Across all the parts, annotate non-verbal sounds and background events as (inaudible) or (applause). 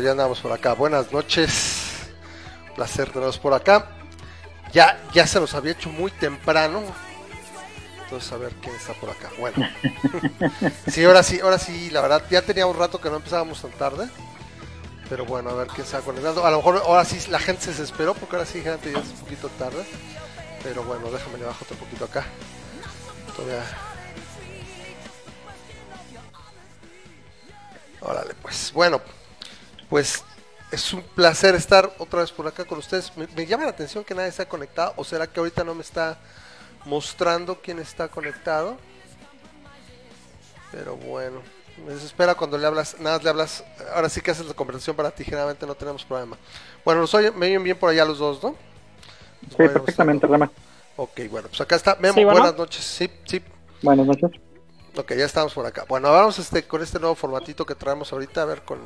Listo, ya andamos por acá. Buenas noches. Placer tenerlos por acá. Ya, ya se los había hecho muy temprano. Entonces a ver quién está por acá. Bueno. (laughs) Sí, ahora sí, ahora sí, la verdad, ya tenía un rato que no empezábamos tan tarde. Pero bueno, a ver quién está conectando. A lo mejor ahora sí la gente se desesperó porque ahora sí, gente, ya es un poquito tarde. Pero bueno, déjame le bajo otro poquito acá. Todavía. Órale, pues. Bueno, pues es un placer estar otra vez por acá con ustedes. Me, me llama la atención que nadie está conectado. ¿O será que ahorita no me está mostrando quién está conectado? Pero bueno, me desespera cuando le hablas, nada más le hablas. Ahora sí que haces la conversación para ti, generalmente no tenemos problema. Bueno, nos oyen, me oyen bien por allá los dos, ¿no? Sí, perfectamente, Rama. Ok, bueno, pues acá está. Memo, Sí, bueno. buenas noches. Sí, sí. Buenas noches. Ok, ya estamos por acá. Bueno, vamos este, con este nuevo formatito que traemos ahorita, a ver, con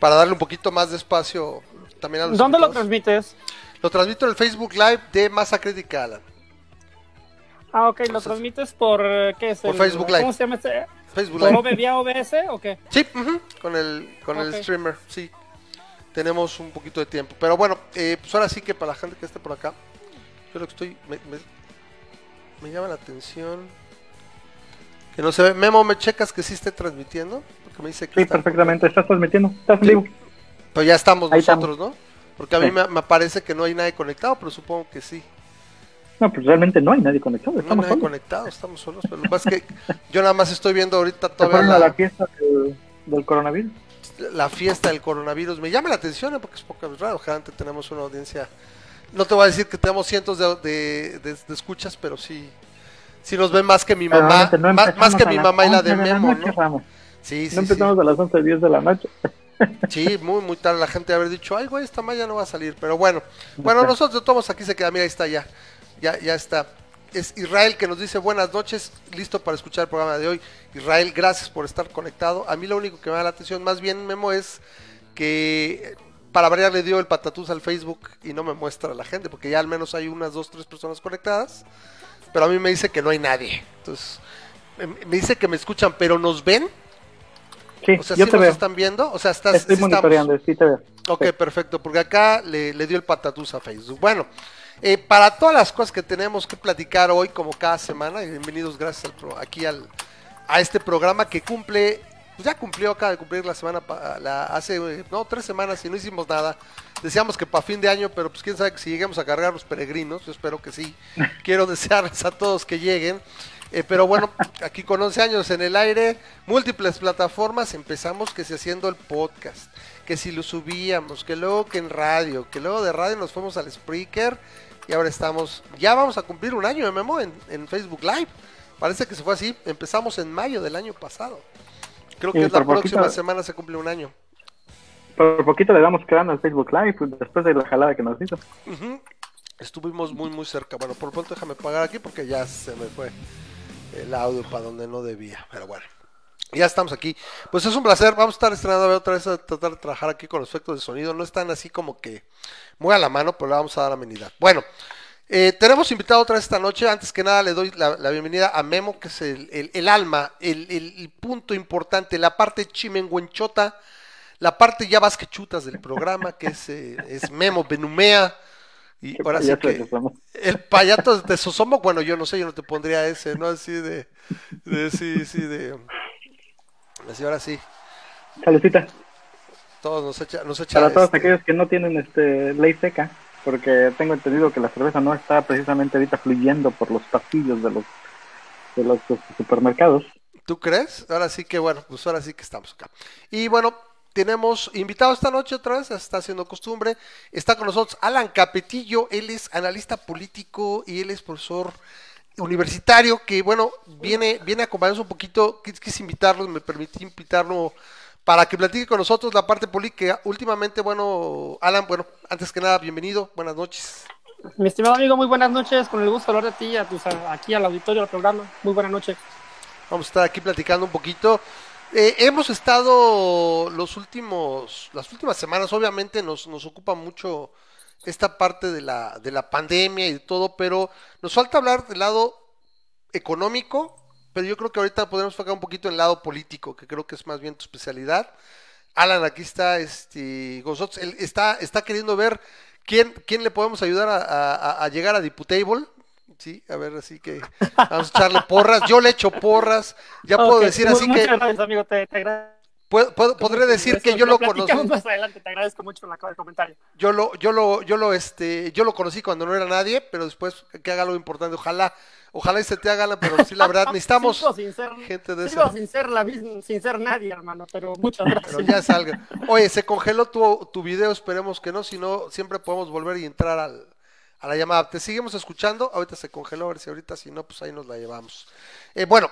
para darle un poquito más de espacio también a los ¿Dónde lo transmites? Lo transmito en el Facebook Live de Masa Crítica, Alan. Ah, ok, lo transmites por, eh, ¿qué es? Por el- Facebook Live. ¿Cómo se llama este? Facebook ¿Por Live. Vía OBS o qué? Sí, ujú, con el con el streamer, sí. Tenemos un poquito de tiempo. Pero bueno, eh, pues ahora sí que para la gente que esté por acá, yo lo que estoy. Me, me- me llama la atención. Que no se ve. Memo, ¿me checas que sí esté transmitiendo? Porque me dice que Sí, está- perfectamente. Estás transmitiendo. Estás en vivo. Pero ya estamos Ahí nosotros, ¿no? Porque a mí Sí. me, me parece que no hay nadie conectado, pero supongo que sí. No, pues realmente no hay nadie conectado. No hay Estamos nadie solos. conectado, estamos solos. Pero lo que pasa es que yo nada más estoy viendo ahorita todavía la, la fiesta del, del coronavirus. la fiesta del coronavirus. Me llama la atención ¿eh? porque es poco raro. Generalmente tenemos una audiencia. No te voy a decir que tenemos cientos de, de- de- de escuchas, pero sí. Sí nos ven más que mi mamá. no más, más que mi mamá y la de 11 Memo, noche, ¿no? Sí, sí, No sí. empezamos a las 11, 10 de la noche. (laughs) Sí, muy, muy tarde la gente haber dicho, ay, güey, esta malla no va a salir. Pero bueno, bueno, nosotros todos aquí se queda. Mira, ahí está ya. Ya, ya está. Es Israel que nos dice buenas noches, listo para escuchar el programa de hoy. Israel, gracias por estar conectado. A mí lo único que me da la atención, más bien, Memo, es que eh, para variar le dio el patatús al Facebook y no me muestra a la gente, porque ya al menos hay unas dos, tres personas conectadas. Pero a mí me dice que no hay nadie. Entonces, me, dice que me escuchan, pero nos ven. Sí, O sea, yo sí te nos veo. están viendo. O sea, estás, Estoy sí estamos. monitoreando, sí te veo. Ok, Sí. perfecto, porque acá le, le dio el patatús a Facebook. Bueno, eh, para todas las cosas que tenemos que platicar hoy, como cada semana, y bienvenidos gracias al pro- aquí al, a este programa que cumple, pues ya cumplió, acaba de cumplir la semana, pa- la, hace, eh, no, tres semanas y no hicimos nada. Decíamos que para fin de año, pero pues quién sabe que si lleguemos a cargar los peregrinos, yo espero que sí. (laughs) Quiero desearles a todos que lleguen. Eh, pero bueno, aquí con 11 años en el aire, múltiples plataformas, empezamos que se haciendo el podcast, que si lo subíamos, que luego que en radio, que luego de radio nos fuimos al Spreaker y ahora estamos, ya vamos a cumplir un año de Memo en, en Facebook Live. Parece que se fue así, empezamos en mayo del año pasado. Creo que es la próxima poquito. semana se cumple un año. Por poquito le damos creando al Facebook Live pues, después de la jalada que nos hizo. Ujú. Estuvimos muy muy cerca. Bueno, por lo pronto déjame pagar aquí porque ya se me fue el audio para donde no debía. Pero bueno, ya estamos aquí. Pues es un placer. Vamos a estar estrenando otra vez a tratar de trabajar aquí con los efectos de sonido. No están así como que muy a la mano, pero le vamos a dar amenidad. Bueno, eh, tenemos invitado otra vez esta noche. Antes que nada le doy la, la bienvenida a Memo, que es el, el- el alma, el, punto importante, la parte chimenguenchota, la parte ya vas que chutas del programa, que es, eh, es Memo Benumea. Y ahora sí que el payato de Sosomo, bueno, yo no sé, yo no te pondría ese, ¿no? Así de, de sí, sí, de... Así, ahora sí, Saludcita. todos nos echa, nos echa Para todos este, aquellos que no tienen este ley seca, porque tengo entendido que la cerveza no está precisamente ahorita fluyendo por los pasillos de los de los, supermercados. ¿Tú crees? Ahora sí que, bueno, pues ahora sí que estamos acá. Y bueno, tenemos invitado esta noche otra vez, está haciendo costumbre. Está con nosotros Alan Capetillo, él es analista político y él es profesor universitario que, bueno, viene, viene a acompañarnos un poquito. Quis, quise invitarlo, me permití invitarlo para que platique con nosotros la parte política. Últimamente, bueno, Alan, bueno, antes que nada, bienvenido, buenas noches. Mi estimado amigo, muy buenas noches. Con el gusto de hablar de ti a tus, aquí al auditorio del programa. Muy buenas noches. Vamos a estar aquí platicando un poquito. Eh, hemos estado los últimos, las últimas semanas, obviamente nos, nos ocupa mucho esta parte de la, de la pandemia y de todo, pero nos falta hablar del lado económico, pero yo creo que ahorita podemos enfocar un poquito en el lado político, que creo que es más bien tu especialidad. Alan, aquí está este Gozots, él está, está queriendo ver quién, quién le podemos ayudar a, a- a llegar a Diputable. Sí, a ver, así que vamos a echarle porras. Yo le echo porras. Ya puedo decir así muchas que gracias, amigo, te, te agradezco. Puedo- puedo- podré decir que yo lo platicamos conocí. más adelante, te agradezco mucho la- el comentario. Yo lo, yo lo, yo lo, este, yo lo conocí cuando no era nadie, pero después que haga algo importante. Ojalá, ojalá y se te haga, pero sí, la verdad, (laughs) necesitamos Sigo sin ser, gente de sigo esa. sin ser la misma- sin ser nadie, hermano, pero muchas gracias. Pero ya salga. (laughs) Oye, se congeló tu, tu video, esperemos que no, si no, siempre podemos volver y entrar al, a la llamada. Te seguimos escuchando, ahorita se congeló, a ver si ahorita, si no, pues ahí nos la llevamos. Eh, bueno,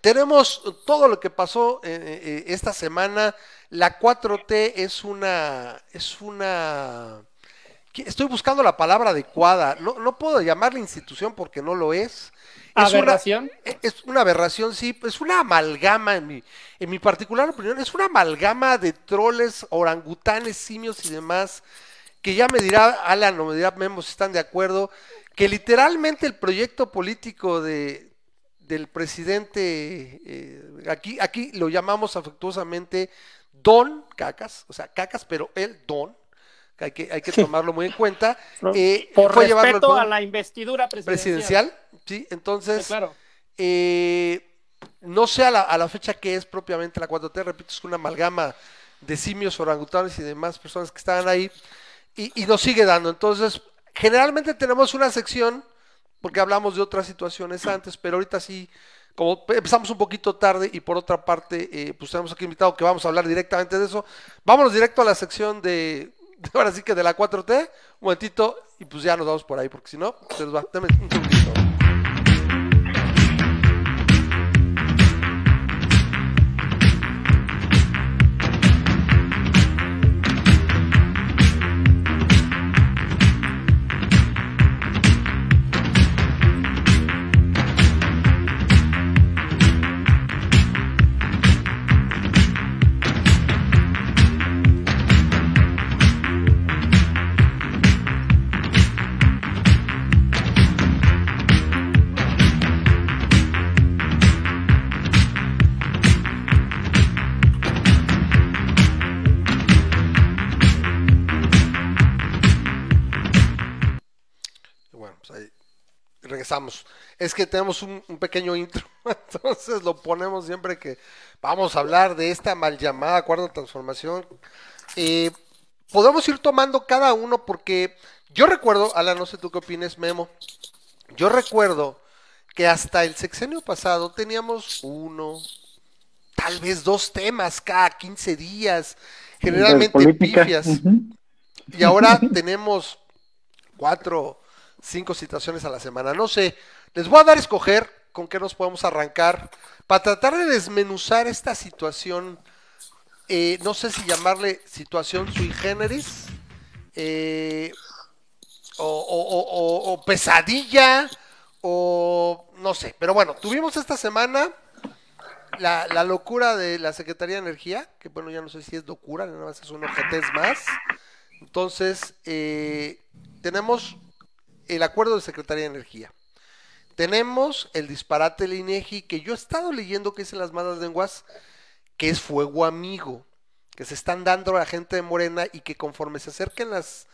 tenemos todo lo que pasó eh, eh, esta semana. La 4T es una, es una, estoy buscando la palabra adecuada. No, no puedo llamarla institución porque no lo es. Aberración. e- es una aberración, sí, es una amalgama, en mi, en mi particular opinión, es una amalgama de troles, orangutanes, simios y demás, que ya me dirá Alan o me dirá Memo si están de acuerdo, que literalmente el proyecto político de, del presidente, eh, aquí, aquí lo llamamos afectuosamente Don Cacas, o sea, Cacas, pero él Don, que hay que, hay que tomarlo muy en cuenta, eh, Por fue al respeto a la investidura presidencial. presidencial, sí, entonces... Sí, claro. Eh, no sé a la, a la fecha que es propiamente la 4T, repito, es una amalgama de simios, orangutanes y demás personas que estaban ahí y, y nos sigue dando. Entonces, generalmente tenemos una sección, porque hablamos de otras situaciones antes, pero ahorita sí, como empezamos un poquito tarde y por otra parte, eh, pues tenemos aquí invitado que vamos a hablar directamente de eso. Vámonos directo a la sección de, (laughs) ahora sí que de la 4T, un momentito, y pues ya nos vamos por ahí, porque si no, se nos va. Dame un segundito. Regresamos. Es que tenemos un, un pequeño intro, (laughs) entonces lo ponemos siempre que vamos a hablar de esta mal llamada cuarta transformación. Eh, podemos ir tomando cada uno porque yo recuerdo, Alan, no sé tú qué opines, Memo. Yo recuerdo que hasta el sexenio pasado teníamos uno, tal vez dos temas cada 15 días, generalmente pifias. Y ahora (laughs) tenemos cuatro, cinco citaciones a la semana. No sé, les voy a dar a escoger con qué nos podemos arrancar para tratar de desmenuzar esta situación. eh, no sé si llamarle situación sui generis eh, o, o- o- o- pesadilla o no sé. Pero bueno, tuvimos esta semana la, locura de la Secretaría de Energía, que bueno, ya no sé si es locura, nada más es un objetez más. Entonces, eh, tenemos el acuerdo de Secretaría de Energía. Tenemos el disparate del INEGI, que yo he estado leyendo que es en las malas lenguas, que es fuego amigo, que se están dando a la gente de Morena y que conforme se acerquen las,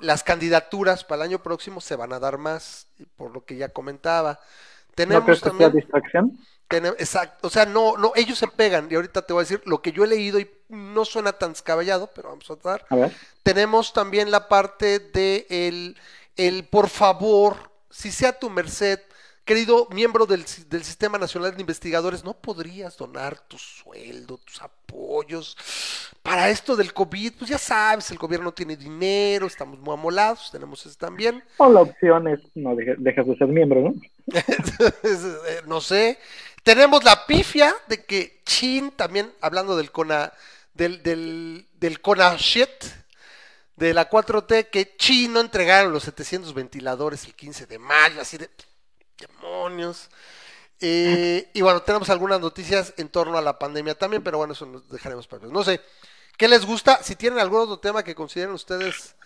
las candidaturas para el año próximo se van a dar más, por lo que ya comentaba. ¿No Tenemos crees que sea también... distracción? Exacto, o sea, no, no, ellos se pegan, y ahorita te voy a decir lo que yo he leído y no suena tan descabellado, pero vamos a tratar. A ver. Tenemos también la parte de el, el por favor, si sea tu merced, querido miembro del, del Sistema Nacional de Investigadores, ¿no podrías donar tu sueldo, tus apoyos para esto del COVID? Pues ya sabes, el gobierno tiene dinero, estamos muy amolados, tenemos eso también. O la opción es no deje- dejas de ser miembro, ¿no? (laughs) No sé. Tenemos la pifia de que Chin, también hablando del Cona, del, del, del Conashit, de la 4T, que Chin no entregaron los 700 ventiladores el 15 de mayo, así de demonios. Eh, y bueno, tenemos algunas noticias en torno a la pandemia también, pero bueno, eso nos dejaremos para después. No sé, ¿qué les gusta? Si tienen algún otro tema que consideren ustedes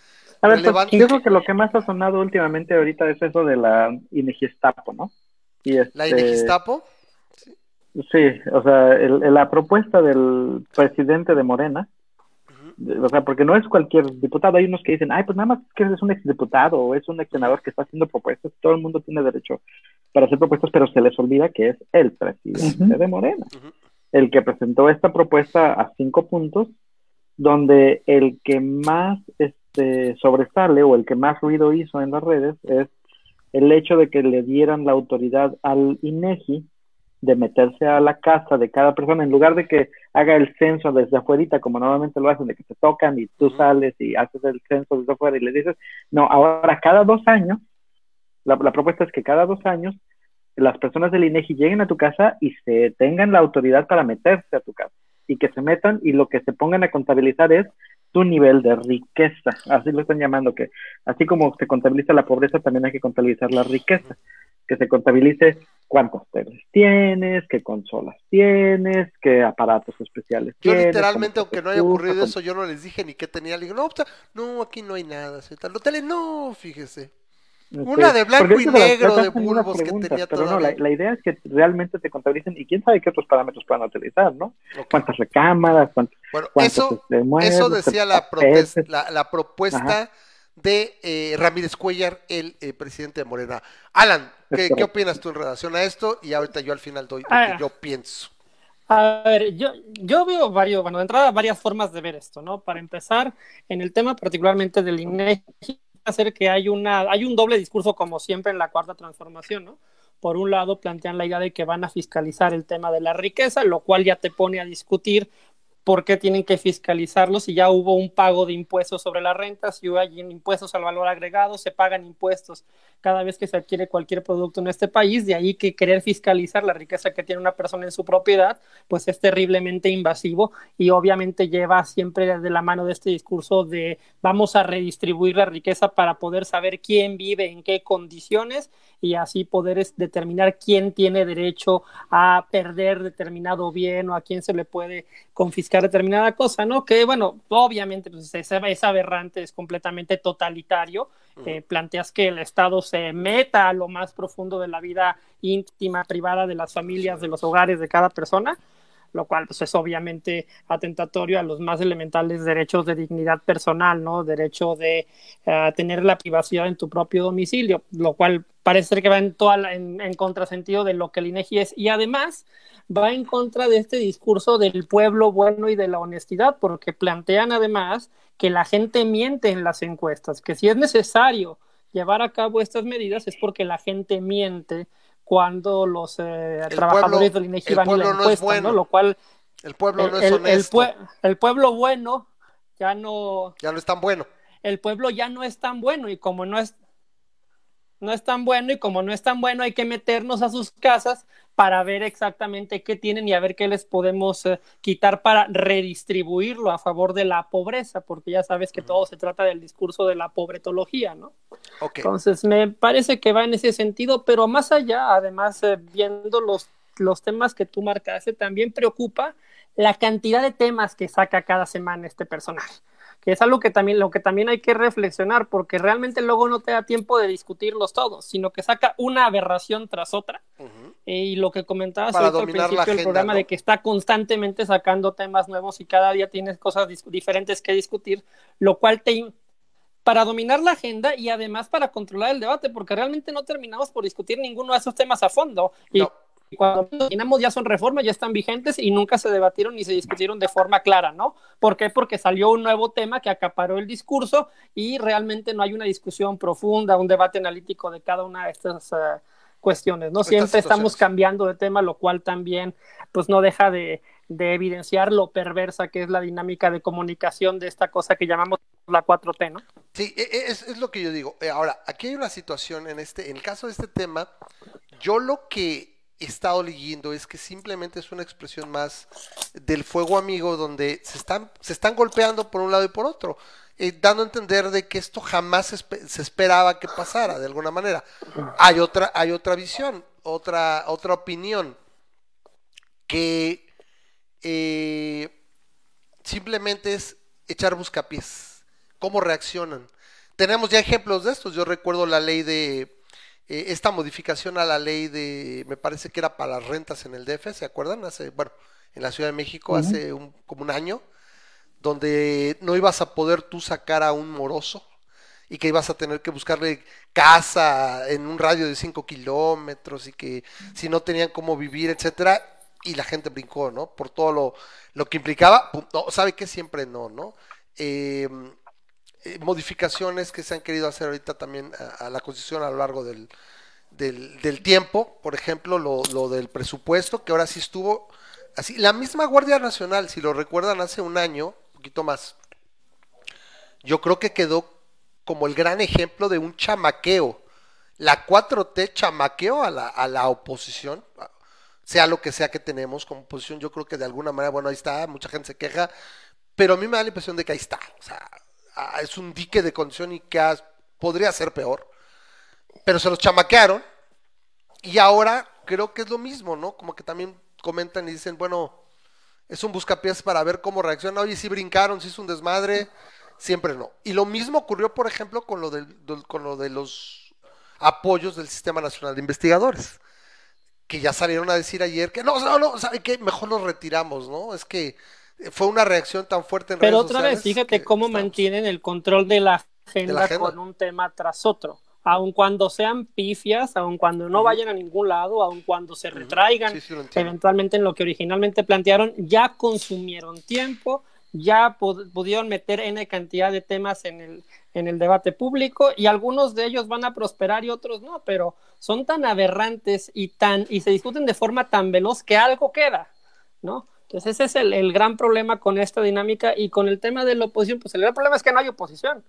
A ver, pues, yo creo que lo que más ha sonado últimamente ahorita es eso de la Inegestapo, ¿no? Y La este, Inegestapo. Sí, o sea, el- el- la propuesta del presidente de Morena, o sea, porque no es cualquier diputado, hay unos que dicen, ay, pues nada más es que es un exdiputado o es un ex senador que está haciendo propuestas, todo el mundo tiene derecho para hacer propuestas, pero se les olvida que es el presidente de Morena, el que presentó esta propuesta a cinco puntos, donde el que más este, sobresale o el que más ruido hizo en las redes es el hecho de que le dieran la autoridad al INEGI de meterse a la casa de cada persona en lugar de que haga el censo desde afuera como normalmente lo hacen de que te tocan y tú sales y haces el censo desde afuera y le dices no ahora cada dos años la, la propuesta es que cada dos años las personas del INEGI lleguen a tu casa y se tengan la autoridad para meterse a tu casa y que se metan y lo que se pongan a contabilizar es tu nivel de riqueza, así lo están llamando, que así como se contabiliza la pobreza, también hay que contabilizar la riqueza, que se contabilice cuántas teles tienes, qué consolas tienes, qué aparatos especiales Yo tienes. literalmente, cómo se aunque no haya ocurrido eso, yo no les dije ni qué tenía. Le digo, no, no, aquí no hay nada. así tal. Lo tele, no, fíjese. Una de blanco y negro de bulbos que preguntas, tenía Pero no, la, la idea es que realmente te contabilicen y quién sabe qué otros parámetros puedan utilizar, ¿no? Cuántas recámaras, cuántos, Bueno, cuántos eso, este, muebles, eso decía la, tapetes. protes- la, la propuesta de eh, Ramírez Cuellar, el eh, presidente de Morena. Alan, ¿qué, qué opinas tú en relación a esto? Y ahorita yo al final doy lo Ah. que yo pienso. A ver, yo, yo veo varios, bueno, de entrada varias formas de ver esto, ¿no? Para empezar, en el tema particularmente del INEGI, hacer que hay una, hay un doble discurso como siempre en la cuarta transformación, ¿no? Por un lado, plantean la idea de que van a fiscalizar el tema de la riqueza, lo cual ya te pone a discutir por qué tienen que fiscalizarlo si ya hubo un pago de impuestos sobre las rentas, si hay impuestos al valor agregado, se pagan impuestos cada vez que se adquiere cualquier producto en este país, de ahí que querer fiscalizar la riqueza que tiene una persona en su propiedad, pues es terriblemente invasivo y obviamente lleva siempre de la mano de este discurso de vamos a redistribuir la riqueza para poder saber quién vive en qué condiciones y así poder determinar quién tiene derecho a perder determinado bien o a quién se le puede confiscar determinada cosa, ¿no? Que bueno, obviamente pues, es, es aberrante, es completamente totalitario. Eh, planteas que el Estado se meta a lo más profundo de la vida íntima, privada de las familias, de los hogares de cada persona, lo cual pues, es obviamente atentatorio a los más elementales derechos de dignidad personal, ¿no? Derecho de uh, tener la privacidad en tu propio domicilio, lo cual parece ser que va en, toda la, en, en contrasentido de lo que el INEGI es y además va en contra de este discurso del pueblo bueno y de la honestidad, porque plantean además que la gente miente en las encuestas, que si es necesario llevar a cabo estas medidas es porque la gente miente cuando los eh, El trabajadores pueblo- del INEGI el van y la pueblo no es bueno. ¿no? Lo cual El pueblo no el, es el- el honesto. pue- el pueblo bueno ya no Ya no es tan bueno. el pueblo ya no es tan bueno y como no es no es tan bueno y como no es tan bueno hay que meternos a sus casas para ver exactamente qué tienen y a ver qué les podemos eh, quitar para redistribuirlo a favor de la pobreza, porque ya sabes que todo se trata del discurso de la pobretología, ¿no? Ok. Entonces, me parece que va en ese sentido, pero más allá, además, eh, viendo los, los temas que tú marcaste, también preocupa la cantidad de temas que saca cada semana este personaje, que es algo que también, lo que también hay que reflexionar, porque realmente luego no te da tiempo de discutirlos todos, sino que saca una aberración tras otra. Eh, y lo que comentabas al principio del agenda, programa ¿no? de que está constantemente sacando temas nuevos y cada día tienes cosas diferentes que discutir, lo cual te para dominar la agenda y además para controlar el debate, porque realmente no terminamos por discutir ninguno de esos temas a fondo. Y No. Cuando terminamos ya son reformas, ya están vigentes y nunca se debatieron ni se discutieron de forma clara, ¿no? ¿Por qué? Porque salió un nuevo tema que acaparó el discurso y realmente no hay una discusión profunda, un debate analítico de cada una de estas eh, cuestiones, ¿no? Siempre estamos cambiando de tema, lo cual también pues no deja de, de evidenciar lo perversa que es la dinámica de comunicación de esta cosa que llamamos la 4T, ¿no? Sí, e- e- es, es lo que yo digo. Eh, Ahora, aquí hay una situación en este, en el caso de este tema, yo lo que estado leyendo es que simplemente es una expresión más del fuego amigo donde se están, se están golpeando por un lado y por otro, eh, dando a entender de que esto jamás se, se esperaba que pasara de alguna manera. Hay otra, hay otra visión, otra, otra opinión que eh, simplemente es echar buscapiés. ¿Cómo reaccionan? Tenemos ya ejemplos de estos. Yo recuerdo la ley de eh, esta modificación a la ley de, me parece que era para las rentas en el DF, ¿se acuerdan? Hace, bueno, en la Ciudad de México hace un, como un año, donde no ibas a poder tú sacar a un moroso y que ibas a tener que buscarle casa en un radio de 5 kilómetros y que si no tenían cómo vivir, etcétera, y la gente brincó, ¿no? Por todo lo, lo que implicaba, no, sabe que siempre no, ¿no? Eh, eh, modificaciones que se han querido hacer ahorita también a, la Constitución a lo largo del, del, tiempo, por ejemplo, lo, lo, del presupuesto, que ahora sí estuvo así. La misma Guardia Nacional, si lo recuerdan hace un año, un poquito más, yo creo que quedó como el gran ejemplo de un chamaqueo. La 4T chamaqueo a la, a la oposición, sea lo que sea que tenemos como oposición, yo creo que de alguna manera, bueno, ahí está, mucha gente se queja, pero a mí me da la impresión de que ahí está. O sea, es un dique de condición y que podría ser peor. Pero se los chamaquearon y ahora creo que es lo mismo, ¿no? Como que también comentan y dicen, bueno, es un buscapiés para ver cómo reacciona. Oye, si brincaron, si es un desmadre, siempre no. Y lo mismo ocurrió, por ejemplo, con lo, con lo de los apoyos del Sistema Nacional de Investigadores, que ya salieron a decir ayer que no, no, no, ¿sabe qué? Mejor los retiramos, ¿no? Es que fue una reacción tan fuerte en Pero otra vez, fíjate cómo mantienen el control de la, agenda con un tema tras otro. Aun cuando sean pifias, aun cuando no vayan a ningún lado, aun cuando se retraigan eventualmente en lo que originalmente plantearon, ya consumieron tiempo, ya pudieron meter N cantidad de temas en el, en el debate público y algunos de ellos van a prosperar y otros no, pero son tan aberrantes y, tan, y se discuten de forma tan veloz que algo queda, ¿no? Entonces ese es el, gran problema con esta dinámica y con el tema de la oposición, pues el gran problema es que no hay oposición.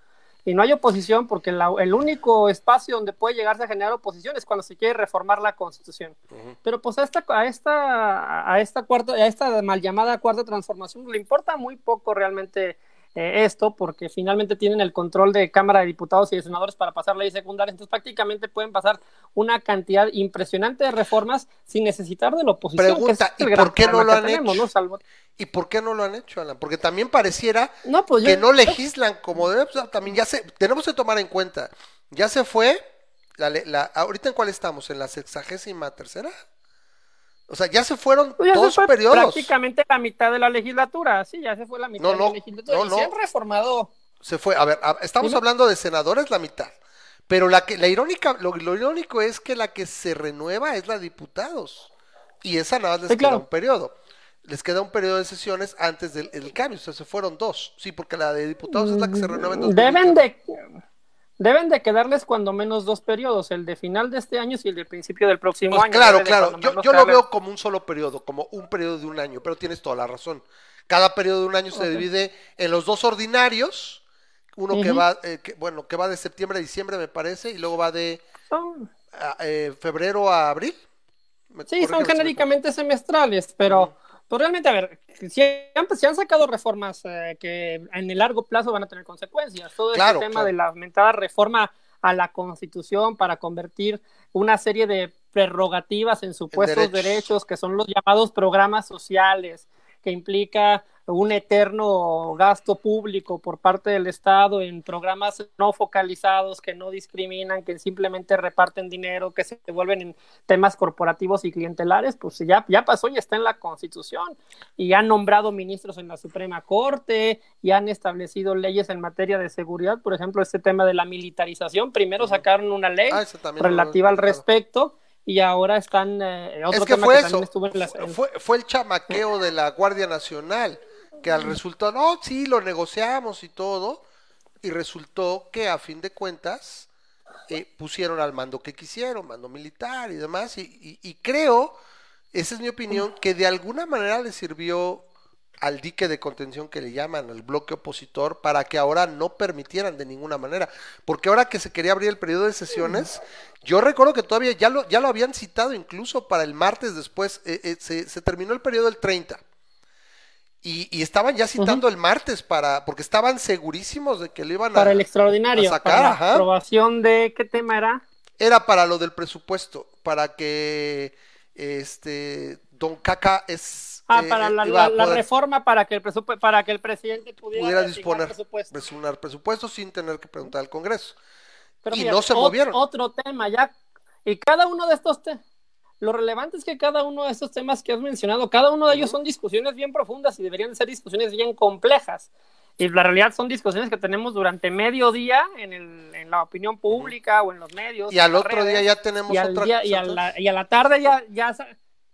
Y no hay oposición porque el único espacio donde puede llegarse a generar oposición es cuando se quiere reformar la constitución. Pero pues a esta, a esta, a esta cuarta, a esta mal llamada cuarta transformación le importa muy poco realmente eh, esto porque finalmente tienen el control de Cámara de Diputados y de Senadores para pasar leyes secundarias, entonces prácticamente pueden pasar una cantidad impresionante de reformas sin necesitar de la oposición. Pregunta, ¿y por qué no lo han hecho? ¿Y por qué no lo han hecho, Alan? Porque también pareciera pues que no legislan como debe, también ya se, tenemos que tomar en cuenta, ya se fue, la, la, ahorita en cuál estamos, en la sexagésima tercera. O sea, ya se fueron pues dos periodos. Prácticamente la mitad de la legislatura, sí, ya se fue la mitad de la legislatura. No, no. Se han reformado. Se fue, a ver, estamos hablando de senadores la mitad. Pero la que, la irónica, lo, irónico es que la que se renueva es la de diputados. Y esa nada más les queda un periodo. Les queda un periodo de sesiones antes del cambio. O sea, se fueron dos. Sí, porque la de diputados es la que se renueva en dos. Deben de Deben de quedarles cuando menos dos periodos, el de final de este año y el de principio del próximo pues año. Claro, claro. Yo, lo veo como un solo periodo, como un periodo de un año, pero tienes toda la razón. Cada periodo de un año se divide en los dos ordinarios, uno que va, eh, bueno, que va de septiembre a diciembre me parece, y luego va de eh, febrero a abril. sí, son genéricamente semestrales, pero pues realmente, a ver, si han, han sacado reformas eh, que en el largo plazo van a tener consecuencias. Todo este tema de la aumentada reforma a la Constitución para convertir una serie de prerrogativas en supuestos derechos que son los llamados programas sociales, que implica un eterno gasto público por parte del Estado en programas no focalizados que no discriminan, que simplemente reparten dinero, que se devuelven en temas corporativos y clientelares, pues ya, ya pasó y está en la Constitución. Y han nombrado ministros en la Suprema Corte y han establecido leyes en materia de seguridad, por ejemplo, este tema de la militarización. Primero sacaron una ley ah, relativa al respecto y ahora están eh, es que fue eso. fue, fue el chamaqueo de la Guardia Nacional que al resultado, no, sí, lo negociamos y todo, y resultó que a fin de cuentas eh, pusieron al mando que quisieron, mando militar y demás, y, y, creo, esa es mi opinión, que de alguna manera le sirvió al dique de contención que le llaman, al bloque opositor, para que ahora no permitieran de ninguna manera. Porque ahora que se quería abrir el periodo de sesiones, yo recuerdo que todavía ya lo, ya lo habían citado incluso para el martes después, eh, eh, se, se, terminó el periodo del 30. Y, estaban ya citando el martes para, porque estaban segurísimos de que lo iban a Para el extraordinario, sacar, para la aprobación de, ¿qué tema era? Era para lo del presupuesto, para que este Don Caca es... Ah, eh, para la, reforma para que el para que el presidente pudiera, disponer presupuesto. presupuesto sin tener que preguntar al Congreso. y no se movieron. Otro tema, ya Y cada uno de estos temas, lo relevante es que cada uno de estos temas que has mencionado, cada uno de ellos son discusiones bien profundas y deberían ser discusiones bien complejas. Y la realidad son discusiones que tenemos durante medio día en, el, en la opinión pública o en los medios. Y al otro día ya tenemos y otra día, y, a la, y, a la, tarde ya, ya,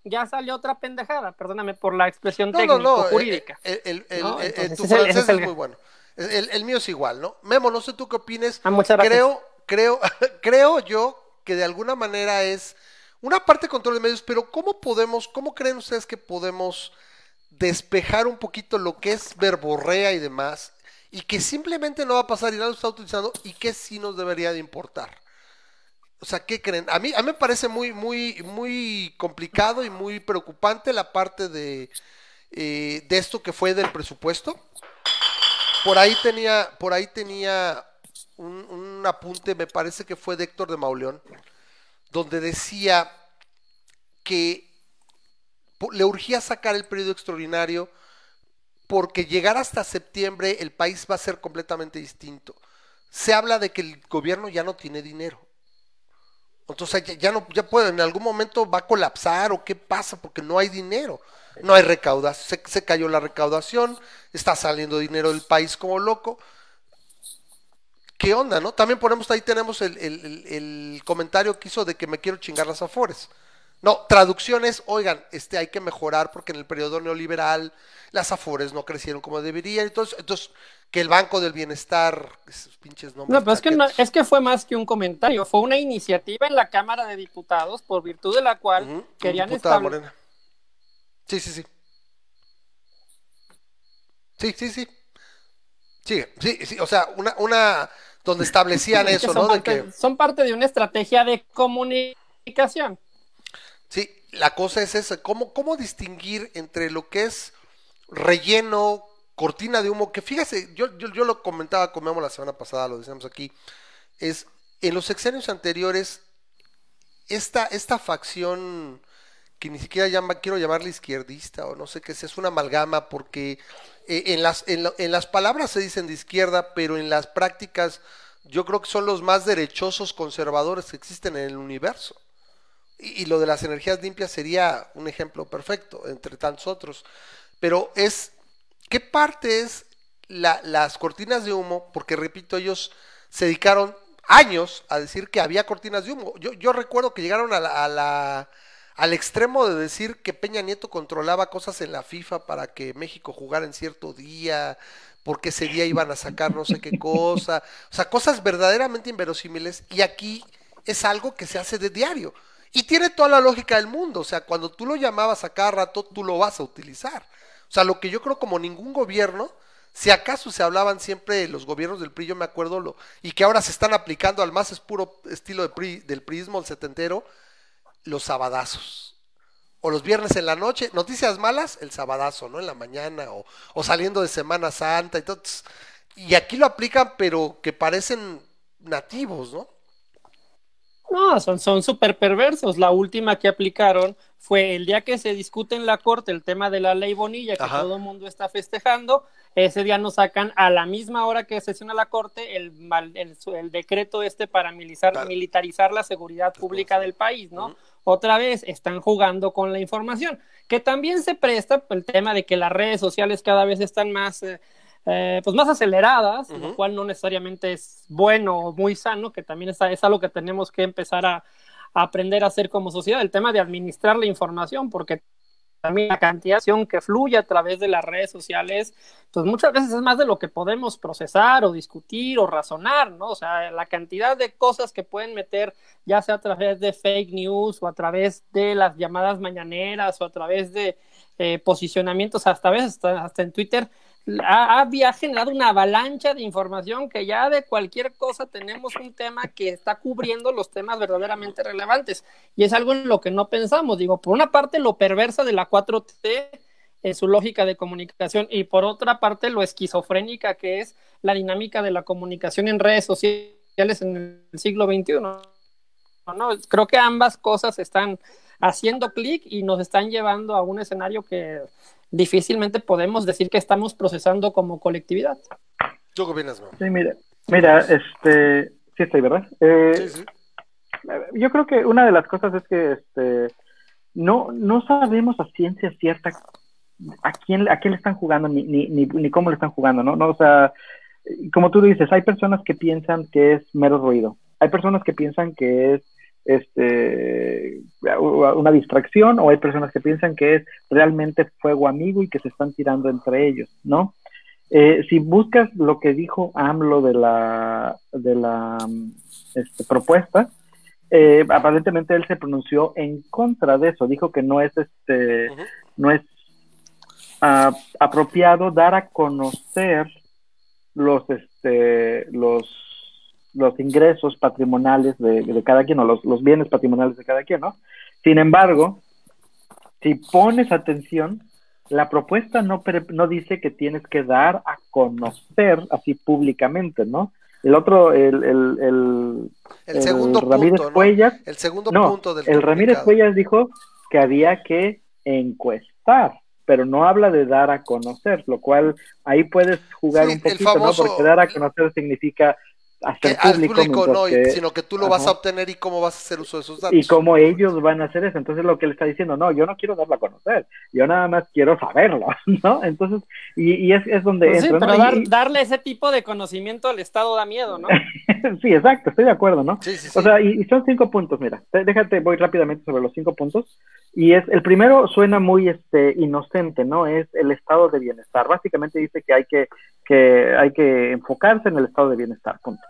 ya salió otra pendejada, perdóname por la expresión no, técnico-jurídica. No, no, el, el, ¿no? el, tu francés es, es, muy bueno. El, mío es igual, ¿no? Memo, no sé tú qué opines. Ah, muchas creo, creo, (laughs) creo yo que de alguna manera es una parte control de medios, pero ¿cómo podemos, cómo creen ustedes que podemos despejar un poquito lo que es verborrea y demás, y que simplemente no va a pasar y nadie lo está utilizando, y que sí nos debería de importar? O sea, ¿qué creen? A mí, a mí me parece muy, muy, muy complicado y muy preocupante la parte de, eh, de esto que fue del presupuesto. Por ahí tenía, por ahí tenía un, un apunte, me parece que fue de Héctor de Mauleón, donde decía que le urgía sacar el periodo extraordinario porque llegar hasta septiembre el país va a ser completamente distinto. Se habla de que el gobierno ya no tiene dinero. Entonces ya, ya no, ya puede, en algún momento va a colapsar o qué pasa porque no hay dinero, no hay recaudación, se, se cayó la recaudación, está saliendo dinero del país como loco. ¿Qué onda, no? También ponemos ahí tenemos el, el, el, comentario que hizo de que me quiero chingar las afores. No, traducciones, oigan, este hay que mejorar porque en el periodo neoliberal las afores no crecieron como deberían, entonces, entonces que el Banco del Bienestar, esos pinches nombres. No, pero es que, no, es que fue más que un comentario, fue una iniciativa en la Cámara de Diputados por virtud de la cual uh -huh, querían establecer. Sí, sí, sí. Sí, sí, sí. Sí, sí, sí, o sea, una, una donde establecían (laughs) es eso, ¿no? Parte, de que... Son parte de una estrategia de comunicación. Sí, la cosa es esa, ¿cómo, cómo distinguir entre lo que es relleno, cortina de humo, que fíjese, yo, yo, yo lo comentaba con Memo la semana pasada, lo decíamos aquí, es en los sexenios anteriores, esta, esta facción que ni siquiera llama, quiero llamarle izquierdista o no sé qué es, es una amalgama porque eh, en, las, en, en las palabras se dicen de izquierda, pero en las prácticas yo creo que son los más derechosos conservadores que existen en el universo. Y, y, lo de las energías limpias sería un ejemplo perfecto, entre tantos otros. Pero es, ¿qué parte es la, las cortinas de humo? Porque repito, ellos se dedicaron años a decir que había cortinas de humo. Yo, yo recuerdo que llegaron a la, a la, al extremo de decir que Peña Nieto controlaba cosas en la FIFA para que México jugara en cierto día, porque ese día iban a sacar no sé qué cosa. O sea, cosas verdaderamente inverosímiles. Y aquí es algo que se hace de diario. Y tiene toda la lógica del mundo, o sea, cuando tú lo llamabas a cada rato, tú lo vas a utilizar. O sea, lo que yo creo como ningún gobierno, si acaso se hablaban siempre los gobiernos del PRI, yo me acuerdo, lo, y que ahora se están aplicando al más puro estilo de PRI, del el setentero, los sabadazos. O los viernes en la noche, noticias malas, el sabadazo, ¿no? En la mañana, o, o saliendo de Semana Santa, y todo. Y aquí lo aplican, pero que parecen nativos, ¿no? No, son son súper perversos. La última que aplicaron fue el día que se discute en la corte el tema de la ley Bonilla, que Ajá. todo el mundo está festejando. Ese día nos sacan a la misma hora que sesiona la corte el, el, el decreto este para militarizar, la seguridad pública del país, ¿no? Uh -huh. Otra vez están jugando con la información, que también se presta el tema de que las redes sociales cada vez están más... Eh, eh, pues más aceleradas, uh -huh. lo cual no necesariamente es bueno o muy sano, que también es, es algo que tenemos que empezar a, a, aprender a hacer como sociedad, el tema de administrar la información, porque la cantidad que fluye a través de las redes sociales, pues muchas veces es más de lo que podemos procesar o discutir o razonar, ¿no? O sea, la cantidad de cosas que pueden meter, ya sea a través de fake news o a través de las llamadas mañaneras o a través de eh, posicionamientos, hasta veces hasta, hasta en Twitter, ha, generado una avalancha de información que ya de cualquier cosa tenemos un tema que está cubriendo los temas verdaderamente relevantes. Y es algo en lo que no pensamos. Digo, por una parte, lo perversa de la 4T en su lógica de comunicación y por otra parte, lo esquizofrénica que es la dinámica de la comunicación en redes sociales en el siglo XXI. ¿no? Creo que ambas cosas están haciendo clic y nos están llevando a un escenario que difícilmente podemos decir que estamos procesando como colectividad. ¿Tú qué opinas, no? Sí, mira, mira, este, sí estoy, ¿verdad? Eh, sí, sí. yo creo que una de las cosas es que este no, no sabemos a ciencia cierta a quién, a quién le están jugando ni, ni, ni, cómo le están jugando, ¿no? ¿no? O sea, como tú dices, hay personas que piensan que es mero ruido, hay personas que piensan que es este una distracción o hay personas que piensan que es realmente fuego amigo y que se están tirando entre ellos, ¿no? Eh, si buscas lo que dijo AMLO de la de la este, propuesta, eh, aparentemente él se pronunció en contra de eso, dijo que no es este no es uh, apropiado dar a conocer los este los los ingresos patrimoniales de, cada quien o los, los, bienes patrimoniales de cada quien, ¿no? Sin embargo, si pones atención, la propuesta no, no dice que tienes que dar a conocer así públicamente, ¿no? El otro, el, el, el, el segundo Ramírez punto, Cuellas, El segundo no, punto del El Ramírez Cuellas dijo que había que encuestar, pero no habla de dar a conocer, lo cual ahí puedes jugar Sí, un poquito, famoso- ¿no? Porque dar a conocer significa Que al público, público mientras no, y- que- sino que tú lo vas a Ajá. obtener y cómo vas a hacer uso de esos datos. y cómo ellos van a hacer eso. Entonces lo que él está diciendo, no, yo no quiero darlo a conocer, yo nada más quiero saberlo, (laughs) ¿no? Entonces, y, y es, es donde Pues sí, entra, ¿no? pero Y- dar- y- darle ese tipo de conocimiento al Estado da miedo, ¿no? (laughs) sí, exacto, estoy de acuerdo, ¿no? Sí, sí, sí. O sea, y, y son cinco puntos, mira, Te- déjate, voy rápidamente sobre los cinco puntos. Y es, el primero suena muy este inocente, ¿no? Es el estado de bienestar. Básicamente dice que hay que, que hay que enfocarse en el estado de bienestar, punto.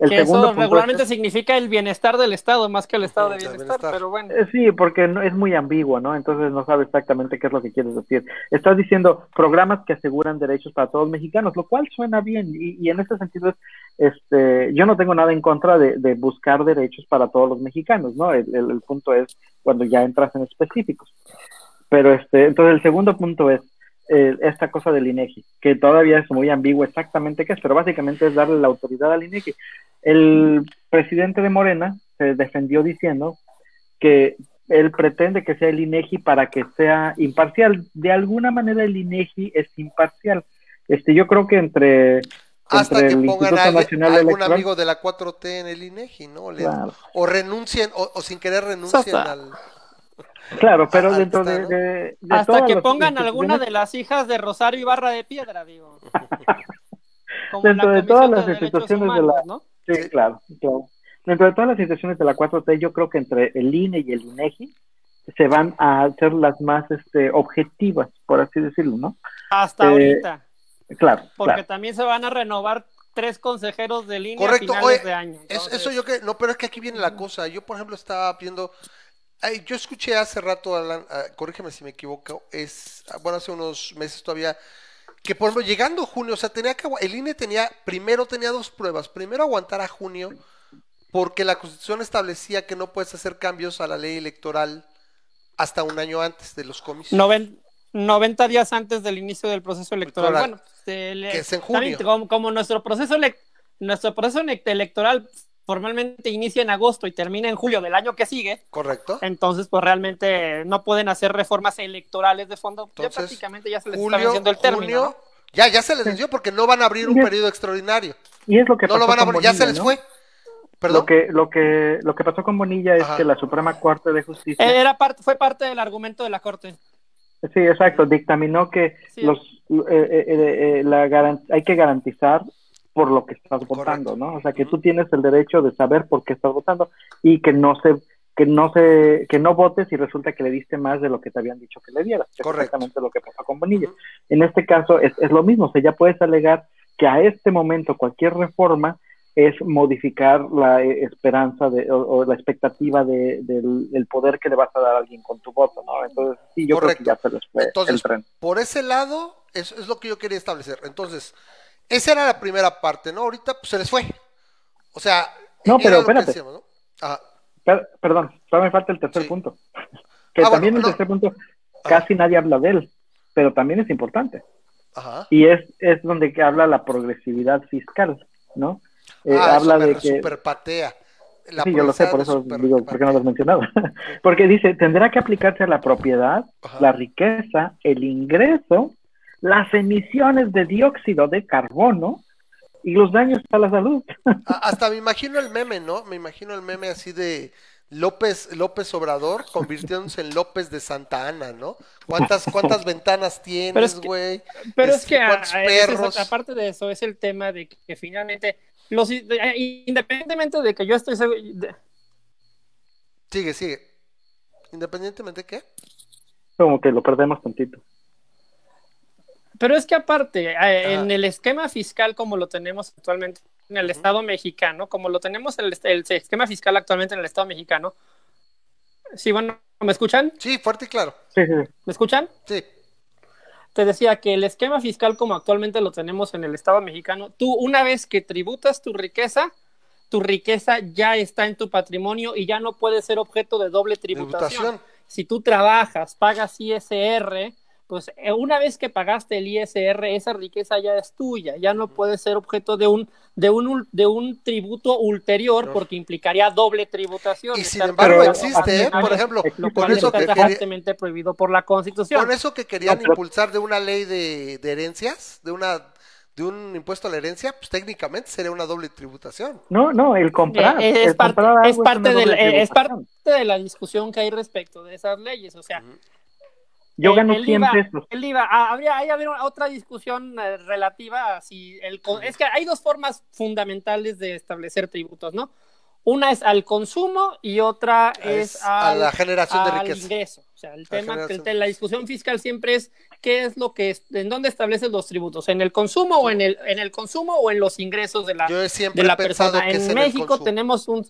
El que segundo eso punto regularmente es- significa el bienestar del Estado más que el estado de bienestar, bienestar. pero bueno. Eh, Sí, porque no, es muy ambiguo, ¿no? Entonces no sabe exactamente qué es lo que quieres decir. Estás diciendo programas que aseguran derechos para todos los mexicanos, lo cual suena bien y, y en ese sentido es, este, yo no tengo nada en contra de, de buscar derechos para todos los mexicanos, ¿no? El, el- el punto es cuando ya entras en específicos. Pero este, entonces el segundo punto es eh, esta cosa del INEGI, que todavía es muy ambiguo exactamente qué es, pero básicamente es darle la autoridad al INEGI. El presidente de Morena se defendió diciendo que él pretende que sea el INEGI para que sea imparcial. De alguna manera el INEGI es imparcial. Este, yo creo que entre, Hasta entre que el pongan Instituto a alguien- algún Electoral, amigo de la 4T en el INEGI, ¿no? Le- Claro. O renuncien, o, o sin querer renuncien al... claro, pero dentro de, de- de Hasta que pongan alguna de las hijas de Rosario Ibarra de Piedra, digo. (laughs) Como Dentro de todas las instituciones de Humanos, la- ¿no? Sí, Sí. claro, claro. Dentro de todas las instituciones de la 4T, yo creo que entre el INE y el INEGI se van a hacer las más este, objetivas, por así decirlo, ¿no? Hasta Eh, ahorita. Claro, Porque claro. también se van a renovar tres consejeros de línea Correcto, a finales oye, de año. Es- Entonces, eso yo que... No, pero es que aquí viene la cosa. Yo, por ejemplo, estaba viendo... ay, yo escuché hace rato, Alan, ah, corrígeme si me equivoco, es... ah, Bueno, hace unos meses todavía... Que, por ejemplo, llegando junio, o sea, tenía que... El INE tenía... Primero tenía dos pruebas. Primero aguantar a junio porque la Constitución establecía que no puedes hacer cambios a la ley electoral hasta un año antes de los comicios. noven- 90 días antes del inicio del proceso electoral. Electoral. Bueno, se le- Que es en junio. como, como nuestro proceso nuestro proceso ele- electoral formalmente inicia en agosto y termina en julio del año que sigue, ¿Correcto? entonces pues realmente no pueden hacer reformas electorales de fondo. ya Entonces, prácticamente ya se les está Julio, venciendo el término. junio... ¿no? Ya, ya se les venció porque no van a abrir un Ya. periodo extraordinario. Y es lo que No pasó lo van a abrir, ya se les ¿no? fue. Perdón. Lo que, lo que, lo que pasó con Bonilla es Ajá. que la Suprema Corte de Justicia, Eh, Era parte, fue parte del argumento de la corte. sí, exacto, dictaminó que Sí. los, eh, eh, eh, eh, la garan- hay que garantizar por lo que estás votando, Correcto. ¿no? O sea, que tú tienes el derecho de saber por qué estás votando y que no se que no se que no votes y resulta que le diste más de lo que te habían dicho que le dieras. es Correcto. exactamente lo que pasó con Bonilla. Ujú. En este caso es, es lo mismo, o sea, ya puedes alegar que a este momento cualquier reforma es modificar la eh, esperanza de, o, o la expectativa de, del, del poder que le vas a dar a alguien con tu voto, ¿no? Entonces, sí, yo Correcto. creo que ya se les fue Entonces, el tren. por ese lado, eso es lo que yo quería establecer. Entonces, esa era la primera parte, ¿no? Ahorita pues, se les fue. O sea, No, pero que espérate. decíamos, ¿no? Ajá. Per- perdón, todavía me falta el tercer Sí. punto. Que Ah, bueno, también el no. tercer punto, casi nadie habla de él, pero también es importante. Ajá. Y es, es donde que habla la progresividad fiscal, ¿no? Eh, ah, habla de que... superpatea. La sí, yo lo sé, por eso digo, ¿por qué no lo has mencionado? (laughs) Porque dice, tendrá que aplicarse a la propiedad, Ajá. la riqueza, el ingreso, las emisiones de dióxido de carbono y los daños a la salud. Hasta me imagino el meme, ¿no? Me imagino el meme así de López, López Obrador convirtiéndose en López de Santa Ana, ¿no? ¿Cuántas, cuántas ventanas tienes, güey? Pero es que, aparte de eso, es el tema de que, finalmente, los independientemente de que yo estoy seguro... Sigue, sigue. ¿Independientemente de qué? Como que lo perdemos tantito. Pero es que aparte, eh, en el esquema fiscal como lo tenemos actualmente en el Estado mexicano, como lo tenemos en el, esquema fiscal actualmente en el Estado mexicano, sí, bueno, ¿me escuchan? Sí, fuerte y claro. ¿Me escuchan? Sí. Te decía que el esquema fiscal como actualmente lo tenemos en el Estado mexicano, tú una vez que tributas tu riqueza, tu riqueza ya está en tu patrimonio y ya no puede ser objeto de doble tributación. Si tú trabajas, pagas ISR, pues eh, una vez que pagaste el ISR, esa riqueza ya es tuya, ya no puede ser objeto de un de un de un tributo ulterior porque implicaría doble tributación. Y sin embargo existe, ¿eh? por ejemplo, por eso que prohibido por la Constitución. Por eso que querían impulsar de una ley de, herencias, de una de un impuesto a la herencia, pues técnicamente sería una doble tributación. No, no, el comprar. Eh, es, parte, es, parte de parte de la discusión que hay respecto de esas leyes. O sea, yo gano 100 pesos. El IVA, ah, habría, hay otra discusión eh, relativa a si el es que hay dos formas fundamentales de establecer tributos, ¿no? Una es al consumo y otra es, a la generación de riqueza. ingreso. O sea, el tema, la discusión fiscal siempre es qué es lo que es, en dónde estableces los tributos, en el consumo o en el, en el consumo o en los ingresos de la, de la persona. En, México tenemos un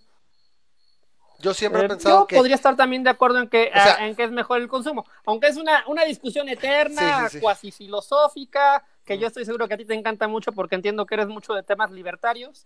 yo siempre he eh, pensado yo podría estar también de acuerdo en que, en que es mejor el consumo, aunque es una, una discusión eterna, cuasi filosófica, que yo estoy seguro que a ti te encanta mucho porque entiendo que eres mucho de temas libertarios,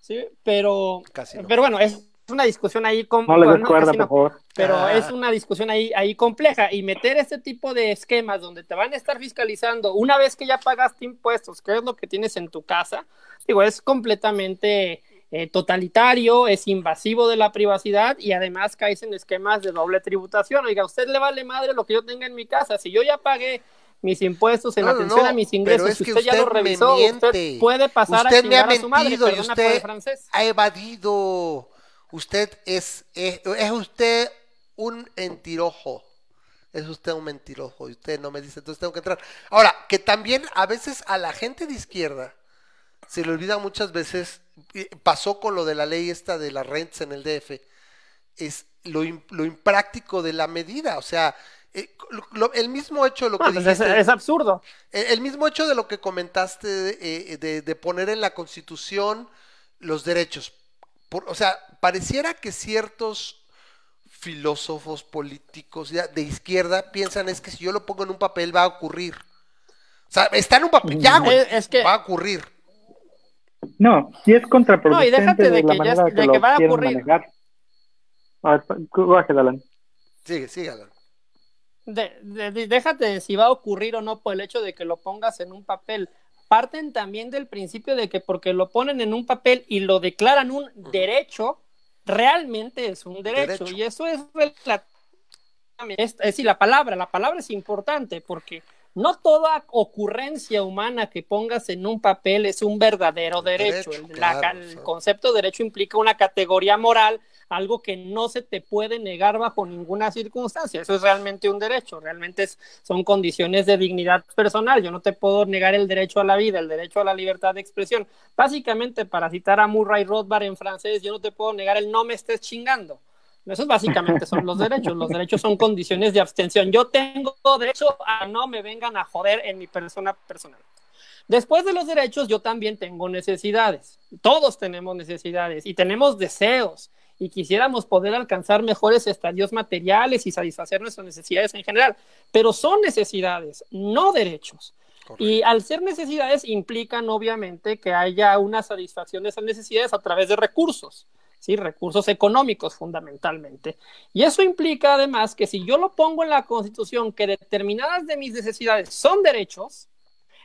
sí, pero, pero bueno, es una discusión ahí no le por favor. pero ah. es una discusión ahí, ahí compleja. Y meter este tipo de esquemas donde te van a estar fiscalizando una vez que ya pagaste impuestos, que es lo que tienes en tu casa, digo, es completamente eh, totalitario, es invasivo de la privacidad y además caes en esquemas de doble tributación. Oiga, a usted le vale madre lo que yo tenga en mi casa. Si yo ya pagué mis impuestos en atención a mis ingresos, si usted, ya lo revisó, usted puede pasar usted a me ha mentido y usted ha evadido. Usted es, es, es usted un mentirojo. Es usted un mentirojo y usted no me dice, entonces tengo que entrar. Ahora, que también a veces a la gente de izquierda se le olvida muchas veces pasó con lo de la ley esta de las rents en el DF, es lo, lo impráctico de la medida, o sea, eh, el mismo hecho de lo que pues es, absurdo. El, mismo hecho de lo que comentaste de, de, poner en la Constitución los derechos. o sea, pareciera que ciertos filósofos políticos de izquierda piensan es que si yo lo pongo en un papel va a ocurrir. O sea, está en un papel, ya, güey, es que, va a ocurrir. No, si es contraproducente no, y déjate de, que, ya, de que, va a ocurrir. Manejar. A ver, Alan. Sigue, sigue, Alan. De, déjate de si va a ocurrir o no por el hecho de que lo pongas en un papel. Parten también del principio de que porque lo ponen en un papel y lo declaran un derecho, realmente es un derecho. Y eso es, es, es decir, la palabra, la palabra es importante porque no toda ocurrencia humana que pongas en un papel es un verdadero derecho. el, concepto de derecho implica una categoría moral, algo que no se te puede negar bajo ninguna circunstancia. Eso es realmente un derecho, realmente son condiciones de dignidad personal. Yo no te puedo negar el derecho a la vida, el derecho a la libertad de expresión. Básicamente, para citar a Murray Rothbard en francés, yo no te puedo negar el no me estés chingando. Esos básicamente son los derechos. Los derechos son condiciones de abstención. Yo tengo derecho a no me vengan a joder en mi persona personal. Después de los derechos, yo también tengo necesidades. Todos tenemos necesidades y tenemos deseos y quisiéramos poder alcanzar mejores estadios materiales y satisfacer nuestras necesidades en general, pero son necesidades, no derechos. Y al ser necesidades implican obviamente que haya una satisfacción de esas necesidades a través de recursos. ¿Sí? recursos económicos fundamentalmente. Y eso implica además que si yo lo pongo en la Constitución que determinadas de mis necesidades son derechos,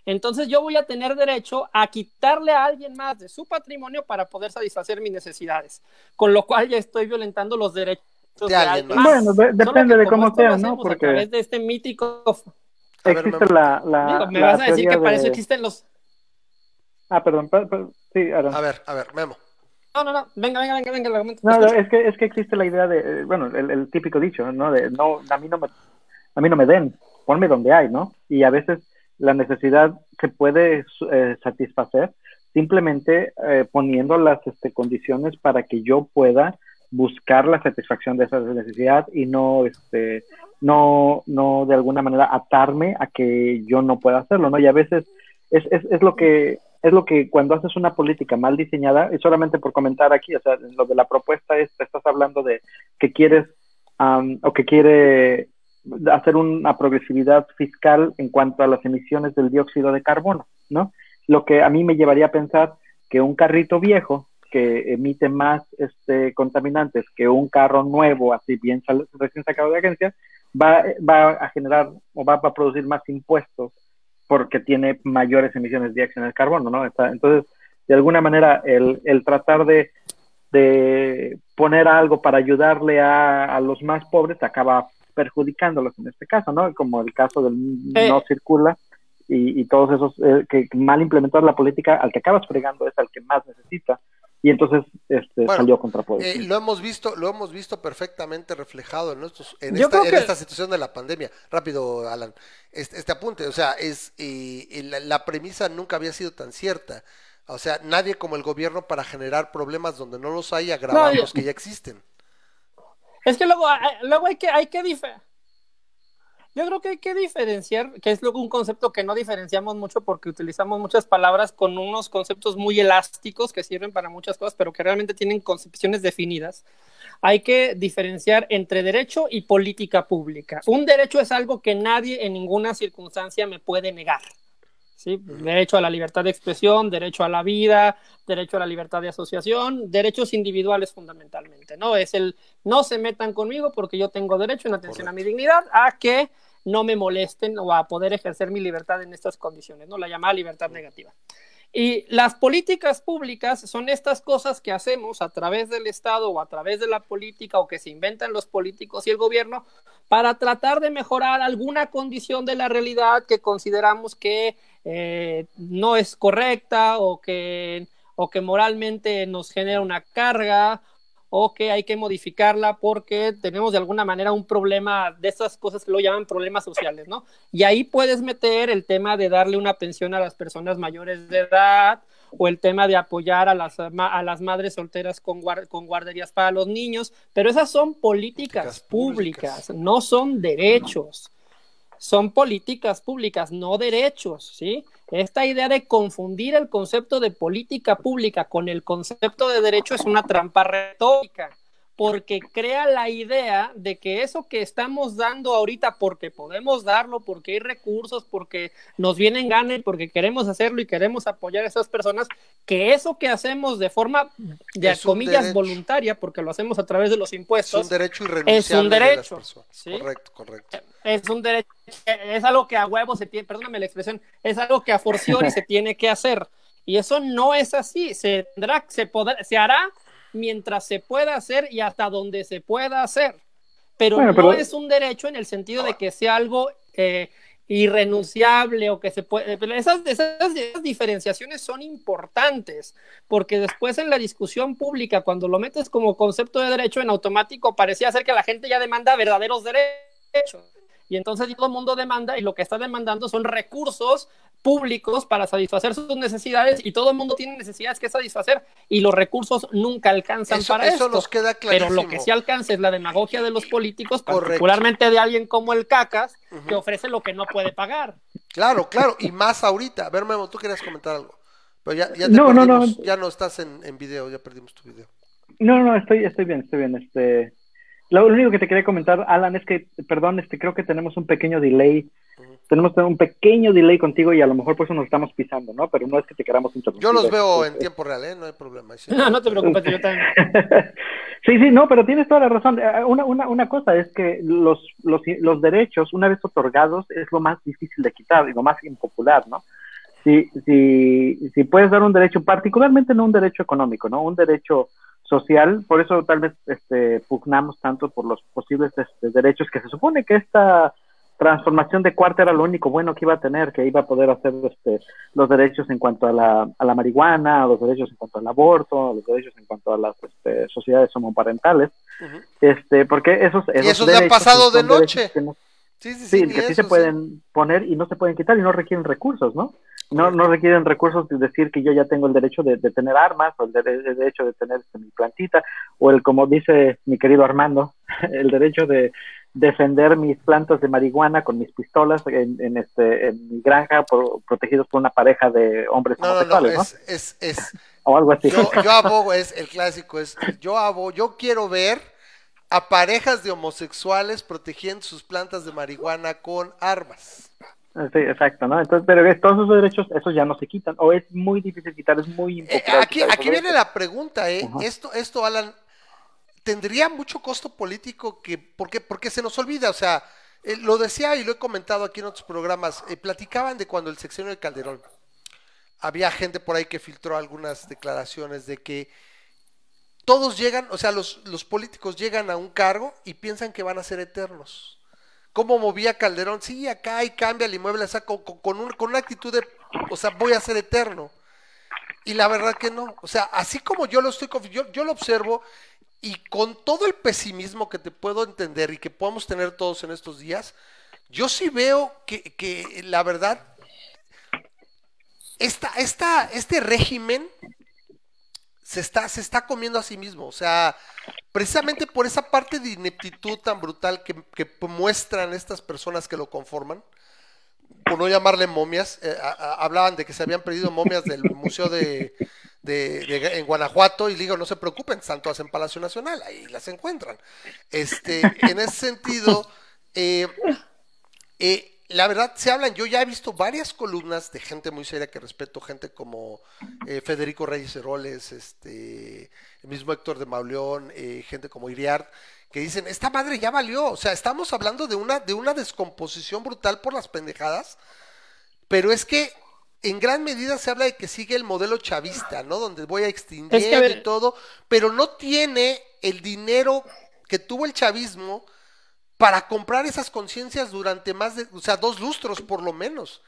entonces yo voy a tener derecho a quitarle a alguien más de su patrimonio para poder satisfacer mis necesidades, con lo cual ya estoy violentando los derechos de, alguien más. Bueno, depende de cómo sea, ¿no? Porque a través de este mítico existe la, me vas a decir que para eso existen los Ah, perdón, sí, A ver, a ver, Memo. No, no, no, venga, venga, venga, venga, argumento. No, es que, es que existe la idea de, bueno, el, típico dicho, ¿no? De, no, a mí no me, a mí no me den, ponme donde hay, ¿no? Y a veces la necesidad se puede eh, satisfacer simplemente eh, poniendo las este, condiciones para que yo pueda buscar la satisfacción de esa necesidad y no, este, no, no de alguna manera atarme a que yo no pueda hacerlo, ¿no? Y a veces es, es, es lo que es lo que cuando haces una política mal diseñada, y solamente por comentar aquí, o sea, lo de la propuesta es, estás hablando de que quieres o que quiere hacer una progresividad fiscal en cuanto a las emisiones del dióxido de carbono, ¿no? Lo que a mí me llevaría a pensar que un carrito viejo que emite más este, contaminantes que un carro nuevo, así bien recién sacado de agencia, va, va a generar o va, a producir más impuestos porque tiene mayores emisiones de dióxido de carbono, ¿no? entonces, de alguna manera, el, el tratar de, de, poner algo para ayudarle a, a, los más pobres acaba perjudicándolos en este caso, ¿no? Como el caso del no circula y, y todos esos eh, que mal implementar la política, al que acabas fregando es al que más necesita y entonces este, salió contra eh, lo hemos visto, lo hemos visto perfectamente reflejado en nuestros, en, esta, en esta, situación de la pandemia. Rápido, Alan, este, este apunte, o sea, es y, la, premisa nunca había sido tan cierta. O sea, nadie como el gobierno para generar problemas donde no los hay, agravar los que ya existen. Es que luego, luego hay que, hay que yo creo que hay que diferenciar, que es un concepto que no diferenciamos mucho porque utilizamos muchas palabras con unos conceptos muy elásticos que sirven para muchas cosas, pero que realmente tienen concepciones definidas. Hay que diferenciar entre derecho y política pública. Un derecho es algo que nadie en ninguna circunstancia me puede negar. ¿sí? Derecho a la libertad de expresión, derecho a la vida, derecho a la libertad de asociación, derechos individuales fundamentalmente, ¿no? Es el no se metan conmigo porque yo tengo derecho en atención a mi dignidad a que no me molesten o a poder ejercer mi libertad en estas condiciones, ¿no? La llamada libertad negativa. Y las políticas públicas son estas cosas que hacemos a través del Estado o a través de la política o que se inventan los políticos y el gobierno para tratar de mejorar alguna condición de la realidad que consideramos que eh, no es correcta o que, o que moralmente nos genera una carga o que hay que modificarla porque tenemos de alguna manera un problema de esas cosas que lo llaman problemas sociales, ¿no? Y ahí puedes meter el tema de darle una pensión a las personas mayores de edad o el tema de apoyar a las, a las madres solteras con, con guarderías para los niños, pero esas son políticas, públicas, no son derechos son políticas públicas, no derechos, ¿sí? Esta idea de confundir el concepto de política pública con el concepto de derecho es una trampa retórica, porque crea la idea de que eso que estamos dando ahorita, porque podemos darlo, porque hay recursos, porque nos vienen ganas, porque queremos hacerlo y queremos apoyar a esas personas, que eso que hacemos de forma, de comillas, voluntaria, porque lo hacemos a través de los impuestos, es un derecho irrenunciable. Es un derecho. Correcto, correcto es un derecho, es algo que a huevo se tiene, perdóname la expresión, es algo que a forciori (laughs) se tiene que hacer. Y eso no es así, se tendrá, se podrá, se hará mientras se pueda hacer y hasta donde se pueda hacer. Pero no es un derecho en el sentido de que sea algo eh, irrenunciable o que se puede. Esas, esas, esas, diferenciaciones son importantes, porque después en la discusión pública, cuando lo metes como concepto de derecho en automático, parecía ser que la gente ya demanda verdaderos derechos y entonces todo el mundo demanda y lo que está demandando son recursos públicos para satisfacer sus necesidades y todo el mundo tiene necesidades que satisfacer y los recursos nunca alcanzan para eso. Nos queda Pero lo que sí alcanza es la demagogia de los políticos, particularmente de alguien como el Cacas, que ofrece lo que no puede pagar. Claro, claro, y más ahorita. A ver, Memo, tú querías comentar algo. Pero ya, ya no, no, no. ya no estás en, en video, ya perdimos tu video. No, no, estoy, estoy bien, estoy bien. Este, lo, único que te quería comentar, Alan, es que, perdón, este, creo que tenemos un pequeño delay. Tenemos un pequeño delay contigo y a lo mejor por eso nos estamos pisando, ¿no? Pero no es que te queramos interrumpir. Yo los veo en tiempo real, ¿eh? No hay problema. (laughs) No, no te preocupes, yo también. (laughs) sí, sí, no, pero tienes toda la razón. Eh, una, una, una cosa es que los, los, los derechos, una vez otorgados, es lo más difícil de quitar y lo más impopular, ¿no? Si, si, si puedes dar un derecho, particularmente no un derecho económico, ¿no? Un derecho social, por eso tal vez este, pugnamos tanto por los posibles este, derechos que se supone que esta transformación de cuarta era lo único bueno que iba a tener, que iba a poder hacer este, los derechos en cuanto a la, a la marihuana, los derechos en cuanto al aborto, los derechos en cuanto a las este, sociedades homoparentales, este, porque esos, esos y eso ya ha pasado de noche. sí, sí, sí, que sí se pueden poner y no se pueden quitar y no requieren recursos, ¿no? No, no requieren recursos de decir que yo ya tengo el derecho de, tener armas o el, derecho de tener este, mi plantita o el, como dice mi querido Armando, (laughs) el derecho de defender mis plantas de marihuana con mis pistolas en, este, en mi granja protegidos por una pareja de hombres no, homosexuales, no, no, es, es, o algo así. Yo, yo abogo, es el clásico, es yo abogo, yo quiero ver a parejas de homosexuales protegiendo sus plantas de marihuana con armas. Sí, exacto, ¿no? Entonces, pero todos esos derechos, esos ya no se quitan, o es muy difícil quitar, es muy eh, aquí, aquí viene la pregunta, ¿eh? Esto, esto, Alan, tendría mucho costo político que, porque, porque se nos olvida, o sea, eh, lo decía y lo he comentado aquí en otros programas, eh, platicaban de cuando el sexenio de Calderón, había gente por ahí que filtró algunas declaraciones de que todos llegan, o sea, los, los políticos llegan a un cargo y piensan que van a ser eternos. ¿Cómo movía Calderón? Sí, acá y cambia el inmueble, o sea, con, con, un, con una actitud de, o sea, voy a ser eterno. Y la verdad que no. O sea, así como yo lo estoy, yo, yo lo observo y con todo el pesimismo que te puedo entender y que podemos tener todos en estos días, yo sí veo que, la verdad, esta, esta, este régimen se está, se está comiendo a sí mismo. O sea, precisamente por esa parte de ineptitud tan brutal que, que muestran estas personas que lo conforman, por no llamarle momias, eh, hablaban de que se habían perdido momias del (laughs) Museo de, de, en Guanajuato y digo, no se preocupen, están todas en Palacio Nacional, ahí las encuentran. Este, en ese sentido, eh, eh, la verdad se hablan, yo ya he visto varias columnas de gente muy seria que respeto, gente como eh, Federico Reyes Heroles, este, el mismo Héctor de Mauleón, gente como Iriart, que dicen, esta madre ya valió, o sea, estamos hablando de una, de una descomposición brutal por las pendejadas, pero es que en gran medida se habla de que sigue el modelo chavista, ¿no? Donde voy a extinguir y todo, pero no tiene el dinero que tuvo el chavismo para comprar esas conciencias durante más de, o sea, dos lustros por lo menos.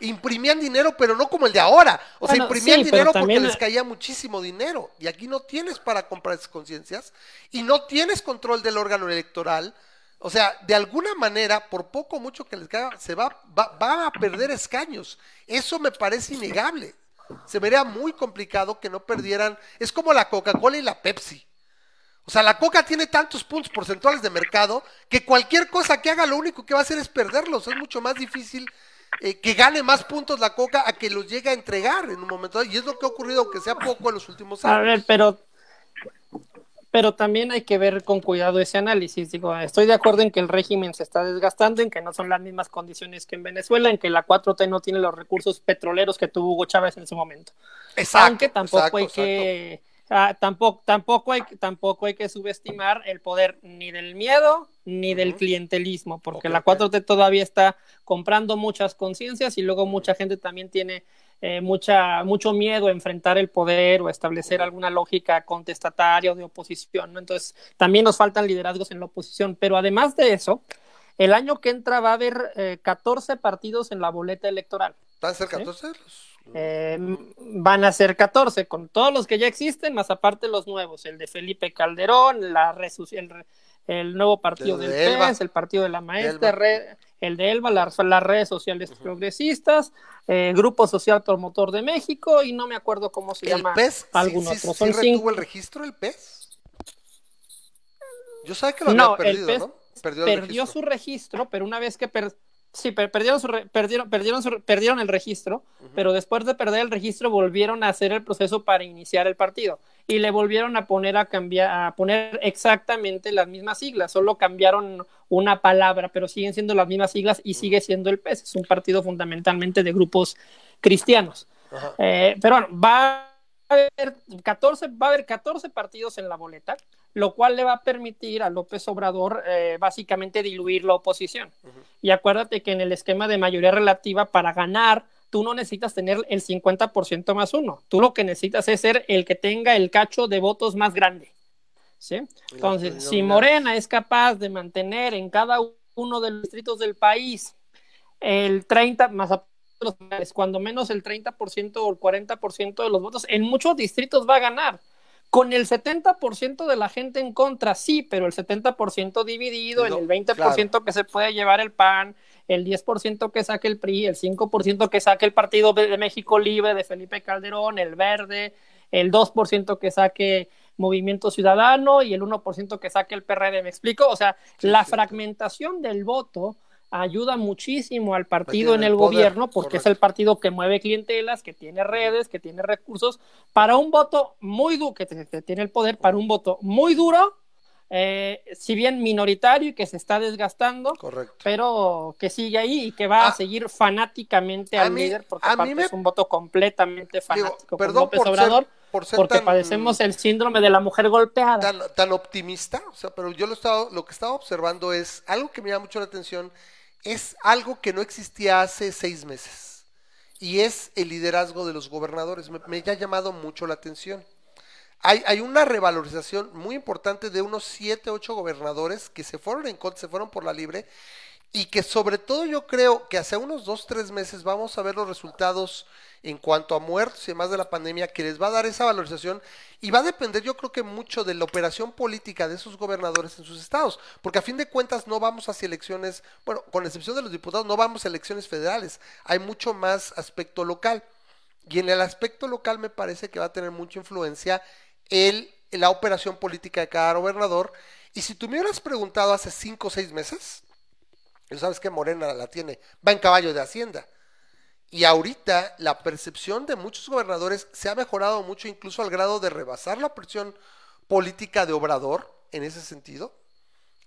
Imprimían dinero, pero no como el de ahora. O sea, imprimían dinero porque les caía muchísimo dinero. Y aquí no tienes para comprar esas conciencias y no tienes control del órgano electoral o sea, de alguna manera, por poco mucho que les caiga, se va, va, a perder escaños. Eso me parece innegable. Se vería muy complicado que no perdieran. Es como la Coca-Cola y la Pepsi. O sea, la Coca tiene tantos puntos porcentuales de mercado que cualquier cosa que haga lo único que va a hacer es perderlos. Es mucho más difícil eh, que gane más puntos la Coca a que los llegue a entregar en un momento. Y es lo que ha ocurrido, aunque sea poco en los últimos años. A ver, pero pero también hay que ver con cuidado ese análisis. Digo, estoy de acuerdo en que el régimen se está desgastando, en que no son las mismas condiciones que en Venezuela, en que la 4T no tiene los recursos petroleros que tuvo Hugo Chávez en ese momento. Exacto, Aunque tampoco hay que ah, tampoco, tampoco, hay, tampoco hay que subestimar el poder ni del miedo ni del clientelismo, porque la 4T todavía está comprando muchas conciencias y luego mucha gente también tiene eh, mucha, mucho miedo a enfrentar el poder o establecer alguna lógica contestataria o de oposición, ¿no? Entonces, también nos faltan liderazgos en la oposición, pero además de eso, el año que entra va a haber eh, 14 partidos en la boleta electoral. ¿Van a ser 14? Eh, van a ser 14, con todos los que ya existen, más aparte los nuevos, el de Felipe Calderón, la el, el nuevo partido del PES, el partido de la maestra, el de Elba, las, redes sociales progresistas, eh, Grupo Social Promotor de México y no me acuerdo cómo se llama. PES? ¿El sí, retuvo el registro el PES? Yo sé que lo había perdido, el ¿no? Perdió, su registro, pero una vez que Sí, perdieron, perdieron, perdieron, perdieron el registro, pero después de perder el registro volvieron a hacer el proceso para iniciar el partido y le volvieron a poner a cambiar, a poner exactamente las mismas siglas, solo cambiaron una palabra, pero siguen siendo las mismas siglas y sigue siendo el PES, es un partido fundamentalmente de grupos cristianos. Eh, pero bueno, va a haber 14, va a haber 14 partidos en la boleta lo cual le va a permitir a López Obrador eh, básicamente diluir la oposición. Y acuérdate que en el esquema de mayoría relativa, para ganar, tú no necesitas tener el 50% más uno. Tú lo que necesitas es ser el que tenga el cacho de votos más grande. ¿sí? Entonces, si Morena es capaz de mantener en cada uno de los distritos del país, el 30, más cuando menos el 30% o el 40% de los votos, en muchos distritos va a ganar. Con el 70% de la gente en contra, sí, pero el 70% dividido en el 20% que se puede llevar el PAN, el 10% que saque el PRI, el 5% que saque el Partido de México Libre de Felipe Calderón, el Verde, el 2% que saque Movimiento Ciudadano y el 1% que saque el PRD, ¿me explico? O sea, la fragmentación del voto ayuda muchísimo al partido en el, gobierno porque es el partido que mueve clientelas, que tiene redes, que tiene recursos, para un voto muy duro, que, tiene el poder, para un voto muy duro, eh, si bien minoritario y que se está desgastando, pero que sigue ahí y que va a ah. seguir fanáticamente al líder porque es un voto completamente fanático perdón por Obrador. porque padecemos el síndrome de la mujer golpeada. Tan, optimista, o sea, pero yo lo, estaba, lo que estaba observando es algo que me llama mucho la atención, es algo que no existía hace seis meses, y es el liderazgo de los gobernadores. Me, ha llamado mucho la atención hay, una revalorización muy importante de unos 7, 8 gobernadores que se fueron en contra, se fueron por la libre y que sobre todo yo creo que hace unos 2, 3 meses vamos a ver los resultados en cuanto a muertos y demás de la pandemia que les va a dar esa valorización y va a depender yo creo que mucho de la operación política de esos gobernadores en sus estados, porque a fin de cuentas no vamos hacia elecciones, bueno, con excepción de los diputados, no vamos a elecciones federales, hay mucho más aspecto local. Y en el aspecto local me parece que va a tener mucha influencia la operación política de cada gobernador. Y si tú me hubieras preguntado hace cinco o seis meses, tú sabes que Morena la tiene, va en caballo de Hacienda. Y ahorita la percepción de muchos gobernadores se ha mejorado mucho, incluso al grado de rebasar la presión política de Obrador en ese sentido.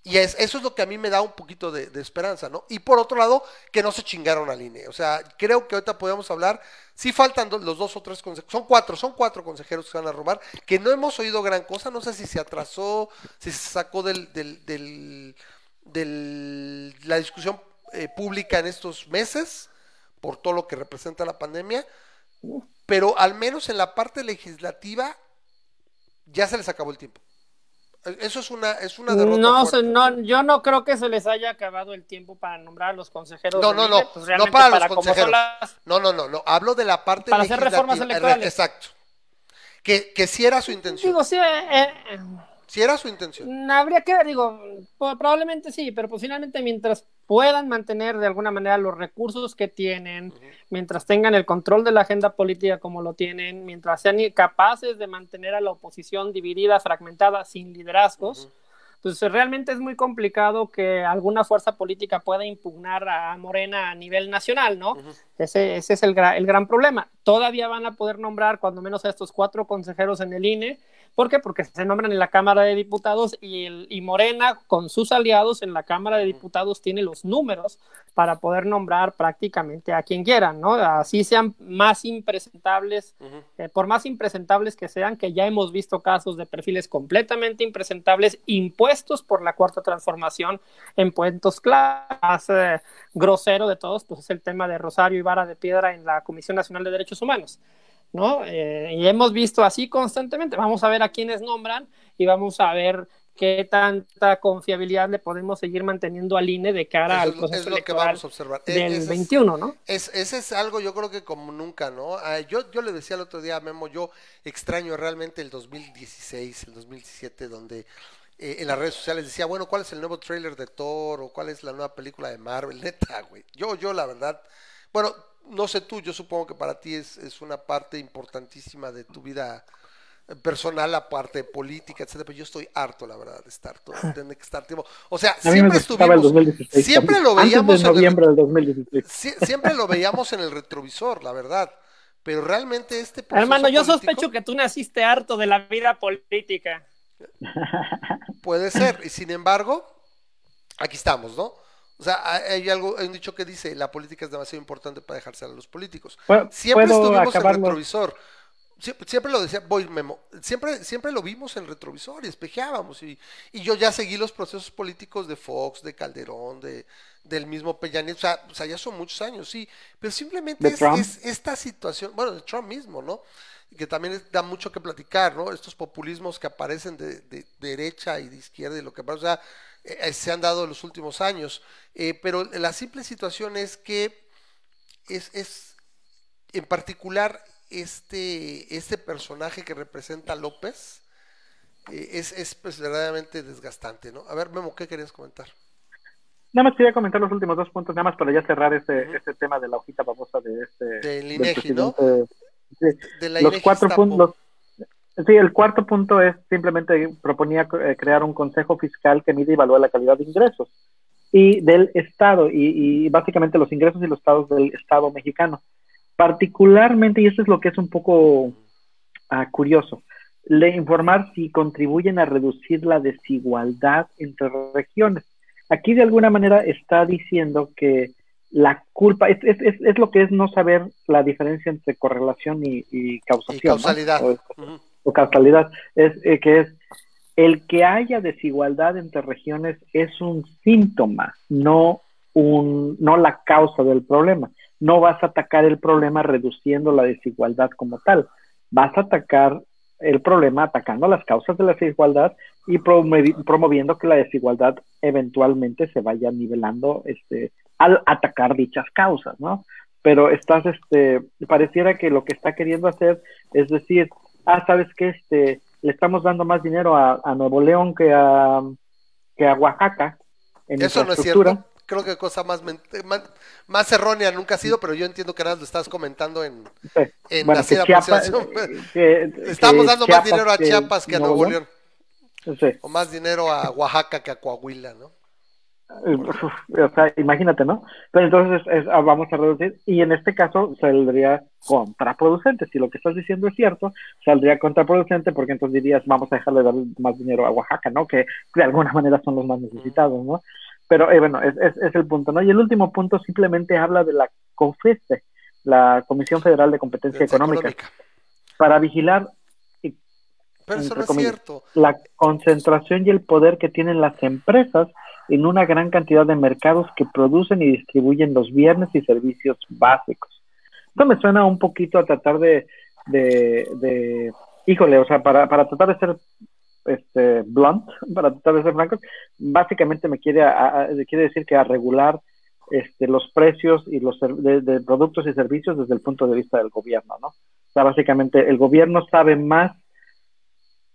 Y es, eso es lo que a mí me da un poquito de, esperanza, ¿no? Y por otro lado, que no se chingaron al INE. O sea, creo que ahorita podemos hablar, sí faltan los dos o tres consejeros, son cuatro, son cuatro consejeros que se van a robar, que no hemos oído gran cosa, no sé si se atrasó, si se sacó del, del, del, la discusión eh, pública en estos meses, por todo lo que representa la pandemia, pero al menos en la parte legislativa ya se les acabó el tiempo. Eso es una, es una derrota. No, no, yo no creo que se les haya acabado el tiempo para nombrar a los consejeros. No, no, no, pues, no para, los consejeros. No, no, no, no, hablo de la parte para hacer reformas electorales. Exacto. Que, que sí era su intención. Digo, sí, eh, eh si era su intención. Habría que, digo, probablemente sí, pero posiblemente mientras puedan mantener de alguna manera los recursos que tienen, mientras tengan el control de la agenda política como lo tienen, mientras sean capaces de mantener a la oposición dividida, fragmentada, sin liderazgos, entonces realmente es muy complicado que alguna fuerza política pueda impugnar a Morena a nivel nacional, ¿no? ese, ese, es el, el gran problema. Todavía van a poder nombrar cuando menos a estos cuatro consejeros en el INE, ¿Por qué? Porque se nombran en la Cámara de Diputados y, el, y Morena, con sus aliados en la Cámara de Diputados, tiene los números para poder nombrar prácticamente a quien quieran, ¿no? Así sean más impresentables, eh, por más impresentables que sean, que ya hemos visto casos de perfiles completamente impresentables impuestos por la Cuarta Transformación en puestos claros. Eh, grosero de todos, pues es el tema de Rosario Ibarra de Piedra en la Comisión Nacional de Derechos Humanos. ¿No? Eh, y hemos visto así constantemente. Vamos a ver a quiénes nombran y vamos a ver qué tanta confiabilidad le podemos seguir manteniendo al INE de cara al proceso es que vamos a observar. E-, del 21, ¿no? Es, ese es algo yo creo que como nunca, ¿no? Ah, yo, yo le decía el otro día a Memo, yo extraño realmente el 2016, el 2017, donde eh, en las redes sociales decía, bueno, ¿cuál es el nuevo trailer de Thor? o cuál es la nueva película de Marvel? (laughs) Neta, güey. Yo, yo la verdad, bueno, no sé tú, yo supongo que para ti es, es una parte importantísima de tu vida personal, la parte política, etcétera, pero yo estoy harto, la verdad, de estar todo, de estar tiempo. O sea, siempre estuvimos, siempre lo veíamos en noviembre el, del 2016. siempre lo veíamos en el retrovisor, la verdad. Pero realmente este Hermano, yo sospecho que tú naciste harto de la vida política. Puede ser, y sin embargo, aquí estamos, ¿no? O sea, hay algo, hay un dicho que dice, la política es demasiado importante para dejarse a los políticos. Siempre estuvimos en retrovisor. Siempre, lo decía, voy Memo, siempre, siempre lo vimos en retrovisor y espejeábamos. Y, y, yo ya seguí los procesos políticos de Fox, de Calderón, de, del mismo Peña o sea, o sea, ya son muchos años, sí. Pero simplemente es, esta situación, bueno, de Trump mismo, ¿no? Que también da mucho que platicar, ¿no? Estos populismos que aparecen de, de, derecha y de izquierda y lo que pasa. O sea, eh, se han dado en los últimos años. pero la simple situación es que es, es en particular este, este personaje que representa a López es, es pues, verdaderamente desgastante, ¿no? A ver, Memo, ¿qué querías comentar? Nada más quería comentar los últimos dos puntos, nada más para ya cerrar este, este tema de la hojita babosa de este. Del INEGI, ¿no? De, la los cuatro puntos. Sí, el cuarto punto es simplemente proponía eh, crear un consejo fiscal que mide y evalúa la calidad de ingresos y del Estado y, básicamente los ingresos y los estados del Estado mexicano. Particularmente, y eso es lo que es un poco ah, curioso, le informar si contribuyen a reducir la desigualdad entre regiones. Aquí de alguna manera está diciendo que la culpa es, es, es, lo que es no saber la diferencia entre correlación y, causación. Y causalidad. O, causalidad. Es eh, que es el que haya desigualdad entre regiones es un síntoma, no, un, no la causa del problema. No vas a atacar el problema reduciendo la desigualdad como tal. Vas a atacar el problema atacando las causas de la desigualdad y promoviendo que la desigualdad eventualmente se vaya nivelando este, al atacar dichas causas, ¿no? Pero estás, este, pareciera que lo que está queriendo hacer es decir, ah, sabes que este, le estamos dando más dinero a, Nuevo León que a, que a Oaxaca. En Eso no es cierto creo que cosa más, más, errónea nunca ha sido, pero yo entiendo que ahora lo estás comentando en, en la Estamos dando más dinero a Chiapas que, a Nuevo León. O más dinero a Oaxaca que a Coahuila, ¿no? O sea, imagínate, ¿no? Pero entonces ah, vamos a reducir, y en este caso saldría contraproducente. Si lo que estás diciendo es cierto, saldría contraproducente porque entonces dirías, vamos a dejarle dar más dinero a Oaxaca, ¿no? Que de alguna manera son los más necesitados, ¿no? Pero eh, bueno, es, es, el punto, ¿no? Y el último punto simplemente habla de la COFESE, la Comisión Federal de Competencia Económica, para vigilar Pero eso no es cierto. la concentración y el poder que tienen las empresas en una gran cantidad de mercados que producen y distribuyen los bienes y servicios básicos. Esto me suena un poquito a tratar de, de, de híjole, o sea, para, para tratar de ser este, blunt, para tratar de ser franco, básicamente me quiere, quiere decir que a regular este, los precios y los de, productos y servicios desde el punto de vista del gobierno, ¿no? O sea, básicamente el gobierno sabe más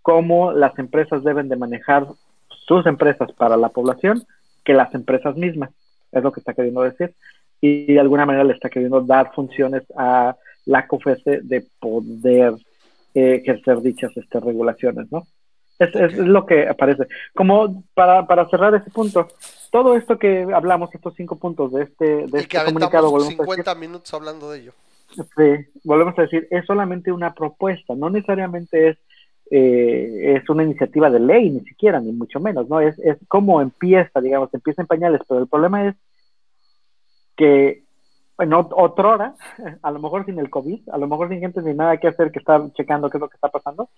cómo las empresas deben de manejar sus empresas para la población que las empresas mismas, es lo que está queriendo decir, y de alguna manera le está queriendo dar funciones a la COFESE de poder eh, ejercer dichas este, regulaciones, ¿no? Es, lo que aparece. Como para, para cerrar ese punto, todo esto que hablamos, estos cinco puntos de este, de este comunicado, volvemos 50 minutos hablando de ello. Sí, volvemos a decir, es solamente una propuesta, no necesariamente es eh, es una iniciativa de ley, ni siquiera, ni mucho menos, ¿no? Es, es como empieza, digamos, empieza en pañales, pero el problema es que en otra hora, (laughs) a lo mejor sin el COVID, a lo mejor sin gente ni nada que hacer que está checando qué es lo que está pasando,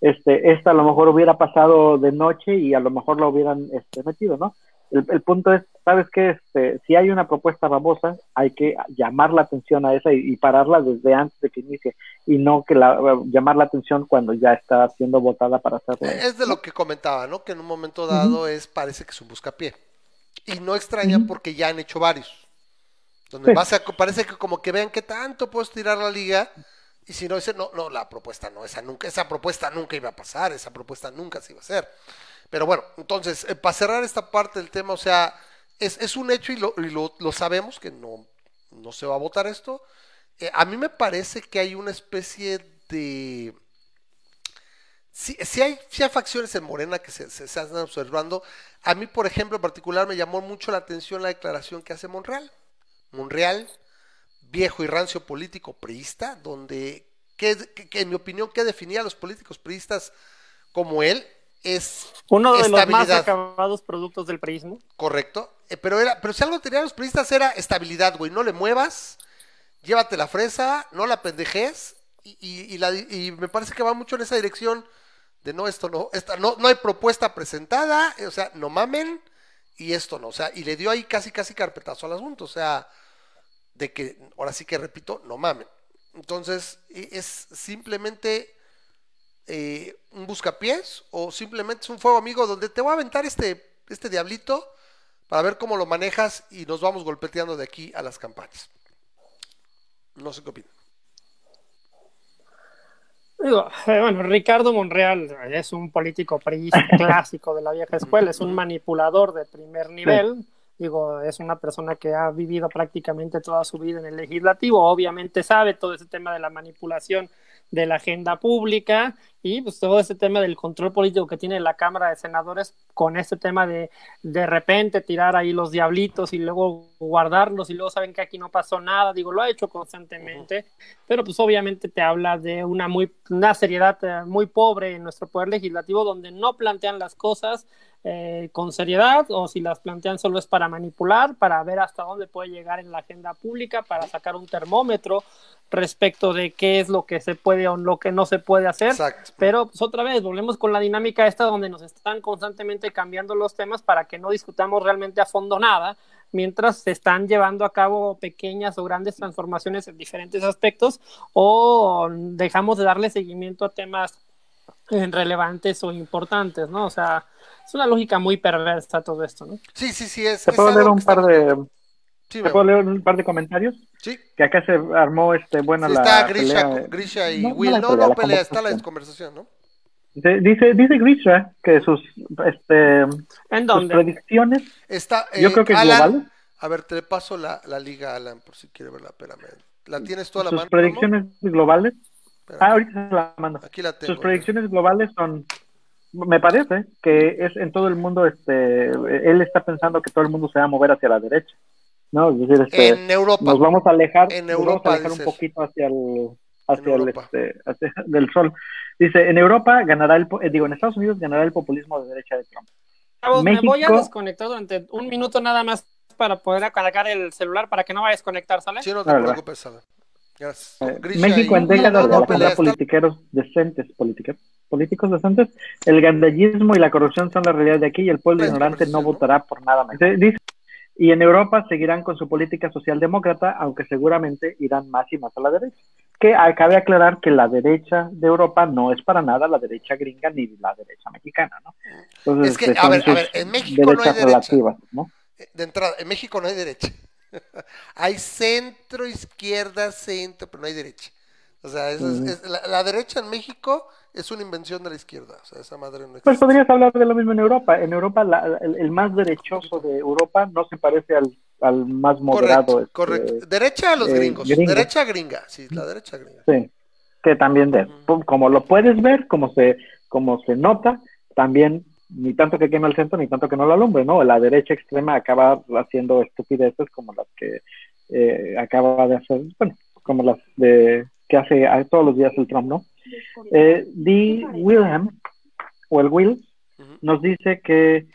este, esta a lo mejor hubiera pasado de noche y a lo mejor lo hubieran este, metido, ¿no? El, punto es, ¿sabes qué? Este, si hay una propuesta babosa, hay que llamar la atención a esa y, pararla desde antes de que inicie y no que la, llamar la atención cuando ya está siendo votada para hacerlo. Es de lo que comentaba, ¿no? Que en un momento dado es parece que es un buscapié. Y no extraña porque ya han hecho varios. Donde parece que como que vean que tanto puedes tirar la liga y si no dice, no, no, la propuesta no, esa nunca, esa propuesta nunca iba a pasar, esa propuesta nunca se iba a hacer. Pero bueno, entonces, eh, para cerrar esta parte del tema, o sea, es, es un hecho y, lo, lo, sabemos que no, no se va a votar esto. Eh, a mí me parece que hay una especie de... Si, si, hay, si hay facciones en Morena que se, se, están observando, a mí, por ejemplo, en particular me llamó mucho la atención la declaración que hace Monreal. Monreal, viejo y rancio político priista, donde, que, en mi opinión, que definía a los políticos priistas como él, es uno de los más acabados productos del priismo. Correcto. Eh, pero era, pero si algo tenían los priistas era estabilidad, güey. No le muevas, llévate la fresa, no la pendejes. Y, me parece que va mucho en esa dirección de no, esto no, esta, no, no hay propuesta presentada, o sea, no mamen, y esto no, o sea, y le dio ahí casi, casi carpetazo al asunto, o sea, de que, ahora sí que repito, no mamen. Entonces, e, es simplemente eh, un buscapiés o simplemente es un fuego amigo donde te voy a aventar este, este diablito para ver cómo lo manejas y nos vamos golpeteando de aquí a las campañas. No sé qué opinan. Digo, eh, bueno, Ricardo Monreal es un político (laughs) clásico de la vieja escuela, es un manipulador de primer nivel. Digo, es una persona que ha vivido prácticamente toda su vida en el legislativo, obviamente sabe todo ese tema de la manipulación de la agenda pública y pues todo ese tema del control político que tiene la Cámara de Senadores con ese tema de de repente tirar ahí los diablitos y luego guardarlos y luego saben que aquí no pasó nada, digo, lo ha hecho constantemente, pero pues obviamente te habla de una muy una seriedad eh, muy pobre en nuestro poder legislativo donde no plantean las cosas eh, con seriedad o si las plantean solo es para manipular, para ver hasta dónde puede llegar en la agenda pública, para sacar un termómetro respecto de qué es lo que se puede o lo que no se puede hacer. Pero pues otra vez, volvemos con la dinámica esta donde nos están constantemente cambiando los temas para que no discutamos realmente a fondo nada, mientras se están llevando a cabo pequeñas o grandes transformaciones en diferentes aspectos o dejamos de darle seguimiento a temas relevantes o importantes, ¿no? O sea, es una lógica muy perversa todo esto, ¿no? Sí, sí, sí. Es, ¿Te puedo leer un par de... ¿Te puedo leer un par de comentarios? Sí. Que acá se armó este buena sí, la está Grisha, pelea. Grisha y no, Will. No, no, no pelea, está la conversación, ¿no? Dice, dice Grisha que sus, este, ¿En sus predicciones. Está, eh, yo creo que Alan, global. A ver, te paso la, la liga, Alan, por si quiere verla. Espérame. ¿La tienes toda la sus mano? predicciones globales. Espérame. Ah, ahorita se la mando. Aquí la tengo. Sus predicciones globales son me parece que es en todo el mundo, este, él está pensando que todo el mundo se va a mover hacia la derecha, ¿no? Es decir, este, en Europa. nos vamos a alejar, en Europa, vamos a alejar un poquito hacia el, hacia el, este, hacia, (laughs) del sol. Dice, en Europa ganará el, eh, digo, en Estados Unidos ganará el populismo de derecha de Trump. Chavos, México- me voy a desconectar durante un minuto nada más para poder cargar el celular para que no vaya a desconectar, ¿sale? Sí, no te ¿verdad? preocupes, Alan. Gracias. Eh, México en décadas no, de no la pelea, está- politiqueros decentes, políticos, políticos decentes, el gandallismo y la corrupción son la realidad de aquí y el pueblo ignorante no votará por nada más. Dice, y en Europa seguirán con su política socialdemócrata, aunque seguramente irán más y más a la derecha. Que ah, cabe aclarar que la derecha de Europa no es para nada la derecha gringa ni la derecha mexicana, ¿no? Entonces, Es que, este, a ver, a ver, en México no hay derechas derecha. relativas, ¿no? Eh, De entrada, en México no hay derecha. (laughs) hay centro, izquierda, centro, pero no hay derecha. O sea, eso es- la, la derecha en México es una invención de la izquierda. O sea, esa madre no Pues podrías hablar de lo mismo en Europa. En Europa, la- el, el más derechoso de Europa no se parece al, al más moderado. correcto, este, correcto. Derecha a los eh, gringos. gringo. Derecha gringa, sí, la derecha gringa. Sí, que también, de, como lo puedes ver, como se, como se nota, también ni tanto que queme el centro, ni tanto que no lo alumbre, ¿no? La derecha extrema acaba haciendo estupideces como las que eh, acaba de hacer, bueno, como las de que hace a- todos los días el Trump, ¿no? Eh, D. Wilhelm, o el Will, nos dice que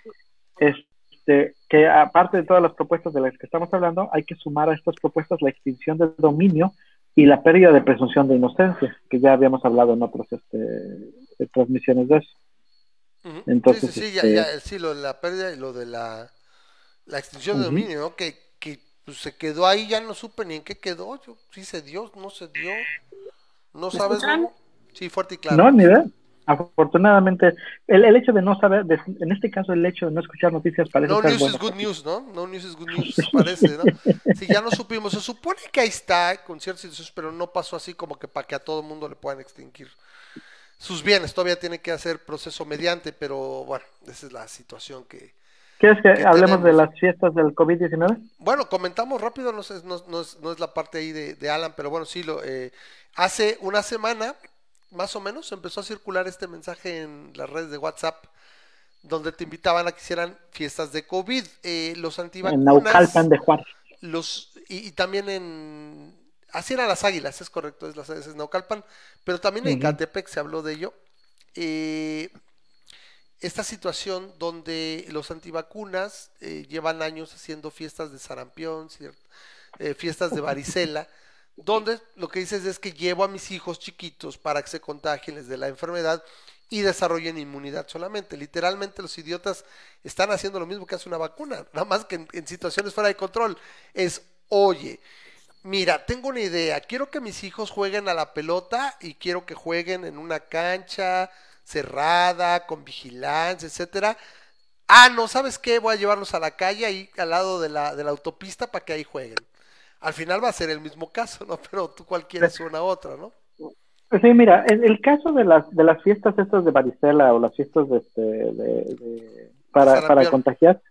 este que aparte de todas las propuestas de las que estamos hablando, hay que sumar a estas propuestas la extinción del dominio y la pérdida de presunción de inocencia, que ya habíamos hablado en otras este, transmisiones de eso. Entonces, sí, sí, sí, ya, este- ya, sí, lo de la pérdida y lo de la, la extinción de dominio, ¿no? Que, que pues, se quedó ahí, ya no supe ni en qué quedó. Yo, sí se dio, no se dio. ¿No sabes? Sí, fuerte y claro. No, ni idea. Afortunadamente, el, el hecho de no saber, de- en este caso el hecho de no escuchar noticias parece No news bueno. is good news, ¿no? No news is good news, (laughs) parece, ¿no? Sí, ya no supimos. Se supone que ahí está, con ciertas situaciones, pero no pasó así como que para que a todo el mundo le puedan extinguir sus bienes. Todavía tiene que hacer proceso mediante, pero bueno, esa es la situación que... ¿Quieres que ¿Qué hablemos de las fiestas del COVID-19? Bueno, comentamos rápido, no, sé, no, no es, no es la parte ahí de, de Alan, pero bueno, sí, lo, eh, hace una semana, más o menos, empezó a circular este mensaje en las redes de WhatsApp, donde te invitaban a que hicieran fiestas de COVID. Eh, los En antivacunas... Naucalpan de Juárez. los y, y también en así eran las águilas es correcto es las es Naucalpan pero también en. Catepec se habló de ello Eh, esta situación donde los antivacunas eh, llevan años haciendo fiestas de sarampión eh, fiestas de varicela (laughs) donde lo que dices es que llevo a mis hijos chiquitos para que se contagien les de la enfermedad y desarrollen inmunidad solamente. Literalmente los idiotas están haciendo lo mismo que hace una vacuna, (laughs) nada más que en, en situaciones fuera de control. Es, oye, mira, tengo una idea, quiero que mis hijos jueguen a la pelota y quiero que jueguen en una cancha cerrada, con vigilancia, etcétera. Ah, no, ¿sabes qué? Voy a llevarlos a la calle ahí al lado de la, de la autopista para que ahí jueguen. Al final va a ser el mismo caso, ¿no? (laughs) Pero tú cuál quieres una u otra, ¿no? Sí, mira, en el caso de las de las fiestas estas de varicela o las fiestas de, este, de, de para, para contagiar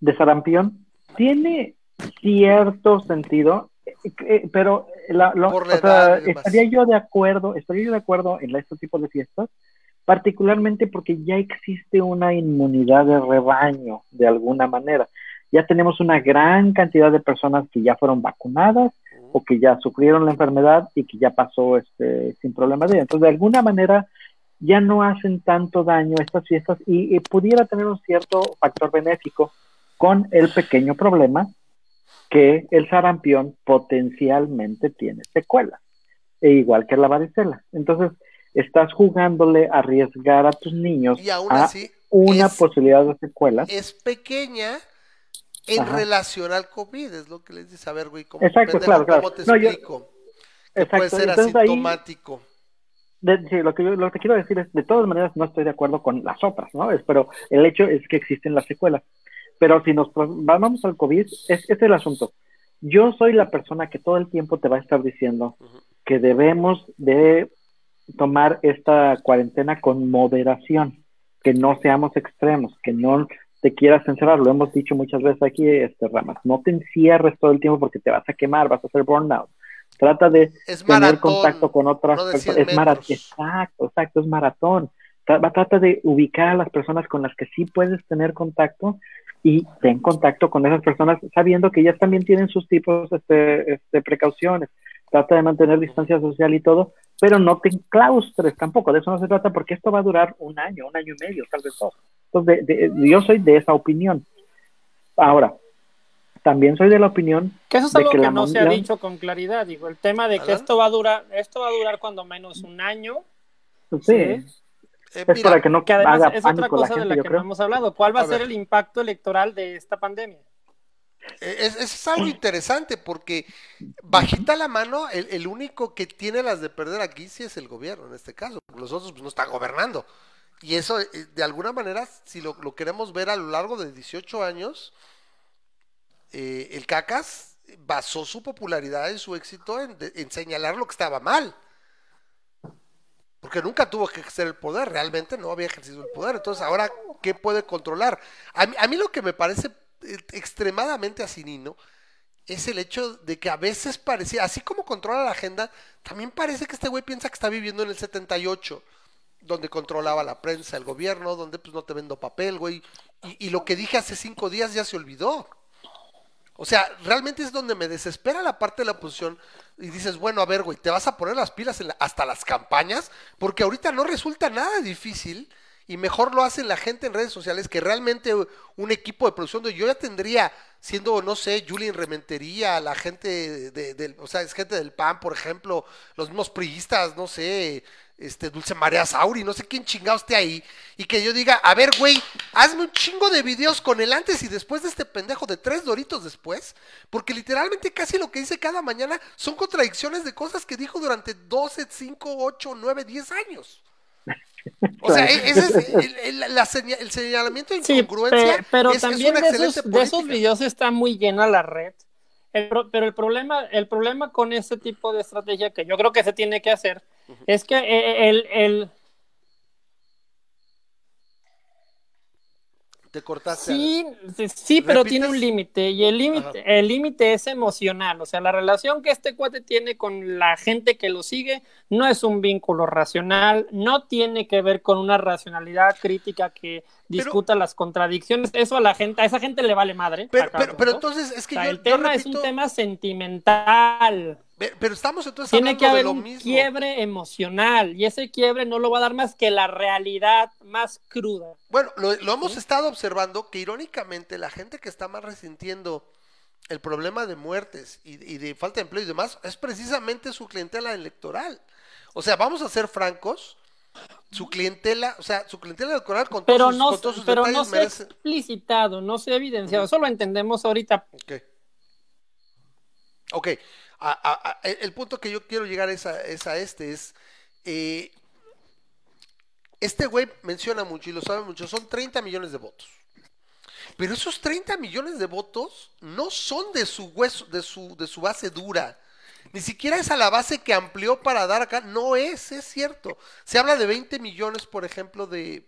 de sarampión tiene cierto sentido, eh, eh, pero la, lo- o sea, estaría yo de acuerdo, estaría yo de acuerdo en este tipo de fiestas, particularmente porque ya existe una inmunidad de rebaño de alguna manera. Ya tenemos una gran cantidad de personas que ya fueron vacunadas o que ya sufrieron la enfermedad y que ya pasó este sin problema de ella. Entonces, de alguna manera ya no hacen tanto daño estas fiestas y, y pudiera tener un cierto factor benéfico con el pequeño problema que el sarampión potencialmente tiene secuelas, e igual que la varicela. Entonces, estás jugándole a arriesgar a tus niños Y aún a una es- posibilidad de secuelas. es pequeña en Ajá. relación al COVID, es lo que les dice. A ver, güey, ¿cómo, Exacto, claro, claro. ¿cómo te No, yo- explico? Puede Exacto, ser entonces ahí- asintomático. De- sí, lo que yo lo que quiero decir es, de todas maneras, no estoy de acuerdo con las otras, ¿no? Es, pero el hecho es que existen las secuelas. Pero si nos vamos al COVID, es, este es el asunto. Yo soy la persona que todo el tiempo te va a estar diciendo que debemos de tomar esta cuarentena con moderación, que no seamos extremos, que no te quieras encerrar, lo hemos dicho muchas veces aquí, este Ramas, no te encierres todo el tiempo porque te vas a quemar, vas a hacer burnout. Trata de Es tener maratón. contacto con otras no de personas. 100 Es maratón, exacto, exacto, es maratón. Tra- Trata de ubicar a las personas con las que sí puedes tener contacto y ten contacto con esas personas sabiendo que ellas también tienen sus tipos este, este, precauciones. Trata de mantener distancia social y todo, pero no te enclaustres tampoco. De eso no se trata porque esto va a durar un año, un año y medio, tal vez dos. Entonces, de- de- yo soy de esa opinión. Ahora, también soy de la opinión Que eso es de algo que no se ha dicho con claridad. Digo, el tema de que esto va a durar, esto va a durar cuando menos un año. pues, Sí. sí, Eh, es mira, para que no Que además haga es otra cosa de la que creo. no hemos hablado. ¿Cuál va A a, ser ver. el impacto electoral de esta pandemia? Eh, Es, es algo interesante porque bajita la mano, el, el único que tiene las de perder aquí sí es el gobierno en este caso, porque los otros pues, no están gobernando. Y eso, eh, de alguna manera, si lo, lo queremos ver a lo largo de 18 años, eh, el Cacas basó su popularidad y su éxito en, señalar lo que estaba mal. Porque nunca tuvo que ejercer el poder, realmente no había ejercido el poder. Entonces, ahora, ¿qué puede controlar? A mí, a mí lo que me parece eh, extremadamente asinino es el hecho de que a veces parecía, así como controla la agenda, también parece que este güey piensa que está viviendo en el 78, donde controlaba la prensa, el gobierno, donde pues no te vendo papel, güey. Y, lo que dije hace cinco días ya se olvidó. O sea, realmente es donde me desespera la parte de la oposición y dices, bueno, a ver, güey, te vas a poner las pilas hasta las campañas, porque ahorita no resulta nada difícil y mejor lo hacen la gente en redes sociales que realmente un equipo de producción de yo ya tendría siendo no sé Julien Rementería la gente de, del o sea es gente del PAN por ejemplo los mismos priistas no sé este Dulce María Sauri no sé quién chingado esté ahí y que yo diga a ver güey hazme un chingo de videos con el antes y después de este pendejo de tres doritos después porque literalmente casi lo que dice cada mañana son contradicciones de cosas que dijo durante 12, 5, 8, 9, 10 años (laughs) o sea, e- ese es el, el- la seña- el señalamiento de incongruencia. pe- pero es- también de, esos, de videos está muy llena la red. El pero el problema, el problema con este tipo de estrategia que yo creo que se tiene que hacer es que eh, el, Te cortaste. sí, sí, sí, pero ¿Repites? tiene un límite y el límite, el límite es emocional. O sea, la relación que este cuate tiene con la gente que lo sigue no es un vínculo racional, no tiene que ver con una racionalidad crítica que discuta las contradicciones. Eso a la gente, a esa gente le vale madre. Pero, pero, pero entonces es que O sea, yo, el yo tema es un tema sentimental. Pero estamos entonces Tiene hablando que haber de lo un mismo. quiebre emocional y ese quiebre no lo va a dar más que la realidad más cruda. Bueno, lo, lo hemos estado observando que irónicamente la gente que está más resintiendo el problema de muertes y, y de falta de empleo y demás es precisamente su clientela electoral. O sea, vamos a ser francos, su clientela, o sea, su clientela electoral con todos Pero sus, no, con todos sus pero no detalles se ha merece... explicitado, no se ha evidenciado. Eso lo entendemos ahorita. Ok. Ok. El punto que yo quiero llegar es a, es a este, es... eh, este güey menciona mucho y lo sabe mucho, son 30 millones de votos. Pero esos 30 millones de votos no son de su base dura. Ni siquiera es a la base que amplió para dar acá. No es, es cierto. Se habla de 20 millones, por ejemplo, de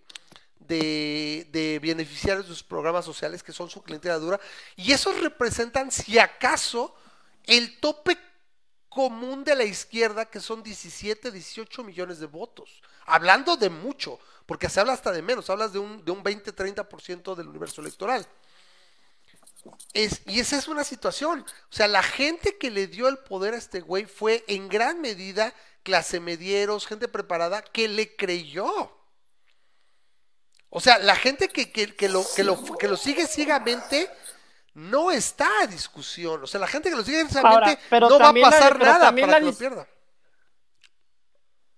beneficiarios de sus programas sociales que son su clientela dura. Y esos representan, si acaso, el tope común de la izquierda, que son 17, 18 millones de votos. Hablando de mucho, porque se habla hasta de menos, hablas de un, de un 20, 30% del universo electoral. Es, y esa es una situación. O sea, la gente que le dio el poder a este güey fue en gran medida clase medieros, gente preparada, que le creyó. O sea, la gente que, que, que lo, que, lo, que lo sigue ciegamente no está a discusión. O sea, la gente que lo sigue ciegamente no va a pasar la, nada para que lo pierda.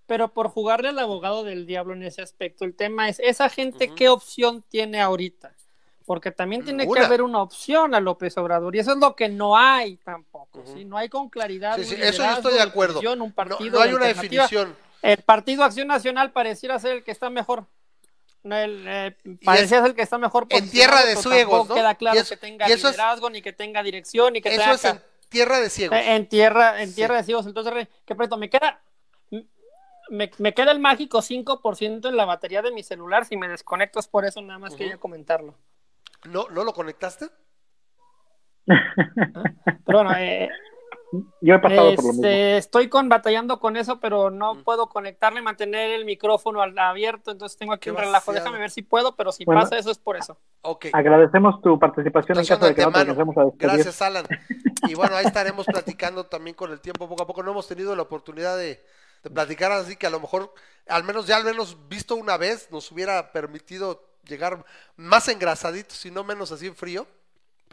Pero por jugarle al abogado del diablo en ese aspecto, el tema es, ¿esa gente uh -huh. qué opción tiene ahorita? Porque también tiene que haber una opción a López Obrador, y eso es lo que no hay tampoco, uh -huh. ¿sí? No hay con claridad. Sí, sí, eso yo estoy de acuerdo. Un partido no, no hay una definición. El Partido Acción Nacional pareciera ser el que está mejor. El, eh, parecía el que está mejor en tierra de ciegos, ¿no? queda claro que tenga liderazgo, es, ni que tenga dirección, ni que eso tenga... es en tierra de ciegos. En tierra, en tierra sí. de ciegos. Entonces, ¿qué preto? Me queda me, me, queda el mágico 5% en la batería de mi celular. Si me desconecto es por eso, nada más uh -huh. quería comentarlo. ¿No, ¿No lo conectaste? (laughs) pero bueno, eh, yo he pasado este, por lo mismo. Estoy con, batallando con eso, pero no mm. puedo conectarle, mantener el micrófono abierto, entonces tengo aquí un relajo. Déjame ver si puedo, pero si bueno, pasa eso es por eso. Okay. Agradecemos tu participación en caso de que no a Gracias, Alan. Y bueno, ahí estaremos platicando también con el tiempo, poco a poco. No hemos tenido la oportunidad de, de platicar, así que a lo mejor, al menos ya al menos visto una vez, nos hubiera permitido llegar más engrasaditos y no menos así en frío.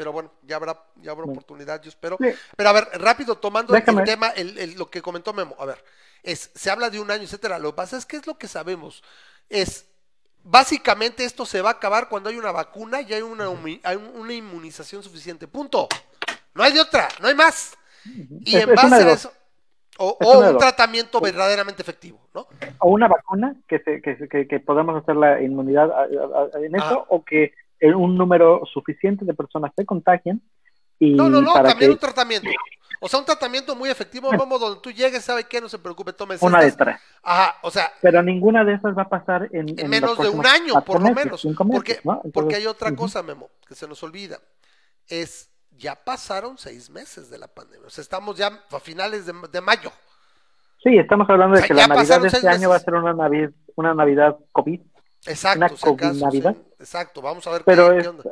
Pero bueno, ya habrá, ya habrá oportunidad, yo espero. Sí. Pero a ver, rápido, tomando Déjame. el tema, el, el, lo que comentó Memo, a ver, es, se habla de un año, etcétera. Lo que pasa es que es lo que sabemos. Es, básicamente esto se va a acabar cuando hay una vacuna y hay una, hay una inmunización suficiente. Punto. No hay de otra, no hay más. Y es, en base a eso. O, o un tratamiento verdaderamente efectivo, ¿no? O una vacuna que, se, que, que, que podamos hacer la inmunidad en eso, o que un número suficiente de personas se contagien. Y no, no, no, para también que... un tratamiento. O sea, un tratamiento muy efectivo, bueno, vamos donde tú llegues, sabe qué, no se preocupe, tome Una de tres. Ajá, o sea. Pero ninguna de esas va a pasar en. En, en menos de un año, por lo menos. Meses, porque, ¿no? Entonces, porque hay otra uh -huh. cosa, Memo, que se nos olvida. Es, ya pasaron seis meses de la pandemia. O sea, estamos ya a finales de, de mayo. Sí, estamos hablando de o sea, que la Navidad de este año meses. va a ser una Navidad, una Navidad COVID. Exacto, una COVID acaso, Navidad. Sí, exacto, vamos a ver pero qué, es, qué onda.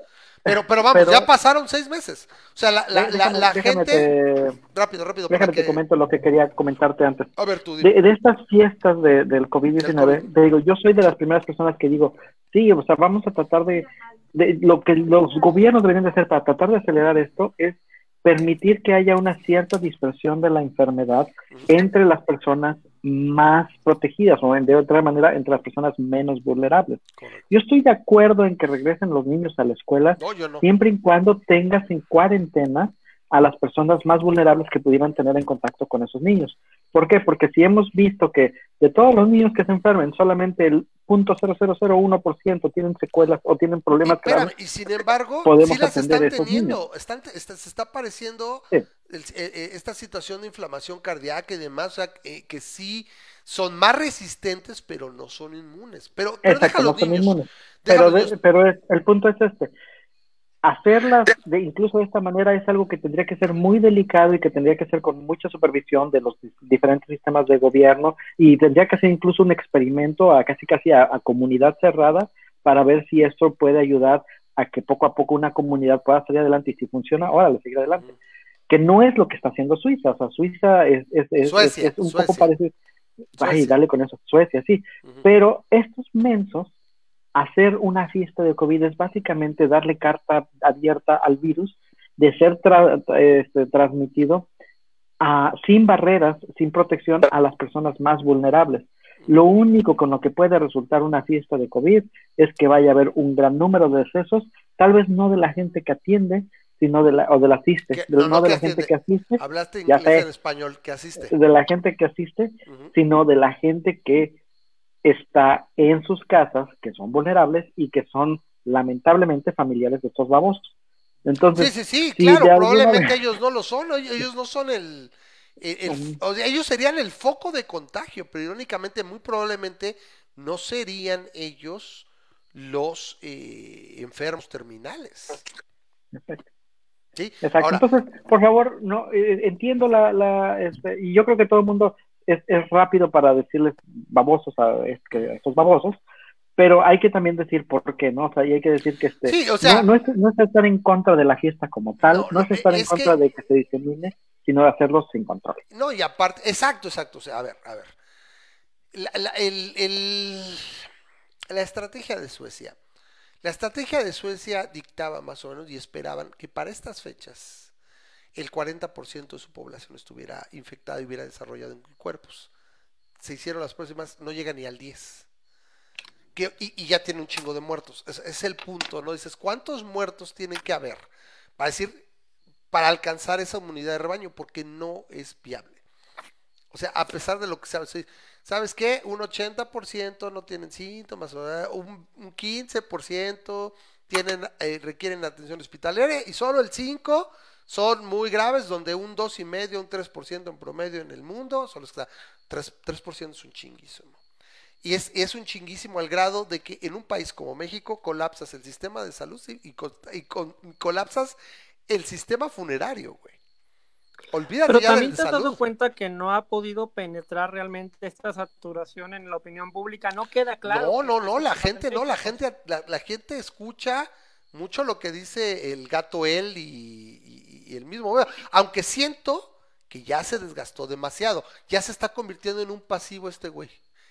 Pero, pero vamos, pero, ya pasaron seis meses. O sea, la, la, déjame, la, déjame gente. Te, rápido, rápido. Déjame que... te comento lo que quería comentarte antes. A ver, tú de, de, estas fiestas de, del COVID-19, te digo, yo soy de las primeras personas que digo, sí, o sea, vamos a tratar de, de. Lo que los gobiernos deberían de hacer para tratar de acelerar esto es permitir que haya una cierta dispersión de la enfermedad entre las personas más protegidas o de otra manera entre las personas menos vulnerables. Correcto. Yo estoy de acuerdo en que regresen los niños a la escuela no, no. siempre y cuando tengas en cuarentena a las personas más vulnerables que pudieran tener en contacto con esos niños. ¿Por qué? Porque si hemos visto que de todos los niños que se enfermen, solamente el 0.0001% tienen secuelas o tienen problemas y, graves. Y sin embargo, podemos sí las atender están teniendo. Niños. Están, está, se está apareciendo sí. El, eh, esta situación de inflamación cardíaca y demás, o sea, eh, que sí son más resistentes, pero no son inmunes. Pero, pero Exacto, no son niños. inmunes. Pero, de, pero el punto es este hacerlas de incluso de esta manera es algo que tendría que ser muy delicado y que tendría que ser con mucha supervisión de los diferentes sistemas de gobierno y tendría que ser incluso un experimento a casi casi a, a comunidad cerrada para ver si esto puede ayudar a que poco a poco una comunidad pueda salir adelante y si funciona, ahora le seguir adelante. Que no es lo que está haciendo Suiza, o sea, Suiza es, es, es, Suecia, es un Suecia. poco parecido. Ay, dale con eso, Suecia, sí. Uh -huh. Pero estos mensos hacer una fiesta de COVID es básicamente darle carta abierta al virus de ser tra este, transmitido a, sin barreras, sin protección a las personas más vulnerables. Lo único con lo que puede resultar una fiesta de COVID es que vaya a haber un gran número de decesos, tal vez no de la gente que atiende, sino de la, o de la asiste, no, no, no, de la asiste. gente que asiste. Hablaste inglés sé, en español, que asiste. De la gente que asiste, uh -huh. sino de la gente que está en sus casas, que son vulnerables y que son lamentablemente, familiares de estos babosos. Entonces, sí, sí, sí, claro, probablemente ellos no lo son, ellos no son el, o sea, ellos serían el foco de contagio, pero irónicamente, muy probablemente no serían ellos los eh, enfermos terminales. Exacto. ¿Sí? Exacto. Entonces, por favor, no eh, entiendo la, la este, y yo creo que todo el mundo es, es rápido para decirles babosos a, estos babosos, pero hay que también decir por qué, ¿no? O sea, y hay que decir que este, no, es, no, es, estar en contra de la fiesta como tal, no, es estar en contra de que se disemine, sino de hacerlo sin control. No, y aparte, exacto, exacto, o sea, a ver, a ver. La, el, el, la estrategia de Suecia. La estrategia de Suecia dictaba más o menos y esperaban que para estas fechas el 40% de su población estuviera infectada y hubiera desarrollado en cuerpos. Se hicieron las próximas, no llega ni al 10. Que, y, ya tiene un chingo de muertos. Es, es, el punto, ¿no? Dices, ¿cuántos muertos tienen que haber para decir, para alcanzar esa inmunidad de rebaño? Porque no es viable. O sea, a pesar de lo que se ¿sabes qué? Un 80% no tienen síntomas, un, 15% tienen, eh, requieren atención hospitalaria y solo el 5% son muy graves, donde un 2,5%, un 3% en promedio en el mundo, solo está 3%, 3 es un chinguísimo. Y es, es, un chinguísimo al grado de que en un país como México colapsas el sistema de salud y, y colapsas el sistema funerario, güey. Olvídate Pero también te has dado cuenta que no ha podido penetrar realmente esta saturación en la opinión pública, no queda claro. No, no, no, la gente no, la gente, la, gente escucha mucho lo que dice el gato él y, el mismo, aunque siento que ya se desgastó demasiado, ya se está convirtiendo en un pasivo este güey.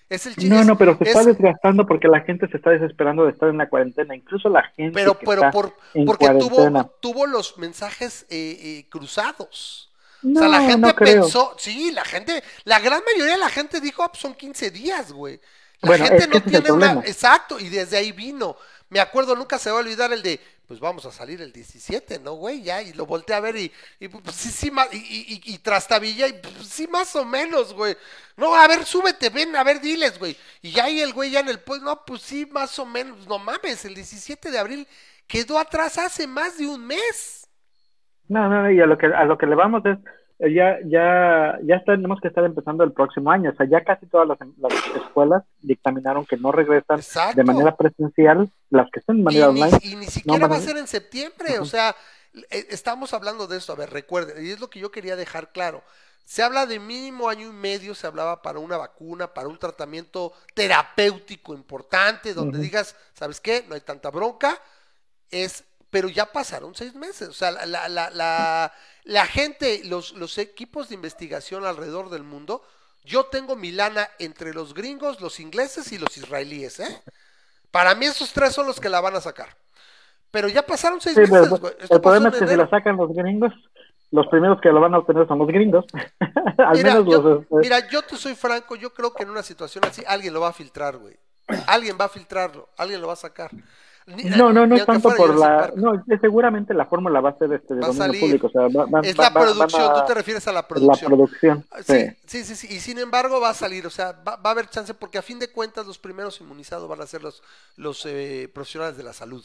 Es el no, no, pero se está desgastando porque la gente se está desesperando de estar en la cuarentena, incluso la gente. Pero, pero por, porque tuvo, tuvo los mensajes eh, eh, cruzados o sea, la gente pensó, sí, la gente, la gran mayoría de la gente dijo, ah, pues son 15 días, güey. La gente no tiene una, exacto, y desde ahí vino. Me acuerdo, nunca se va a olvidar el de, pues vamos a salir el 17, ¿no, güey? Ya, y lo volteé a ver y, y pues sí, sí, y, y, y, trastabilla, y pues, sí, más o menos, güey. No, a ver, súbete, ven, a ver, diles, güey. Y ya ahí el güey ya en el, pues, no, pues sí, más o menos, no mames, el 17 de abril quedó atrás hace más de un mes. No, no, y a lo que, a lo que le vamos es, eh, ya, ya, ya tenemos que estar empezando el próximo año. O sea, ya casi todas las, escuelas dictaminaron que no regresan de manera presencial, las que están de manera online. y ni siquiera va a ser en septiembre. O sea, eh, estamos hablando de esto. A ver, recuerden, y es lo que yo quería dejar claro. Se habla de mínimo año y medio, se hablaba para una vacuna, para un tratamiento terapéutico importante, donde digas, ¿sabes qué? No hay tanta bronca. Es pero ya pasaron seis meses. O sea, la, la, la, la gente, los, los equipos de investigación alrededor del mundo, yo tengo mi lana entre los gringos, los ingleses y los israelíes, ¿eh? Para mí esos tres son los que la van a sacar. Pero ya pasaron seis meses. el problema es que si la sacan los gringos, los primeros que lo van a obtener son los gringos. (laughs) Al mira, menos yo, este, mira, yo te soy franco, yo creo que en una situación así alguien lo va a filtrar, güey. Alguien va a filtrarlo, alguien lo va a saltar. No, no, no es tanto por la. No, seguramente la fórmula va a ser este, de dominio público. O sea, es la producción, tú te refieres a la producción. La producción. Ah, sí, sí, sí, sí, Y sin embargo va a salir, o sea, va, a haber chance porque a fin de cuentas los primeros inmunizados van a ser los, los eh, profesionales de la salud.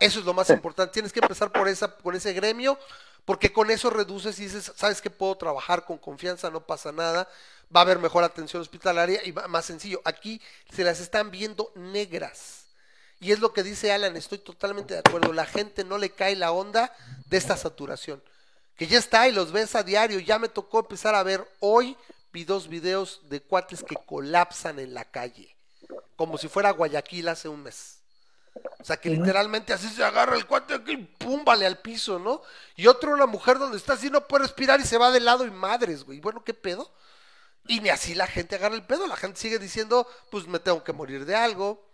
Eso es lo más importante. Tienes que empezar por esa, por ese gremio, porque con eso reduces y dices, sabes que puedo trabajar con confianza, no pasa nada, va a haber mejor atención hospitalaria y más sencillo. Aquí se las están viendo negras y es lo que dice Alan, estoy totalmente de acuerdo. La gente no le cae la onda de esta saturación. Que ya está y los ves a diario. Ya me tocó empezar a ver hoy, vi dos videos de cuates que colapsan en la calle. Como si fuera Guayaquil hace un mes. O sea, que literalmente así se agarra el cuate y pum, vale al piso, ¿no? Y otro, una mujer donde está así, no puede respirar y se va de lado y madres, güey. Bueno, ¿qué pedo? Y ni así la gente agarra el pedo. La gente sigue diciendo, pues me tengo que morir de algo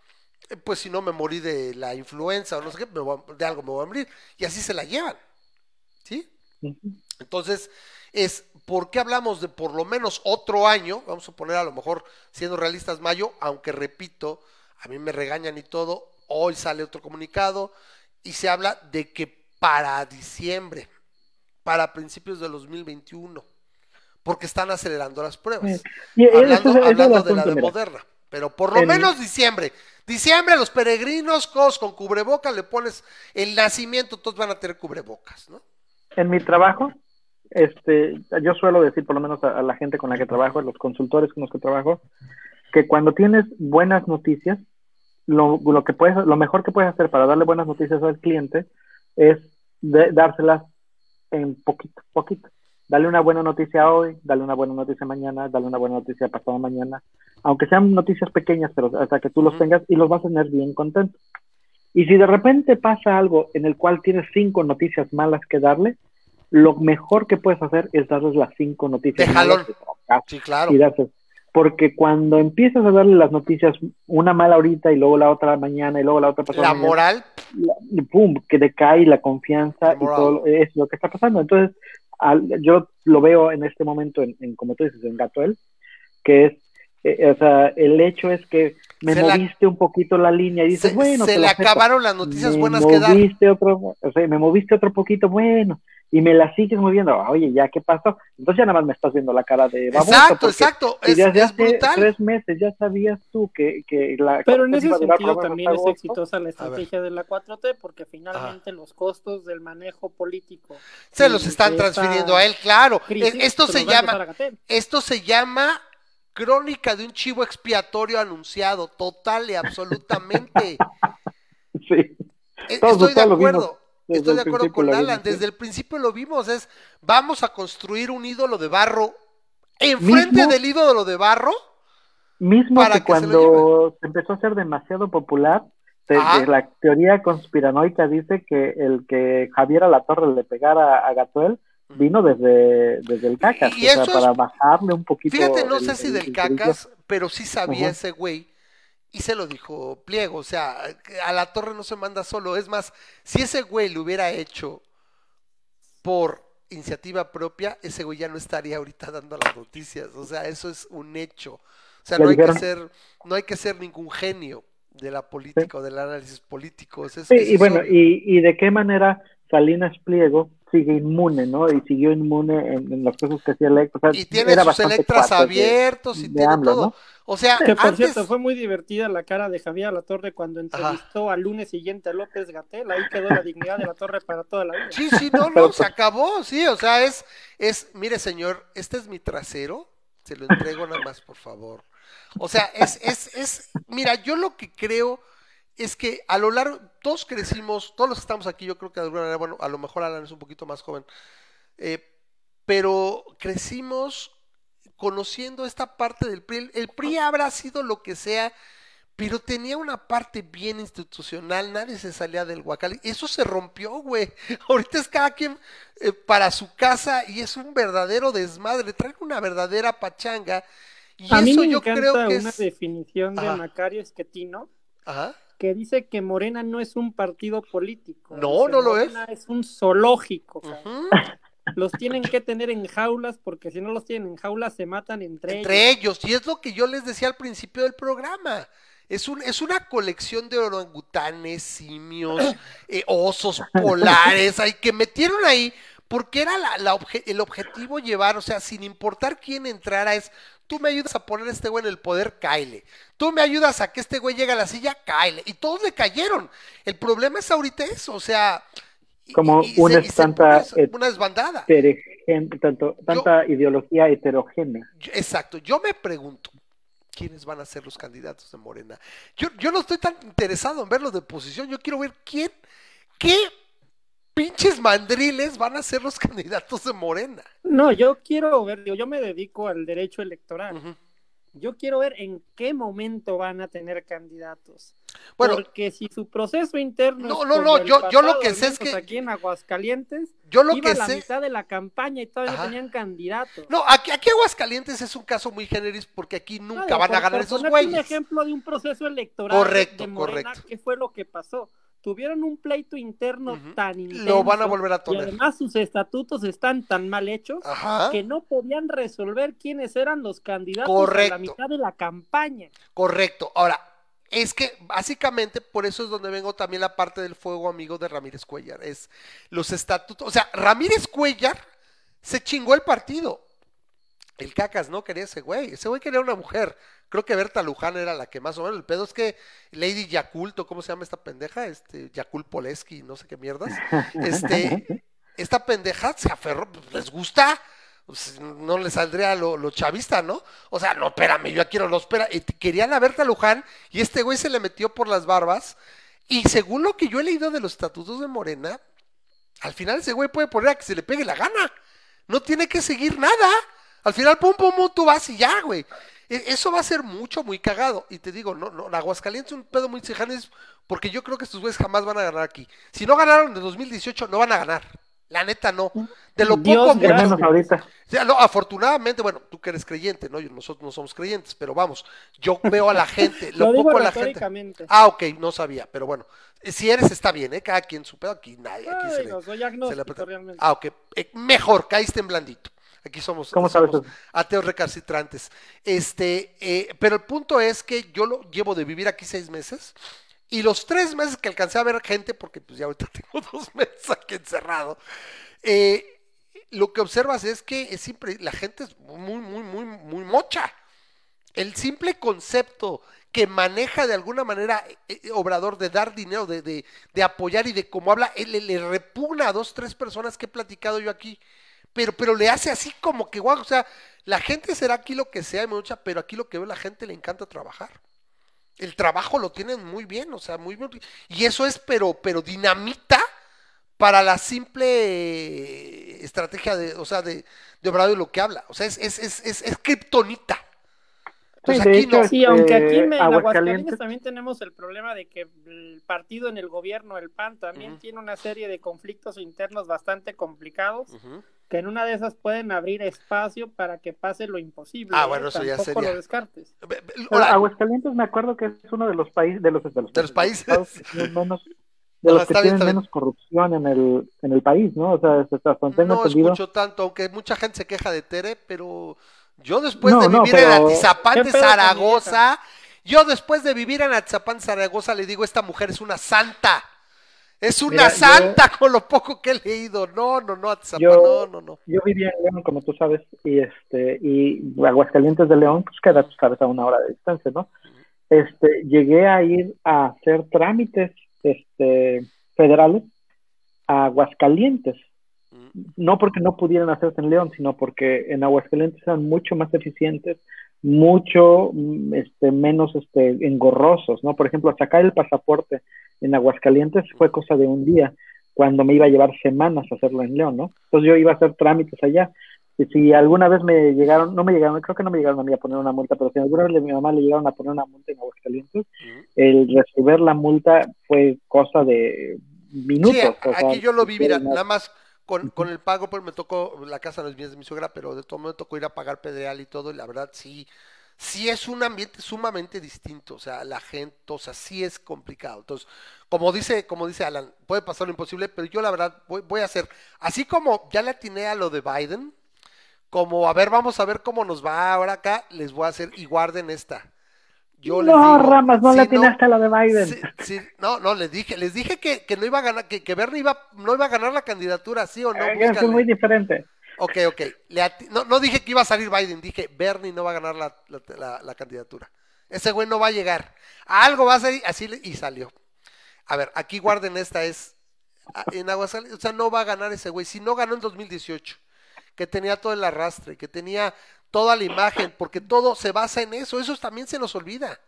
pues si no me morí de la influenza o no sé qué, de algo me voy a morir. Y así se la llevan. ¿Sí? Entonces, es, ¿por qué hablamos de por lo menos otro año? Vamos a poner a lo mejor, siendo realistas, mayo, aunque repito, a mí me regañan y todo, hoy sale otro comunicado y se habla de que para diciembre, para principios de 2021, porque están acelerando las pruebas. hablando, de la de Moderna, pero por lo menos diciembre Diciembre, los peregrinos, todos con cubrebocas, le pones el nacimiento, todos van a tener cubrebocas, ¿no? En mi trabajo, este, yo suelo decir, por lo menos a, a la gente con la que trabajo, a los consultores con los que trabajo, que cuando tienes buenas noticias, lo, lo, que puedes, lo mejor que puedes hacer para darle buenas noticias al cliente es de, dárselas en poquito, poquito. Dale una buena noticia hoy, dale una buena noticia mañana, dale una buena noticia pasado mañana, aunque sean noticias pequeñas, pero hasta que tú los tengas y los vas a tener bien contentos. Y si de repente pasa algo en el cual tienes cinco noticias malas que darle, lo mejor que puedes hacer es darles las cinco noticias jalón. Sí, claro. Y darles, porque cuando empiezas a darle las noticias, una mala ahorita y luego la otra mañana y luego la otra pasada La mañana, moral, la- pum, que decae la confianza La y todo es lo que está pasando. Entonces, al- yo lo veo en este momento, en, en, como tú dices, en Gatoel, que es, eh, o sea, el hecho es que me Se la- moviste un poquito la línea y dices, se, bueno, se le acabaron las noticias Me buenas que otro, o sea, me moviste otro poquito, bueno, y me la sigues moviendo. Oye, ¿ya qué pasó? Entonces ya nada más me estás viendo la cara de baboso. Exacto, exacto. si Es, desde es hace brutal. tres meses ya sabías tú que, que la Pero en ese sentido también es exitosa la estrategia de la 4T porque finalmente los costos del manejo político Se los están transfiriendo a él, claro. crisis, Esto se llama, esto se llama crónica de un chivo expiatorio anunciado, total y absolutamente. (laughs) Sí. E- Todos- Estoy de todos acuerdo. Desde Estoy de acuerdo con Alan. Desde el principio lo vimos. Es vamos a construir un ídolo de barro enfrente Mismo- del ídolo de barro. Mismo para que cuando se empezó a ser demasiado popular, te- Ajá. de la teoría conspiranoica dice que el que Javier Alatorre le pegara a Gatuel vino desde, desde el cacas, Y o sea, es- para bajarle un poquito. Fíjate, no el- sé si el- del el cacas, pero sí sabía ese güey. Y se lo dijo Pliego. O sea, a la torre no se manda solo. Es más, si ese güey lo hubiera hecho por iniciativa propia, ese güey ya no estaría ahorita dando las noticias. O sea, eso es un hecho. O sea, no hay que ser, no hay que ser ningún genio de la política o del análisis político. Es- Sí, y bueno, y, y de qué manera Salinas Pliego sigue inmune, ¿no? Y siguió inmune en, en las cosas que hacía Electra. O sea, y tiene era sus electras de- abiertos y de tiene AMLO, todo. ¿no? O sea, Que por antes, cierto, fue muy divertida la cara de Javier Alatorre cuando entrevistó al lunes siguiente a López Gatel. Ahí quedó la dignidad de la torre para toda la vida. Sí, sí, no, (laughs) no, se acabó, sí, o sea, es, es, mire señor, este es mi trasero, se lo entrego nada más, por favor. O sea, es, es, es, mira, yo lo que creo es que a lo largo, todos crecimos, todos los que estamos aquí, yo creo que de alguna manera, bueno, a lo mejor Alan es un poquito más joven, eh, pero crecimos conociendo esta parte del PRI. El, el PRI habrá sido lo que sea, pero tenía una parte bien institucional, nadie se salía del guacal. Eso se rompió, güey. (laughs) Ahorita es cada quien eh, para su casa y es un verdadero desmadre. Traen una verdadera pachanga. Y a mí eso me yo encanta creo que una es. definición de Ajá. Macario Esquetino Ajá. Que dice que Morena no es un partido político. No, no lo es. Morena es un zoológico. Los tienen que tener en jaulas porque si no los tienen en jaulas se matan entre, ellos. Entre ellos. Y es lo que yo les decía al principio del programa. Es, un, es una colección de orangutanes, simios, (coughs) eh, osos polares, ay, que metieron ahí porque era la, la obje- el objetivo llevar, o sea, sin importar quién entrara, es tú me ayudas a poner a este güey en el poder, cáele. Tú me ayudas a que este güey llegue a la silla, cáele. Y todos le cayeron. El problema es ahorita eso, o sea. Como y- y una se- y se tanta, una desbandada. Tanto, tanta ideología heterogénea. Exacto, yo me pregunto, ¿quiénes van a ser los candidatos de Morena? Yo, yo no estoy tan interesado en verlos de oposición, yo quiero ver quién, qué pinches mandriles van a ser los (laughs) candidatos de Morena. No, yo quiero ver, digo, yo me dedico al derecho electoral. Yo quiero ver en qué momento van a tener candidatos. Bueno, Porque si su proceso interno. No, no, no, yo- yo lo que sé es que- Aquí en Aguascalientes. yo lo iba que la sé... mitad de la campaña y todavía Ajá. tenían candidato. No, aquí, aquí Aguascalientes es un caso muy generis porque aquí nunca Claro, van a ganar por esos güeyes. un ejemplo de un proceso electoral Correcto, de Morena, correcto. ¿qué fue lo que pasó? Tuvieron un pleito interno Ujú. tan intenso. Lo van a volver a Y toner. además sus estatutos están tan mal hechos Ajá, que no podían resolver quiénes eran los candidatos a Correcto. la mitad de la campaña. correcto. Ahora, es que básicamente por eso es donde vengo también la parte del fuego amigo de Ramírez Cuellar. Es los estatutos. O sea, Ramírez Cuellar se chingó el partido. El cacas no quería ese güey. Ese güey quería una mujer. Creo que Berta Luján era la que más o menos. El pedo es que Lady Yakult, ¿cómo se llama esta pendeja? Este, Yakult Poleski, no sé qué mierdas. (laughs) Este, esta pendeja se aferró, pues, les gusta. Pues, no le saldría lo, lo, chavista, ¿no? O sea, no, espérame, yo quiero lo espera. Querían a Berta Luján y este güey se le metió por las barbas. Y según lo que yo he leído de los estatutos de Morena, al final ese güey puede poner a que se le pegue la gana. No tiene que seguir nada. Al final, pum, pum, pum, tú vas y ya, güey. E, eso va a ser mucho, muy cagado. Y te digo, no, no, Aguascalientes es un pedo muy cejanes porque yo creo que estos güeyes jamás van a ganar aquí. Si no ganaron en 2018, no van a ganar. La neta no. De lo poco mucho. ahorita. no, afortunadamente, bueno, tú que eres creyente, ¿no? Nosotros no somos creyentes, pero vamos, yo veo a la gente, (laughs) lo, poco a la gente. Ah, ok, no sabía, pero bueno, si eres está bien, ¿eh? Cada quien su pedo, aquí nadie, aquí se, no, soy realmente. Ah, ok, eh, mejor, caíste en blandito. Aquí somos, ¿Cómo somos ateos recalcitrantes. Este, eh, pero el punto es que yo lo llevo de vivir aquí seis meses y los tres meses que alcancé a ver gente, porque pues ya ahorita (laughs) tengo dos meses aquí encerrado, eh, lo que observas es que es siempre, la gente es muy, muy, muy, muy mocha. El simple concepto que maneja de alguna manera eh, eh, Obrador de dar dinero, de, de, de, apoyar y de cómo habla, él le, le, repugna a dos, tres personas que he platicado yo aquí, pero, pero le hace así como que, guau, o sea, la gente será aquí lo que sea, mucha, pero aquí lo que ve la gente le encanta trabajar el trabajo lo tienen muy bien, o sea, muy bien. Y eso es, pero, pero dinamita para la simple estrategia de, o sea, de, de Obrador y lo que habla. O sea, es, es, es, es, es kriptonita. Pues aquí no. Sí, aunque aquí en Aguascalientes también tenemos el problema de que el partido en el gobierno, el PAN, también tiene una serie de conflictos internos bastante complicados, que en una de esas pueden abrir espacio para que pase lo imposible. Ah, ¿eh? bueno, eso ya sería. lo descartes. Aguascalientes me acuerdo que es uno de los países, de los, de los, ¿De los países menos, de (laughs) los que tienen menos corrupción en el, en el país, ¿no? O sea, hasta no escucho tanto, aunque mucha gente se queja de Tere, pero yo después de vivir en Atizapán de Zaragoza, yo después de vivir en Atizapán de Zaragoza le digo, esta mujer es una santa. Es una santa con lo poco que he leído. No, no, no, Atizapán, no, no, no. Yo vivía en León, como tú sabes, y este, y Aguascalientes de León, pues queda, tú sabes, a una hora de distancia, ¿no? Este, llegué a ir a hacer trámites, este, federales a Aguascalientes no porque no pudieran hacerse en León, sino porque en Aguascalientes eran mucho más eficientes, mucho mm, este, menos este, engorrosos, ¿no? Por ejemplo, sacar el pasaporte en Aguascalientes fue cosa de un día, cuando me iba a llevar semanas hacerlo en León, ¿no? Entonces yo iba a hacer trámites allá. Y si alguna vez me llegaron, no me llegaron, creo que no me llegaron a mí a poner una multa, pero si alguna vez a mi mamá le llegaron a poner una multa en Aguascalientes, el resolver la multa fue cosa de minutos. aquí yo lo vi, mira, nada más con, con el pago, pues me tocó, la casa no es bien de mi suegra, pero de todo me tocó ir a pagar pedreal y todo, y la verdad sí, sí es un ambiente sumamente distinto, o sea, la gente, o sea, sí es complicado. Entonces, como dice, como dice Alan, puede pasar lo imposible, pero yo la verdad voy, voy a hacer, así como ya le atiné a lo de Biden, como a ver, vamos a ver cómo nos va ahora acá, les voy a hacer y guarden esta no, Ramas, no le tiene hasta la de Biden. no, no, les dije, les dije que, que no iba a ganar, que, que Bernie iba, no iba a ganar la candidatura, ¿sí o no? Eh, es muy diferente. Ok, ok. no, no dije que iba a salir Biden, dije Bernie no va a ganar la, la, la, candidatura. Ese güey no va a llegar. algo va a salir, así y salió. A ver, aquí guarden esta, es en Aguascalientes, o sea, no va a ganar ese güey. Si no ganó en 2018, que tenía todo el arrastre, que tenía toda la imagen, porque todo se basa en eso, eso también se nos olvida.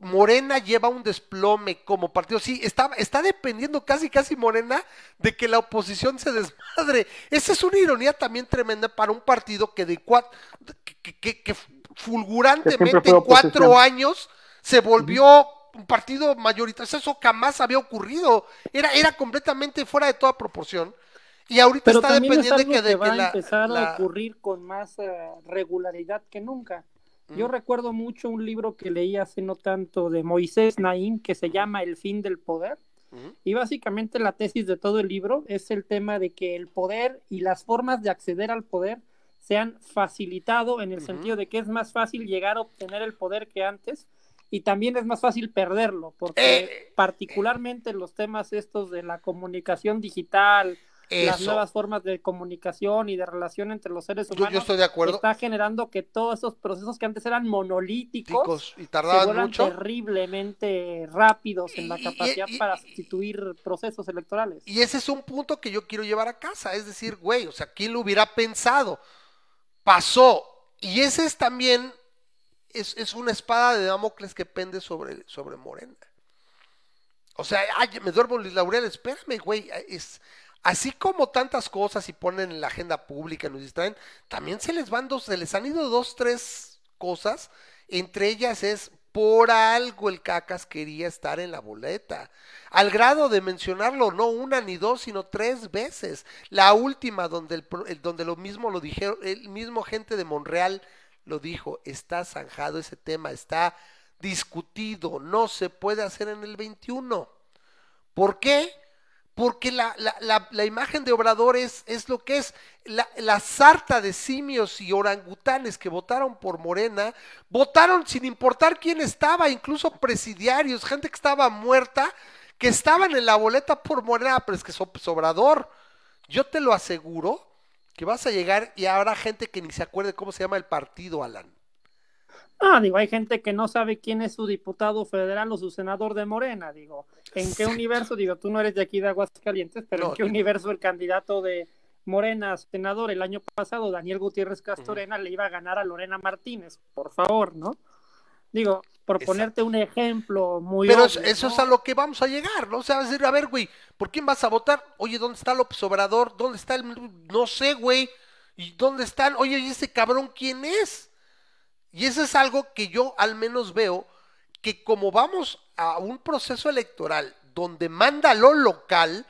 Morena lleva un desplome como partido. Sí, está, está dependiendo casi, casi Morena de que la oposición se desmadre. Esa es una ironía también tremenda para un partido que de cuatro, que, que, fulgurantemente en cuatro años se volvió un partido mayoritario. Eso jamás había ocurrido. Era, era completamente fuera de toda proporción. Y ahorita está dependiendo de que, de va a empezar a ocurrir con más eh, regularidad que nunca. Yo recuerdo mucho un libro que leí hace no tanto de Moisés Naim que se llama El fin del poder. Y básicamente la tesis de todo el libro es el tema de que el poder y las formas de acceder al poder se han facilitado en el sentido de que es más fácil llegar a obtener el poder que antes y también es más fácil perderlo, porque eh, particularmente los temas estos de la comunicación digital, las nuevas formas de comunicación y de relación entre los seres humanos yo estoy de acuerdo. está generando que todos esos procesos que antes eran monolíticos y se tardaban vuelvan mucho. terriblemente rápidos en la Y- y- capacidad y- para sustituir procesos electorales. Y ese es un punto que yo quiero llevar a casa. Es decir, güey, o sea, ¿quién lo hubiera pensado? Pasó. Y ese es también, es, es una espada de Damocles que pende sobre, sobre Morena. O sea, ay, me duermo Luis Laurel, espérame, güey. Es, así como tantas cosas y ponen en la agenda pública nos distraen, también se les van dos, se les han ido dos, tres cosas. Entre ellas es por algo el cacas quería estar en la boleta. Al grado de mencionarlo no una ni dos, sino tres veces. La última donde, el, lo mismo lo dijeron, el mismo gente de Monreal lo dijo, está zanjado ese tema, está discutido, no se puede hacer en el 21. ¿Por qué? Porque la, la- la- imagen de Obrador es, es lo que es. La, sarta de simios y orangutanes que votaron por Morena, votaron sin importar quién estaba, incluso presidiarios, gente que estaba muerta, que estaban en la boleta por Morena, pero es que Sop- Obrador, yo te lo aseguro que vas a llegar y habrá gente que ni se acuerde cómo se llama el partido, Alan. Ah, digo, hay gente que no sabe quién es su diputado federal o su senador de Morena, digo. ¿En qué Exacto. universo? Digo, tú no eres de aquí de Aguascalientes, pero No, ¿en qué universo el candidato de Morena, senador, el año pasado, Daniel Gutiérrez Castorena, le iba a ganar a Lorena Martínez? Por favor, ¿no? Digo, por Exacto. ponerte un ejemplo muy Pero obvio, eso ¿no? es a lo que vamos a llegar, ¿no? O sea, vas a decir, a ver, güey, ¿por quién vas a votar? Oye, ¿dónde está López Obrador? ¿Dónde está el... No sé, güey. ¿Y dónde están? Oye, ¿y ese cabrón quién es? Y eso es algo que yo al menos veo que como vamos a un proceso electoral donde manda lo local,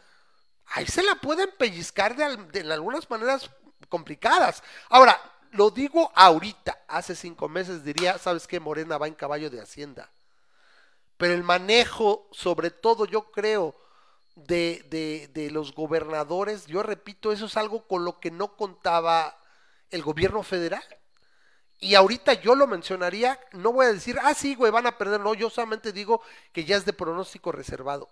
ahí se la pueden pellizcar de, al- de algunas maneras complicadas. Ahora, lo digo ahorita, hace cinco meses diría, ¿sabes qué? Morena va en caballo de Hacienda. Pero el manejo, sobre todo yo creo, de, de los gobernadores, yo repito, eso es algo con lo que no contaba el gobierno federal. Y ahorita yo lo mencionaría, no voy a decir, ah, sí, güey, van a perder, no, yo solamente digo que ya es de pronóstico reservado.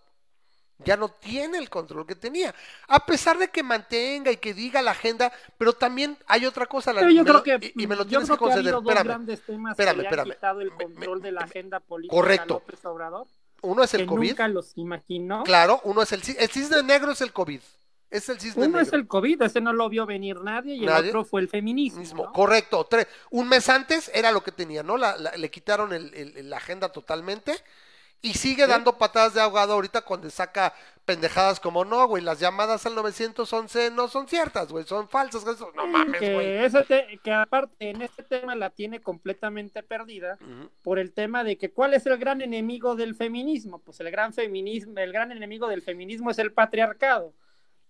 Ya no tiene el control que tenía. A pesar de que mantenga y que diga la agenda, pero también hay otra cosa. la- Pero yo creo lo- que, y, y me lo tienes que conceder. Espérame. grandes temas espérame, que espérame. quitado el Me- de la me- agenda política Correcto. López Obrador, Uno es el que COVID. nunca los imaginó. Claro, uno es el, el cisne negro es el COVID. Es el cisne Uno negro. es el COVID, ese no lo vio venir nadie, y Nadie. el otro fue el feminismo. mismo, ¿no? correcto. Tres. Un mes antes era lo que tenía, ¿no? La, la- le quitaron el- el- la agenda totalmente y sigue Sí. dando patadas de ahogado ahorita cuando saca pendejadas como no, güey, las llamadas al 911 no son ciertas, güey, son falsas. No mames, güey. que, ese te- que aparte en este tema la tiene completamente perdida por el tema de que cuál es el gran enemigo del feminismo. Pues el gran feminismo, el gran enemigo del feminismo es el patriarcado.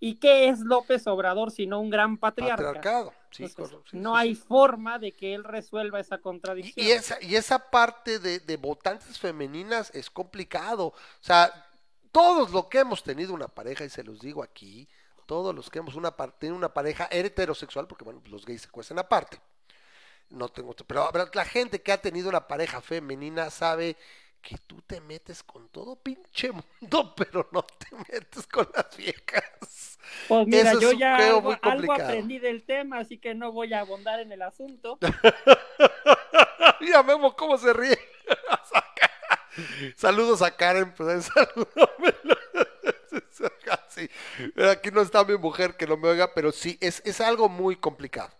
¿Y qué es López Obrador sino un gran patriarca? Patriarcado. Sí, Entonces, sí, no sí, hay forma de que él resuelva esa contradicción. y esa, y esa parte de, de votantes femeninas es complicado. O sea, todos los que hemos tenido una pareja, y se los digo aquí, todos los que hemos una, tenido una pareja heterosexual, porque bueno, los gays se cuestan aparte. No tengo, pero pero la gente que ha tenido una pareja femenina sabe que tú te metes con todo pinche mundo, (laughs) pero no te metes con las viejas. Pues mira, eso yo ya algo, muy algo complicado. aprendí del tema, así que no voy a abondar en el asunto. (laughs) Mira, Memo, cómo se ríe. (laughs) Saludos a Karen, pues salúdamelo. Sí, Aquí no está mi mujer que no me oiga, pero sí, es, es algo muy complicado.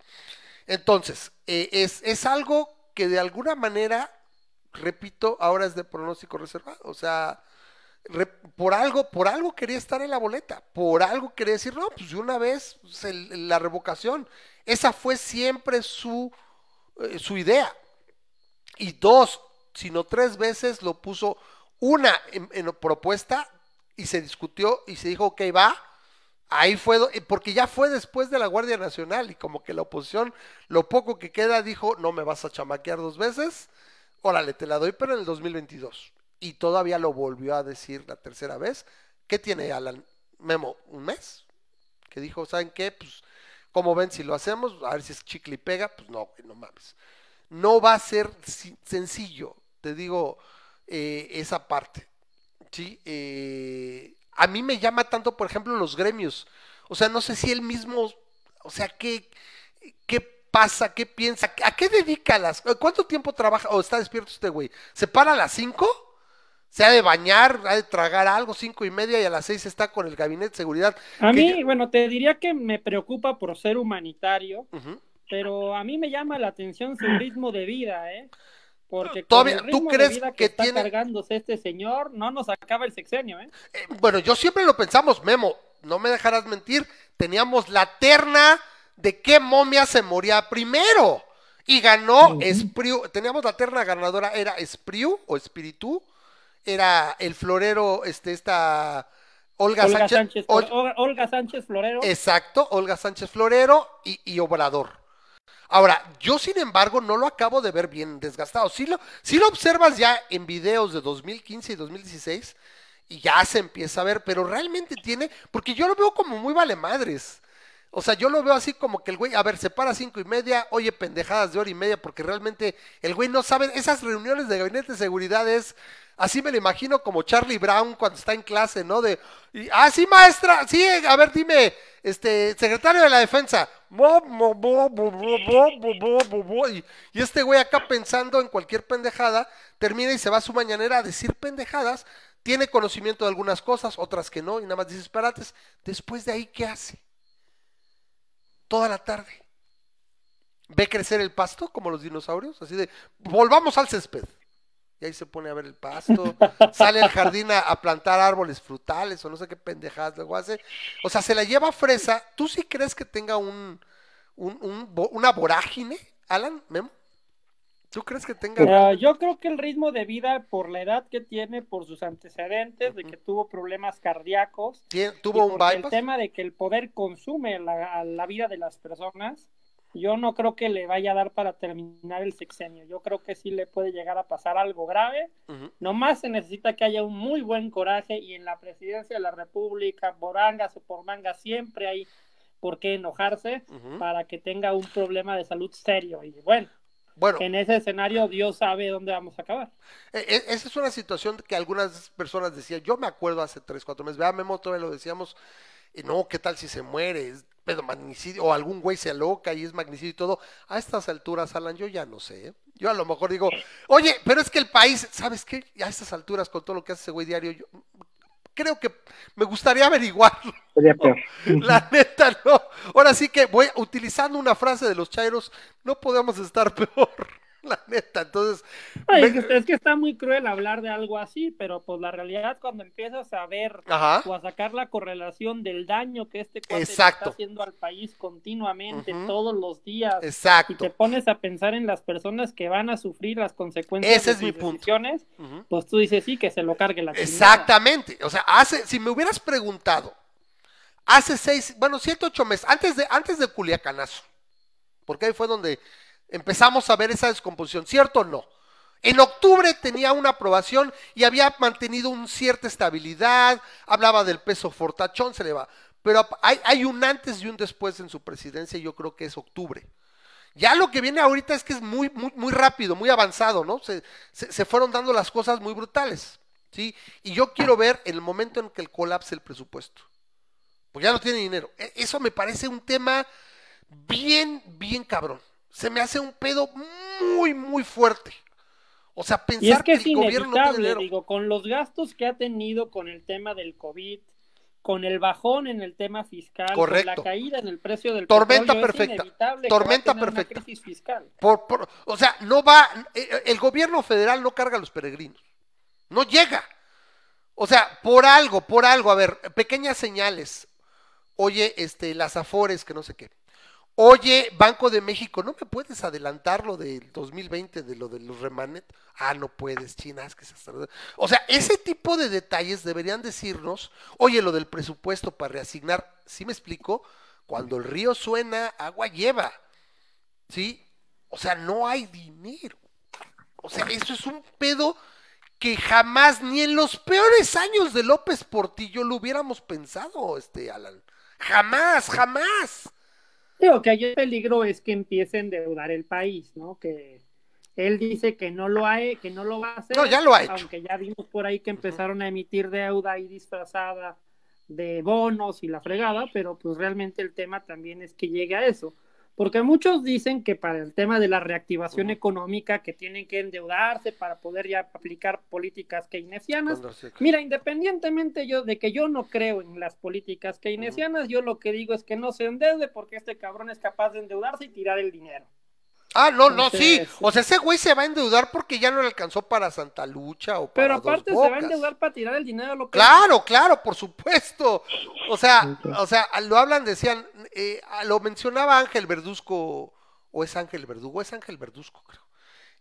Entonces, eh, es, es algo que de alguna manera, repito, ahora es de pronóstico reservado. O sea, por algo, por algo quería estar en la boleta, por algo quería decir, no, pues de una vez pues, la revocación. Esa fue siempre su, eh, su idea. Y dos, sino tres veces lo puso una en, en propuesta y se discutió y se dijo, ok, va. Ahí fue, eh, porque ya fue después de la Guardia Nacional y como que la oposición, lo poco que queda, dijo, no me vas a chamaquear dos veces, órale, te la doy, pero en el 2022. Y todavía lo volvió a decir la tercera vez. ¿Qué tiene Alan Memo? ¿Un mes? Que dijo, ¿saben qué? Pues, como ven, si lo hacemos, a ver si es chicle y pega, pues no, no mames. No va a ser sencillo, te digo, eh, esa parte. ¿sí? Eh, a mí me llama tanto, por ejemplo, los gremios. O sea, no sé si él mismo, o sea, ¿qué, qué pasa? ¿Qué piensa? ¿A qué dedica las... ¿Cuánto tiempo trabaja o está despierto este güey? ¿Se para a las 5? se ha de bañar, ha de tragar algo, cinco y media y a las seis está con el gabinete de seguridad. A mí, bueno, te diría que me preocupa por ser humanitario, pero a mí me llama la atención su ritmo de vida, ¿eh? Porque todavía tú crees que, está tiene cargándose este señor, no nos acaba el sexenio, ¿eh? ¿eh? Bueno, yo siempre lo pensamos, Memo, no me dejarás mentir, teníamos la terna de qué momia se moría primero. Y ganó Espriu, teníamos la terna ganadora, era Espriu o Espiritu, era el florero, este, esta Olga, Sánchez, Olga Sánchez Florero. Exacto, Olga Sánchez Florero y, y, Obrador. Ahora, yo sin embargo no lo acabo de ver bien desgastado. Si lo, si lo observas ya en videos de 2015 y 2016 y ya se empieza a ver, pero realmente tiene, porque yo lo veo como muy vale madres. O sea, yo lo veo así como que el güey, a ver, se para a cinco y media, oye pendejadas de hora y media, porque realmente el güey no sabe, esas reuniones de gabinete de seguridad es, así me lo imagino como Charlie Brown cuando está en clase, ¿no? De, ah, sí, maestra, sí, a ver, dime, este, secretario de la defensa, y, y este güey acá pensando en cualquier pendejada, termina y se va a su mañanera a decir pendejadas, tiene conocimiento de algunas cosas, otras que no, y nada más dice disparates, después de ahí, ¿qué hace? Toda la tarde. Ve crecer el pasto como los dinosaurios, así de, volvamos al césped. Y ahí se pone a ver el pasto, (laughs) sale al jardín a, plantar árboles frutales o no sé qué pendejadas luego hace. O sea, se la lleva fresa. ¿Tú sí crees que tenga un, un, una vorágine, Alan, Memo? ¿Tú crees que tenga.? yo creo que el ritmo de vida, por la edad que tiene, por sus antecedentes, de que tuvo problemas cardíacos. ¿Tuvo un bypass? El tema de que el poder consume la, la, vida de las personas, yo no creo que le vaya a dar para terminar el sexenio. Yo creo que sí le puede llegar a pasar algo grave. Nomás se necesita que haya un muy buen coraje y en la presidencia de la República, por angas o por mangas, siempre hay por qué enojarse para que tenga un problema de salud serio. Y bueno bueno, en ese escenario Dios sabe dónde vamos a acabar. E, e, esa es una situación que algunas personas decían, yo me acuerdo hace tres, cuatro meses, vea Memo, todavía lo decíamos, y no, ¿qué tal si se muere? Es pedo magnicidio, o algún güey se aloca y es magnicidio y todo. A estas alturas, Alan, yo ya no sé. ¿eh? Yo a lo mejor digo, oye, pero es que el país, ¿sabes qué? A estas alturas, con todo lo que hace ese güey diario, yo creo que me gustaría averiguarlo. (laughs) La neta, no. Ahora sí que voy utilizando una frase de los chairos, no podemos estar peor. La neta. Entonces. es, que, está muy cruel hablar de algo así, pero pues la realidad cuando empiezas a ver o a sacar la correlación del daño que este cuate está haciendo al país continuamente, todos los días. Exacto. Y te pones a pensar en las personas que van a sufrir las consecuencias Ese es mi punto. pues tú dices sí, que se lo cargue la Exactamente. O sea, hace, si me hubieras preguntado, hace seis, bueno, siete, ocho meses, antes de, antes de Culiacanazo, porque ahí fue donde empezamos a ver esa descomposición, ¿cierto o no? En octubre tenía una aprobación y había mantenido una cierta estabilidad, hablaba del peso fortachón, se le va. Pero hay, un antes y un después en su presidencia y yo creo que es octubre. Ya lo que viene ahorita es que es muy, muy, muy rápido, muy avanzado, ¿no? Se, se, fueron dando las cosas muy brutales, ¿sí? Y yo quiero ver el momento en que el colapse el presupuesto. Pues ya no tiene dinero. E, eso me parece un tema bien, bien cabrón se me hace un pedo muy, muy fuerte. O sea, pensar que, el gobierno no digo, con los gastos que ha tenido con el tema del COVID, con el bajón en el tema fiscal, con la caída en el precio del tormenta perfecta, tormenta perfecta, crisis fiscal. Por, o sea, no va, eh, eh, el gobierno federal no carga a los peregrinos, no llega. O sea, por algo, por algo, a ver, pequeñas señales. Oye, este, las afores, que no sé qué. Oye, Banco de México, ¿no me puedes adelantar lo del 2020 de lo de los remanet? Ah, no puedes, China, es que se O sea, ese tipo de detalles deberían decirnos, oye, lo del presupuesto para reasignar, ¿sí me explico? Cuando el río suena, agua lleva. ¿Sí? O sea, no hay dinero. O sea, eso es un pedo que jamás, ni en los peores años de López Portillo lo hubiéramos pensado, este Alan. Jamás, jamás. Digo que hay el peligro es que empiece a endeudar el país, ¿no? Que él dice que no lo ha, que no lo va a hacer. No, ya lo ha hecho. Aunque ya vimos por ahí que empezaron a emitir deuda ahí disfrazada de bonos y la fregada, pero pues realmente el tema también es que llegue a eso. Porque muchos dicen que para el tema de la reactivación económica, que tienen que endeudarse para poder ya aplicar políticas keynesianas. Mira, independientemente yo de que yo no creo en las políticas keynesianas, yo lo que digo es que no se endeude porque este cabrón es capaz de endeudarse y tirar el dinero. Ah, no, no, sí. O sea, ese güey se va a endeudar porque ya no le alcanzó para Santa Lucha o para Pero aparte se va a endeudar para tirar el dinero. Lo que claro, claro, por supuesto. O sea, o sea, lo hablan, decían, eh, lo mencionaba Ángel Verduzco, o es Ángel Verdugo, es Ángel Verduzco, creo.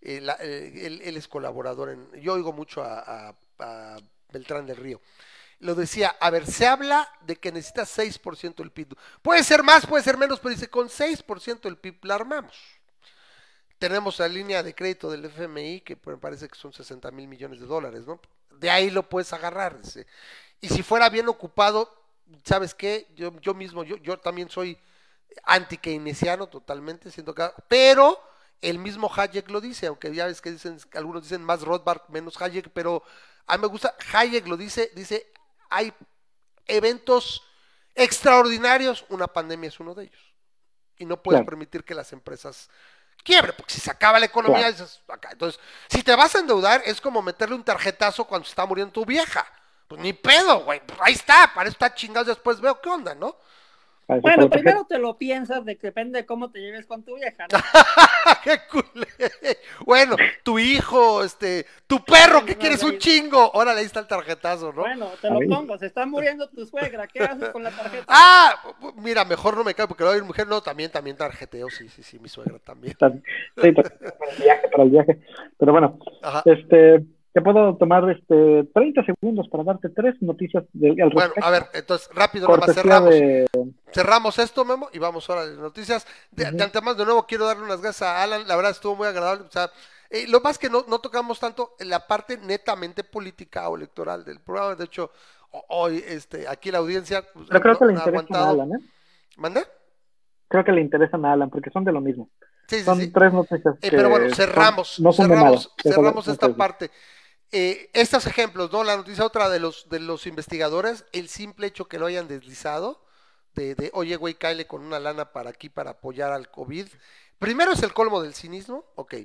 Eh, eh, él, es colaborador en, yo oigo mucho a, a Beltrán del Río lo decía, a ver, se habla de que necesita 6% del PIB. Puede ser más, puede ser menos, pero dice, con 6% del PIB la armamos. Tenemos la línea de crédito del FMI, que me parece que son 60 mil millones de dólares, ¿no? De ahí lo puedes agarrar. Y si fuera bien ocupado, ¿sabes qué? Yo, yo mismo, yo, yo también soy anti-keynesiano totalmente, siento que... Pero el mismo Hayek lo dice, aunque ya ves que dicen, algunos dicen más Rothbard, menos Hayek, pero a mí me gusta, Hayek lo dice, dice, hay eventos extraordinarios, una pandemia es uno de ellos. Y no puedes permitir que las empresas quiebre, porque si se acaba la economía, dices, acá. Entonces, si te vas a endeudar, es como meterle un tarjetazo cuando se está muriendo tu vieja. Pues ni pedo, güey. Ahí está, para eso está chingado, después veo qué onda, ¿no? Bueno, primero te lo piensas, de que depende de cómo te lleves con tu vieja, ¿no? (laughs) ¡Qué culé! Bueno, tu hijo, este, tu perro que quieres un chingo. Órale, ahí está el tarjetazo, ¿no? Bueno, te lo pongo, se está muriendo tu suegra, ¿qué haces con la tarjeta? Ah, mira, mejor no me cae porque lo hay mujer, no, también, también tarjeteo, sí, sí, sí, mi suegra también. Sí, para el viaje, para el viaje. Pero bueno, este te puedo tomar este 30 segundos para darte tres noticias de, al Bueno, a ver, entonces rápido, nada más cerramos. Cerramos esto, Memo, y vamos ahora a las noticias. De, antemano, de nuevo, quiero darle unas gracias a Alan, la verdad estuvo muy agradable. O sea, eh, lo más que no, no tocamos tanto en la parte netamente política o electoral del programa. De hecho, hoy este, aquí la audiencia. Pues, Pero creo que le interesa a Alan, ¿eh? ¿Mande? Creo que le interesan a Alan porque son de lo mismo. Sí, sí, son tres noticias. Eh, pero bueno, cerramos, no cerramos, cerramos esta parte. Eh, estos ejemplos, ¿no? La noticia otra de los, de los investigadores, el simple hecho que lo hayan deslizado, de, de oye, güey, cáele con una lana para aquí para apoyar al COVID. Primero es el colmo del cinismo, ok.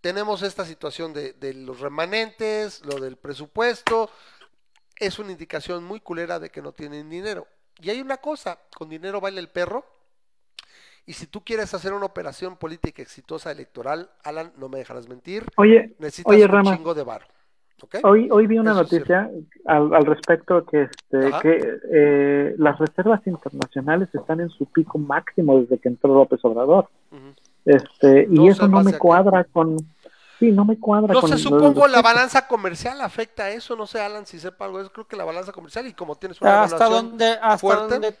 Tenemos esta situación de, de los remanentes, lo del presupuesto, es una indicación muy culera de que no tienen dinero. Y hay una cosa, con dinero baila el perro. Y si tú quieres hacer una operación política exitosa electoral, Alan, no me dejarás mentir. Oye, necesitas un chingo de Hoy, hoy vi una noticia al, al, respecto que, este, que eh, las reservas internacionales están en su pico máximo desde que entró López Obrador. este Y eso no me cuadra con... Sí, no me cuadra no sé, supongo la balanza comercial afecta a eso, no sé, Alan, si sepa algo, creo que la balanza comercial y como tienes una hasta donde, hasta fuerte...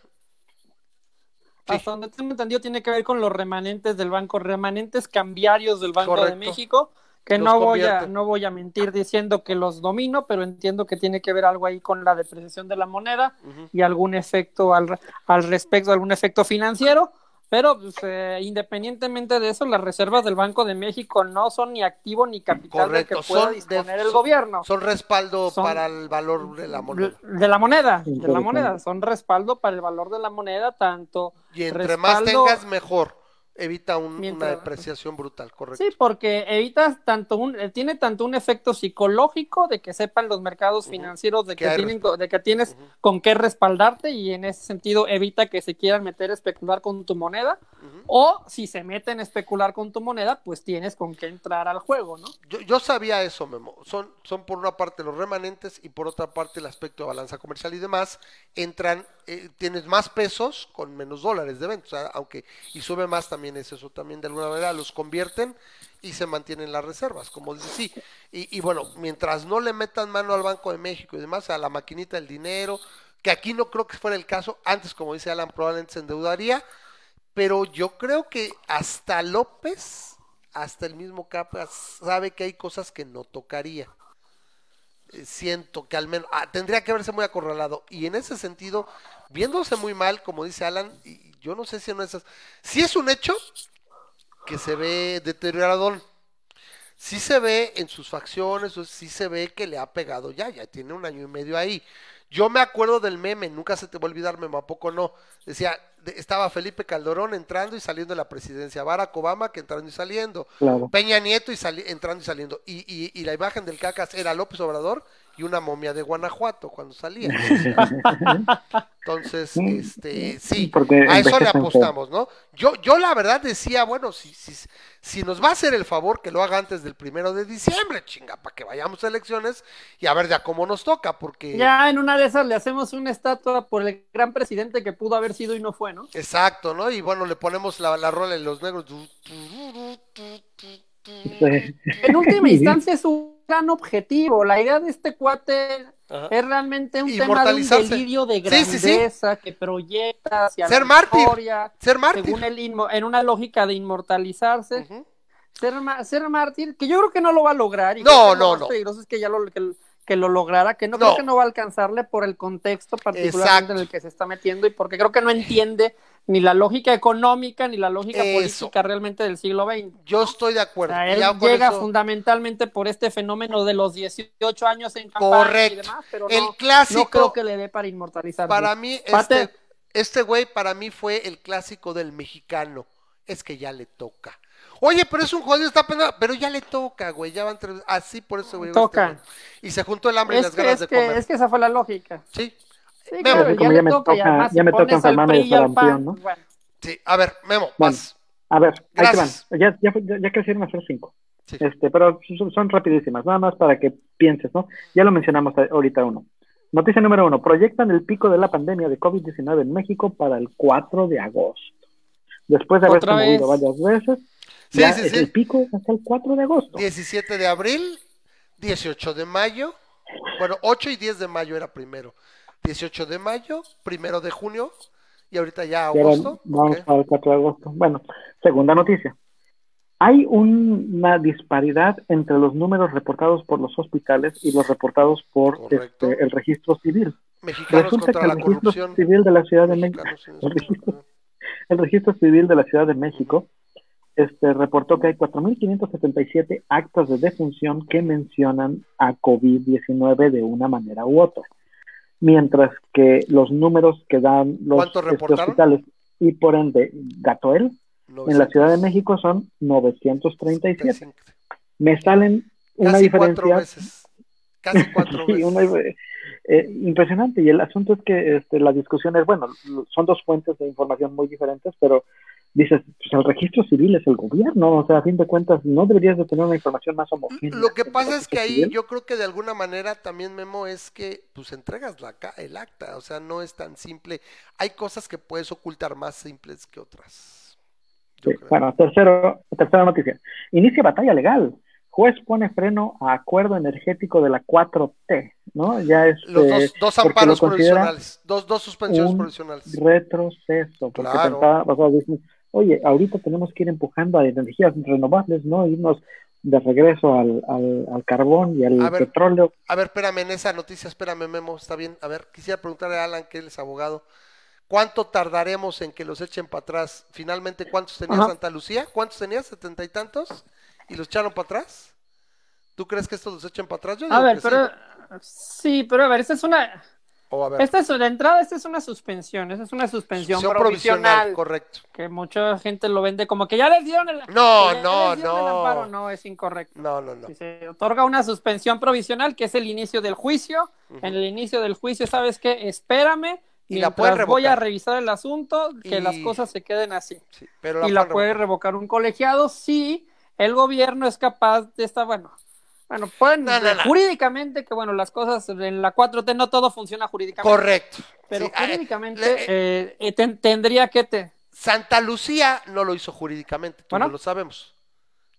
Hasta donde tengo entendido tiene que ver con los remanentes del banco, remanentes cambiarios del Banco de México, que no voy, a, no voy a mentir diciendo que los domino, pero entiendo que tiene que ver algo ahí con la depreciación de la moneda y algún efecto al, al respecto, algún efecto financiero. Pero pues, eh, independientemente de eso, las reservas del Banco de México no son ni activo ni capital de que pueda disponer el gobierno. Son respaldo para el valor de la moneda. De la moneda, de la moneda. Son respaldo para el valor de la moneda, tanto. Y entre más tengas, mejor evita una depreciación brutal, correcto. Sí, porque evita tanto un, eh, tiene tanto un efecto psicológico de que sepan los mercados financieros de que, tienen, de que tienes con qué respaldarte y en ese sentido evita que se quieran meter a especular con tu moneda o si se meten a especular con tu moneda, pues tienes con qué entrar al juego, ¿no? Yo, yo sabía eso, Memo. Son, son por una parte los remanentes y por otra parte el aspecto de balanza comercial y demás. Entran, eh, tienes más pesos con menos dólares de venta, o sea, aunque y sube más también es eso, también de alguna manera los convierten y se mantienen las reservas, como dice, sí. Y, bueno, mientras no le metan mano al Banco de México y demás, a la maquinita del dinero, que aquí no creo que fuera el caso, antes como dice Alan, probablemente se endeudaría pero yo creo que hasta López, hasta el mismo Capa, sabe que hay cosas que no tocaría. Eh, siento que al menos ah, tendría que verse muy acorralado. Y en ese sentido, viéndose muy mal, como dice Alan, y yo no sé si no es. Si es un hecho que se ve deteriorado. sí se ve en sus facciones, sí se ve que le ha pegado ya, ya tiene un año y medio ahí. Yo me acuerdo del meme, nunca se te va a olvidar, meme, ¿a poco no? Decía, estaba Felipe Calderón entrando y saliendo de la presidencia, Barack Obama que entrando y saliendo, Peña Nieto y entrando y saliendo, y, y, y, la imagen del cacas era López Obrador y una momia de Guanajuato cuando salía. (laughs) Entonces, este, sí, a eso le apostamos, ¿no? Yo, yo la verdad decía, bueno, si, si, si nos va a hacer el favor que lo haga antes del primero de diciembre, chinga, para que vayamos a elecciones y a ver ya cómo nos toca, porque... Ya en una de esas le hacemos una estatua por el gran presidente que pudo haber sido y no fue, ¿no? Exacto, ¿no? Y bueno, le ponemos la, la rola en los negros. En última instancia es un gran objetivo. La idea de este cuate es realmente un tema de un delirio de grandeza que proyecta hacia ser la historia, ser mártir. Según el en una lógica de inmortalizarse. ser, ser mártir, que yo creo que no lo va a lograr. Y no, no, no. peligroso es que ya lo, que, lo lograra, que no, creo que no va a alcanzarle por el contexto particularmente en el que se está metiendo y porque creo que no entiende ni la lógica económica ni la lógica política realmente del siglo XX. Yo estoy de acuerdo. él llega fundamentalmente por este fenómeno de los 18 años en campaña Correcto. y demás, pero el clásico, no creo que le dé para inmortalizar. Para mí, este, este güey para mí fue el clásico del mexicano. Es que ya le toca. Oye, pero es un jodido, está penado, pero ya le toca, güey, ya van tres, así por eso, güey. Toca. y se juntó el hambre y las ganas de comer. Es que esa fue la lógica. Sí, Sí, ya, ya, me toca, ya, me toca enfermarme de sarampión, ¿no? Sí, a ver, Memo, vas. A ver, ahí te van. Ya, ya, ya crecieron a ser cinco. Este, pero son, rapidísimas, nada más para que pienses, ¿no? Ya lo mencionamos ahorita uno. Noticia número uno, proyectan el pico de la pandemia de COVID-19 en México para el 4 de agosto. Después de haberse movido varias veces, sí, ya es el pico hasta el 4 de agosto. 17 de abril, 18 de mayo, bueno, 8 y 10 de mayo era primero. 18 de mayo, primero de junio y ahorita ya agosto. vamos para el 4 de agosto. Bueno, segunda noticia. Hay una disparidad entre los números reportados por los hospitales y los reportados por este, el registro civil. Resulta que el registro civil de la Ciudad de México, el registro, el registro civil de la Ciudad de México, este, reportó que hay 4.577 actos de defunción que mencionan a COVID-19 de una manera u otra mientras que los números que dan los este, hospitales y por ende Gatoel en la Ciudad de México son 937. Me salen una diferencia. Casi cuatro (laughs) veces. Eh, impresionante. Y el asunto es que este, la discusión es, bueno, son dos fuentes de información muy diferentes, pero dices, pues el registro civil es el gobierno, o sea, a fin de cuentas no deberías de tener una información más homogénea. Lo que pasa es que ahí yo creo que de alguna manera también, Memo, es que pues entregas la, el acta, o sea, no es tan simple. Hay cosas que puedes ocultar más simples que otras. bueno, tercero, tercera noticia. Inicia batalla legal. Juez pone freno a acuerdo energético de la 4T, ¿no? Ya es. Los dos, dos amparos provisionales, dos, dos suspensiones provisionales. Retroceso, porque pensaba, o sea, oye, ahorita tenemos que ir empujando a energías renovables, ¿no? Irnos de regreso al, al, carbón y al petróleo. A ver, espérame, en esa noticia, espérame, Memo, está bien. A ver, quisiera preguntarle a Alan, que él es abogado, ¿cuánto tardaremos en que los echen para atrás? Finalmente, ¿cuántos tenía Santa Lucía? ¿Cuántos tenía? ¿Setenta y tantos? ¿Y los echaron para atrás? ¿Tú crees que estos los echen para atrás? Yo a ver, pero... Sí. pero a ver, esta es una... Esta es de entrada, esta es una suspensión, esta es una suspensión, provisional, correcto. Que mucha gente lo vende como que ya les dieron el, no, no, no. no, es incorrecto. No, no, no. se otorga una suspensión provisional, que es el inicio del juicio, en el inicio del juicio, ¿sabes qué? Espérame, y la voy a revisar el asunto, que las cosas se queden así. pero y la puede revocar un colegiado si el gobierno es capaz de estar, bueno, bueno, pueden jurídicamente que bueno, las cosas en la 4T no todo funciona jurídicamente. Correcto. Pero jurídicamente eh, eh, tendría que te Santa Lucía no lo hizo jurídicamente, tú no lo sabemos.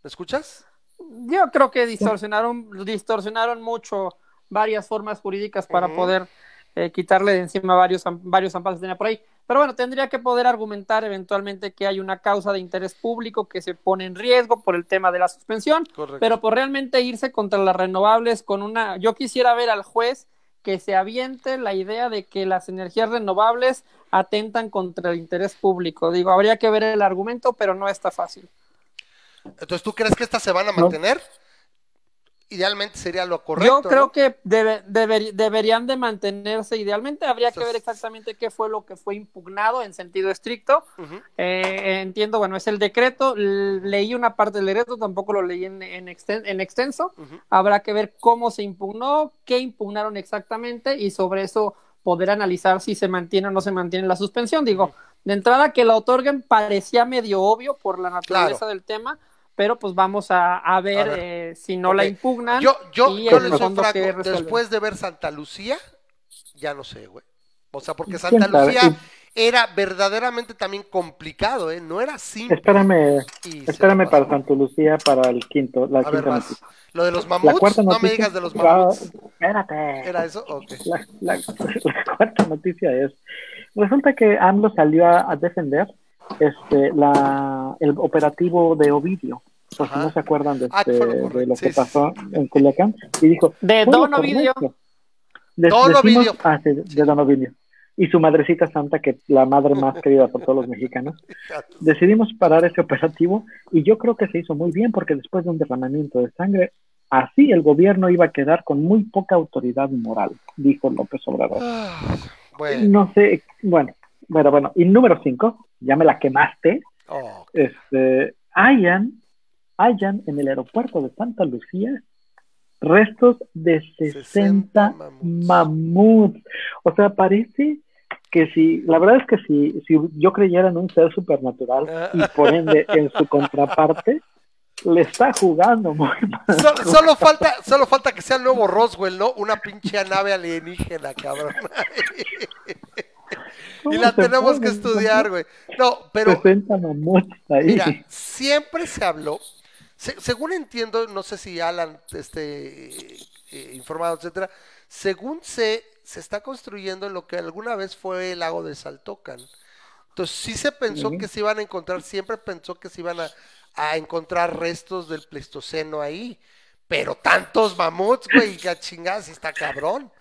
¿Me escuchas? Yo creo que distorsionaron distorsionaron mucho varias formas jurídicas para poder eh, quitarle de encima varios varios amparos que tenía por ahí. Pero bueno, tendría que poder argumentar eventualmente que hay una causa de interés público que se pone en riesgo por el tema de la suspensión, pero por realmente irse contra las renovables con una... Yo quisiera ver al juez que se aviente la idea de que las energías renovables atentan contra el interés público. Digo, habría que ver el argumento, pero no está fácil. Entonces, ¿tú crees que estas se van a mantener? Idealmente sería lo correcto. Yo creo ¿no? que debe- deber- deberían de mantenerse idealmente. Habría que ver exactamente qué fue lo que fue impugnado en sentido estricto. Eh, entiendo, bueno, es el decreto. Leí una parte del decreto, tampoco lo leí en, en, exten- en extenso. Habrá que ver cómo se impugnó, qué impugnaron exactamente y sobre eso poder analizar si se mantiene o no se mantiene la suspensión. Digo, de entrada que la otorguen parecía medio obvio por la naturaleza Claro. del tema, pero pues vamos a, a ver, A ver. eh, si no la impugnan. Yo, yo, yo les soy franco, después de ver Santa Lucía, ya no sé, güey. O sea, porque ¿Quién Santa? Lucía era verdaderamente también complicado, ¿eh? No era simple. Espérame, espérame para Santa Lucía para el quinto, la A ver, quinta noticia. Lo de los La mamuts, no me digas de los mamuts. espérate. ¿Era eso? Ok. La, la- (laughs) la cuarta noticia es, resulta que AMLO salió a, a defender este la el operativo de Ovidio, por si no se acuerdan de, Ah, este- de lo Sí, que sí, pasó en Culiacán, y dijo, De "Fue lo Don Ovidio. correcto". De- Don Ovidio. ah, sí, de Don Ovidio. Y su madrecita santa, que la madre más (laughs) querida por todos los mexicanos. Decidimos parar ese operativo y yo creo que se hizo muy bien porque después de un derramamiento de sangre, así el gobierno iba a quedar con muy poca autoridad moral, dijo López Obrador. Ah, Bueno. No sé, bueno, bueno, bueno. Y número cinco, ya me la quemaste, Oh, este, hayan, hayan en el aeropuerto de Santa Lucía restos de 60, 60 mamuts. mamuts. O sea, parece que si, la verdad es que si, si yo creyera en un ser supernatural Ah. y por ende en su contraparte, le está jugando muy mal. Solo, solo falta, solo falta que sea el nuevo Roswell, ¿no? Una pinche nave alienígena, cabrón. (laughs) y ¿Cómo la tenemos que estudiar, güey. No, pero 60 mamuts ahí. Mira, siempre se habló, se- según entiendo, no sé si Alan este eh, informado, etcétera, según sé, se está construyendo en lo que alguna vez fue el lago de Saltocan. Entonces sí se pensó que se iban a encontrar, siempre pensó que se iban a, a encontrar restos del Pleistoceno ahí, pero tantos mamuts, güey, que chingadas está cabrón.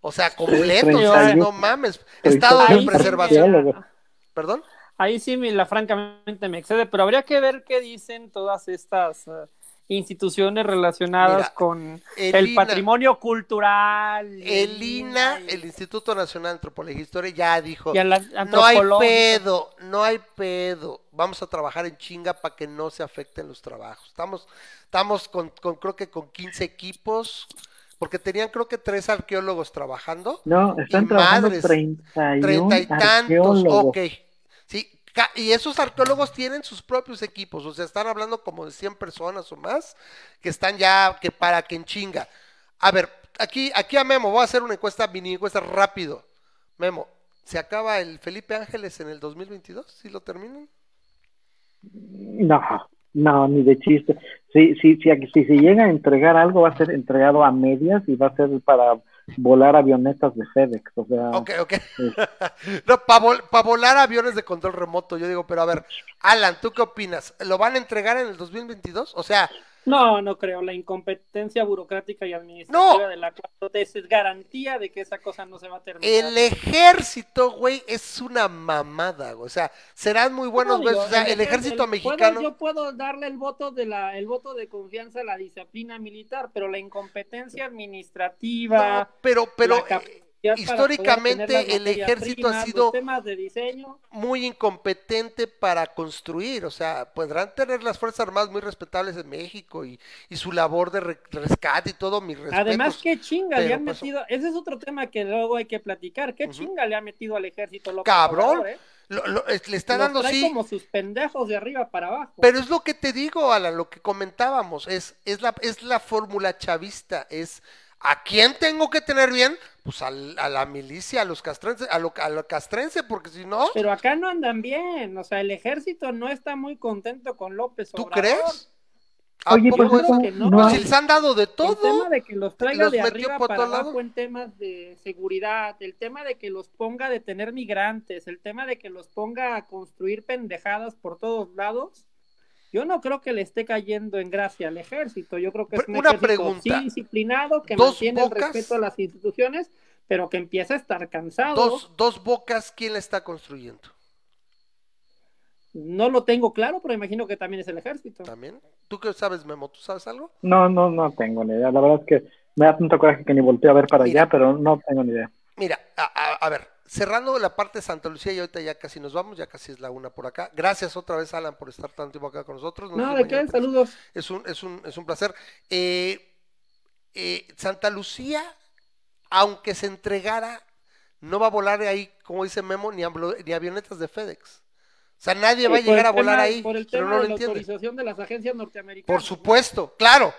O sea, completos, treinta o sea, y- no mames. Estado de preservación. ¿Perdón? Ahí sí, la, francamente me excede, pero habría que ver qué dicen todas estas eh, instituciones relacionadas Mira, con el el INA. patrimonio cultural. El INA, y- el Instituto Nacional de Antropología e Historia, ya dijo, no hay pedo, no hay pedo. Vamos a trabajar en chinga para que no se afecten los trabajos. Estamos, estamos con, con- creo que con 15 equipos, porque tenían creo que tres arqueólogos trabajando, No, están Y trabajando madres, 31 treinta y tantos, arqueólogos. ok. Sí, y esos arqueólogos tienen sus propios equipos, o sea, están hablando como de 100 personas o más, que están ya, que para que en chinga. A ver, aquí, aquí a Memo, voy a hacer una encuesta, mini encuesta rápido. Memo, ¿se acaba el Felipe Ángeles en el 2022? ¿Si lo terminan? No, no, ni de chiste. Si, si, si, si se llega a entregar algo, va a ser entregado a medias y va a ser para volar avionetas de FedEx. O sea, Ok, ok. (laughs) no, para volar aviones de control remoto, yo digo, pero a ver, Alan, ¿tú qué opinas? ¿Lo van a entregar en el 2022? O sea, No, no creo. La incompetencia burocrática y administrativa No. de la 4T es garantía de que esa cosa no se va a terminar. El ejército, güey, es una mamada, güey. O sea, serán muy buenos, No, güey. digo, O sea, el ejército el- mexicano. puedo- yo puedo darle el voto de la, el voto de confianza a la disciplina militar, pero la incompetencia administrativa, No, pero, pero la históricamente el ejército ha primas, sido de diseño. muy incompetente para construir. O sea, podrán tener las Fuerzas Armadas muy respetables en México y, y su labor de re- rescate y todo, mi respeto. Además, qué chinga le han pues- metido. Ese es otro tema que luego hay que platicar. ¿Qué chinga le ha metido al ejército López Cabrón, Obrador, eh? Lo- lo- es- le está Los dando sí. como sus pendejos de arriba para abajo. Pero es lo que te digo, Alan, lo que comentábamos, es, es la, es la fórmula chavista, es ¿a quién tengo que tener bien? Pues al- a la milicia, a los castrenses, a lo, a lo castrense, porque si no, Pero acá no andan bien. O sea, el ejército no está muy contento con López ¿tú Obrador. crees? ¿A Oye, poco pues que no. no Pues hay- si les han dado de El tema todo. de que los traiga Los de arriba para abajo lados. en temas de seguridad, el tema de que los ponga a detener migrantes, el tema de que los ponga a construir pendejadas por todos lados, yo no creo que le esté cayendo en gracia al ejército. Yo creo que es un Una ejército pregunta. sí disciplinado, que mantiene bocas. el respeto a las instituciones, pero que empieza a estar cansado. Dos, dos bocas, ¿quién la está construyendo? No lo tengo claro, pero imagino que también es el ejército. También. ¿Tú qué sabes, Memo? ¿Tú sabes algo? No, no, no tengo ni idea. La verdad es que me da tanto coraje que ni volteo a ver para allá, pero no tengo ni idea. Mira, a, ver, cerrando la parte de Santa Lucía y ahorita ya casi nos vamos, ya casi es la una por acá. Gracias otra vez, Alan, por estar tanto tiempo acá con nosotros. No, de qué, saludos. Es un, es un, es un placer. Eh, eh, Santa Lucía, aunque se entregara, no va a volar ahí, como dice Memo, ni, ni avionetas de FedEx. O sea, nadie va a llegar a volar ahí. Por el tema de la autorización de las agencias norteamericanas. Por supuesto, claro.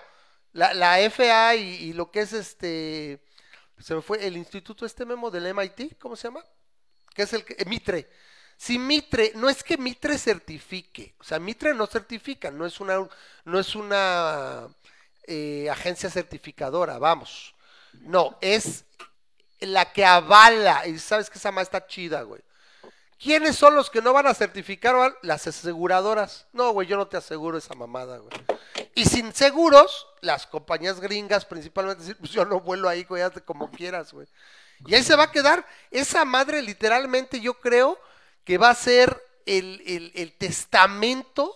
La, la FA y, lo que es este. Se me fue el instituto este memo del MIT, ¿cómo se llama? Que es el que. Mitre. Si Mitre, no es que Mitre certifique, o sea, Mitre no certifica, no es una, no es una eh, agencia certificadora, vamos. No, es la que avala, y sabes que esa más está chida, güey. ¿Quiénes son los que no van a certificar? Las aseguradoras. No, güey, yo no te aseguro esa mamada, güey. Y sin seguros, las compañías gringas principalmente decir, pues yo no vuelo ahí, güey, hazte como quieras, güey. Y ahí se va a quedar. Esa madre literalmente yo creo que va a ser el, el testamento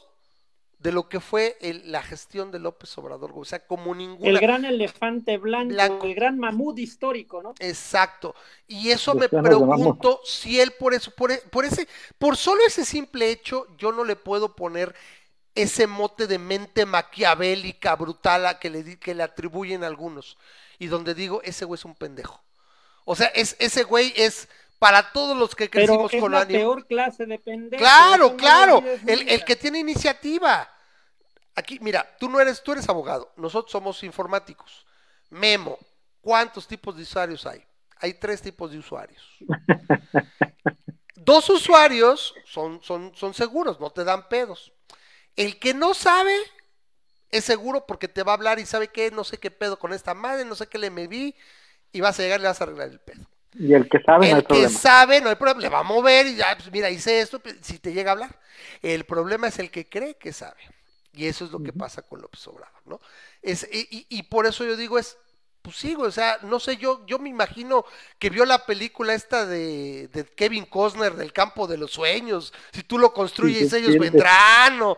de lo que fue la gestión de López Obrador, o sea, como ninguna. El gran elefante blanco, el gran mamut histórico, ¿no? Exacto. Y eso me pregunto si él por eso, por, por ese, por solo ese simple hecho, yo no le puedo poner ese mote de mente maquiavélica, brutal, a que le, que le atribuyen algunos. Y donde digo, ese güey es un pendejo. O sea, es, ese güey es para todos los que crecimos Pero es la peor clase de pendejo. Claro, claro. el, el, que tiene iniciativa. Aquí, mira, tú no eres, tú eres abogado, nosotros somos informáticos. Memo, ¿cuántos tipos de usuarios hay? Hay tres tipos de usuarios. (laughs) Dos usuarios son, son, son seguros, no te dan pedos. El que no sabe es seguro porque te va a hablar y sabe que no sé qué pedo con esta madre, no sé qué le me vi y vas a llegar y le vas a arreglar el pedo. Y el que sabe, no hay que sabe, no hay problema, le va a mover y ya, pues mira, hice esto, pues, si te llega a hablar. El problema es el que cree que sabe. Y eso es lo que pasa con López Obrador, ¿no? Es, y, por eso yo digo, es, pues sí, o sea, no sé, yo, yo me imagino que vio la película esta de, Kevin Costner del campo de los sueños, si tú lo construyes ellos vendrán, o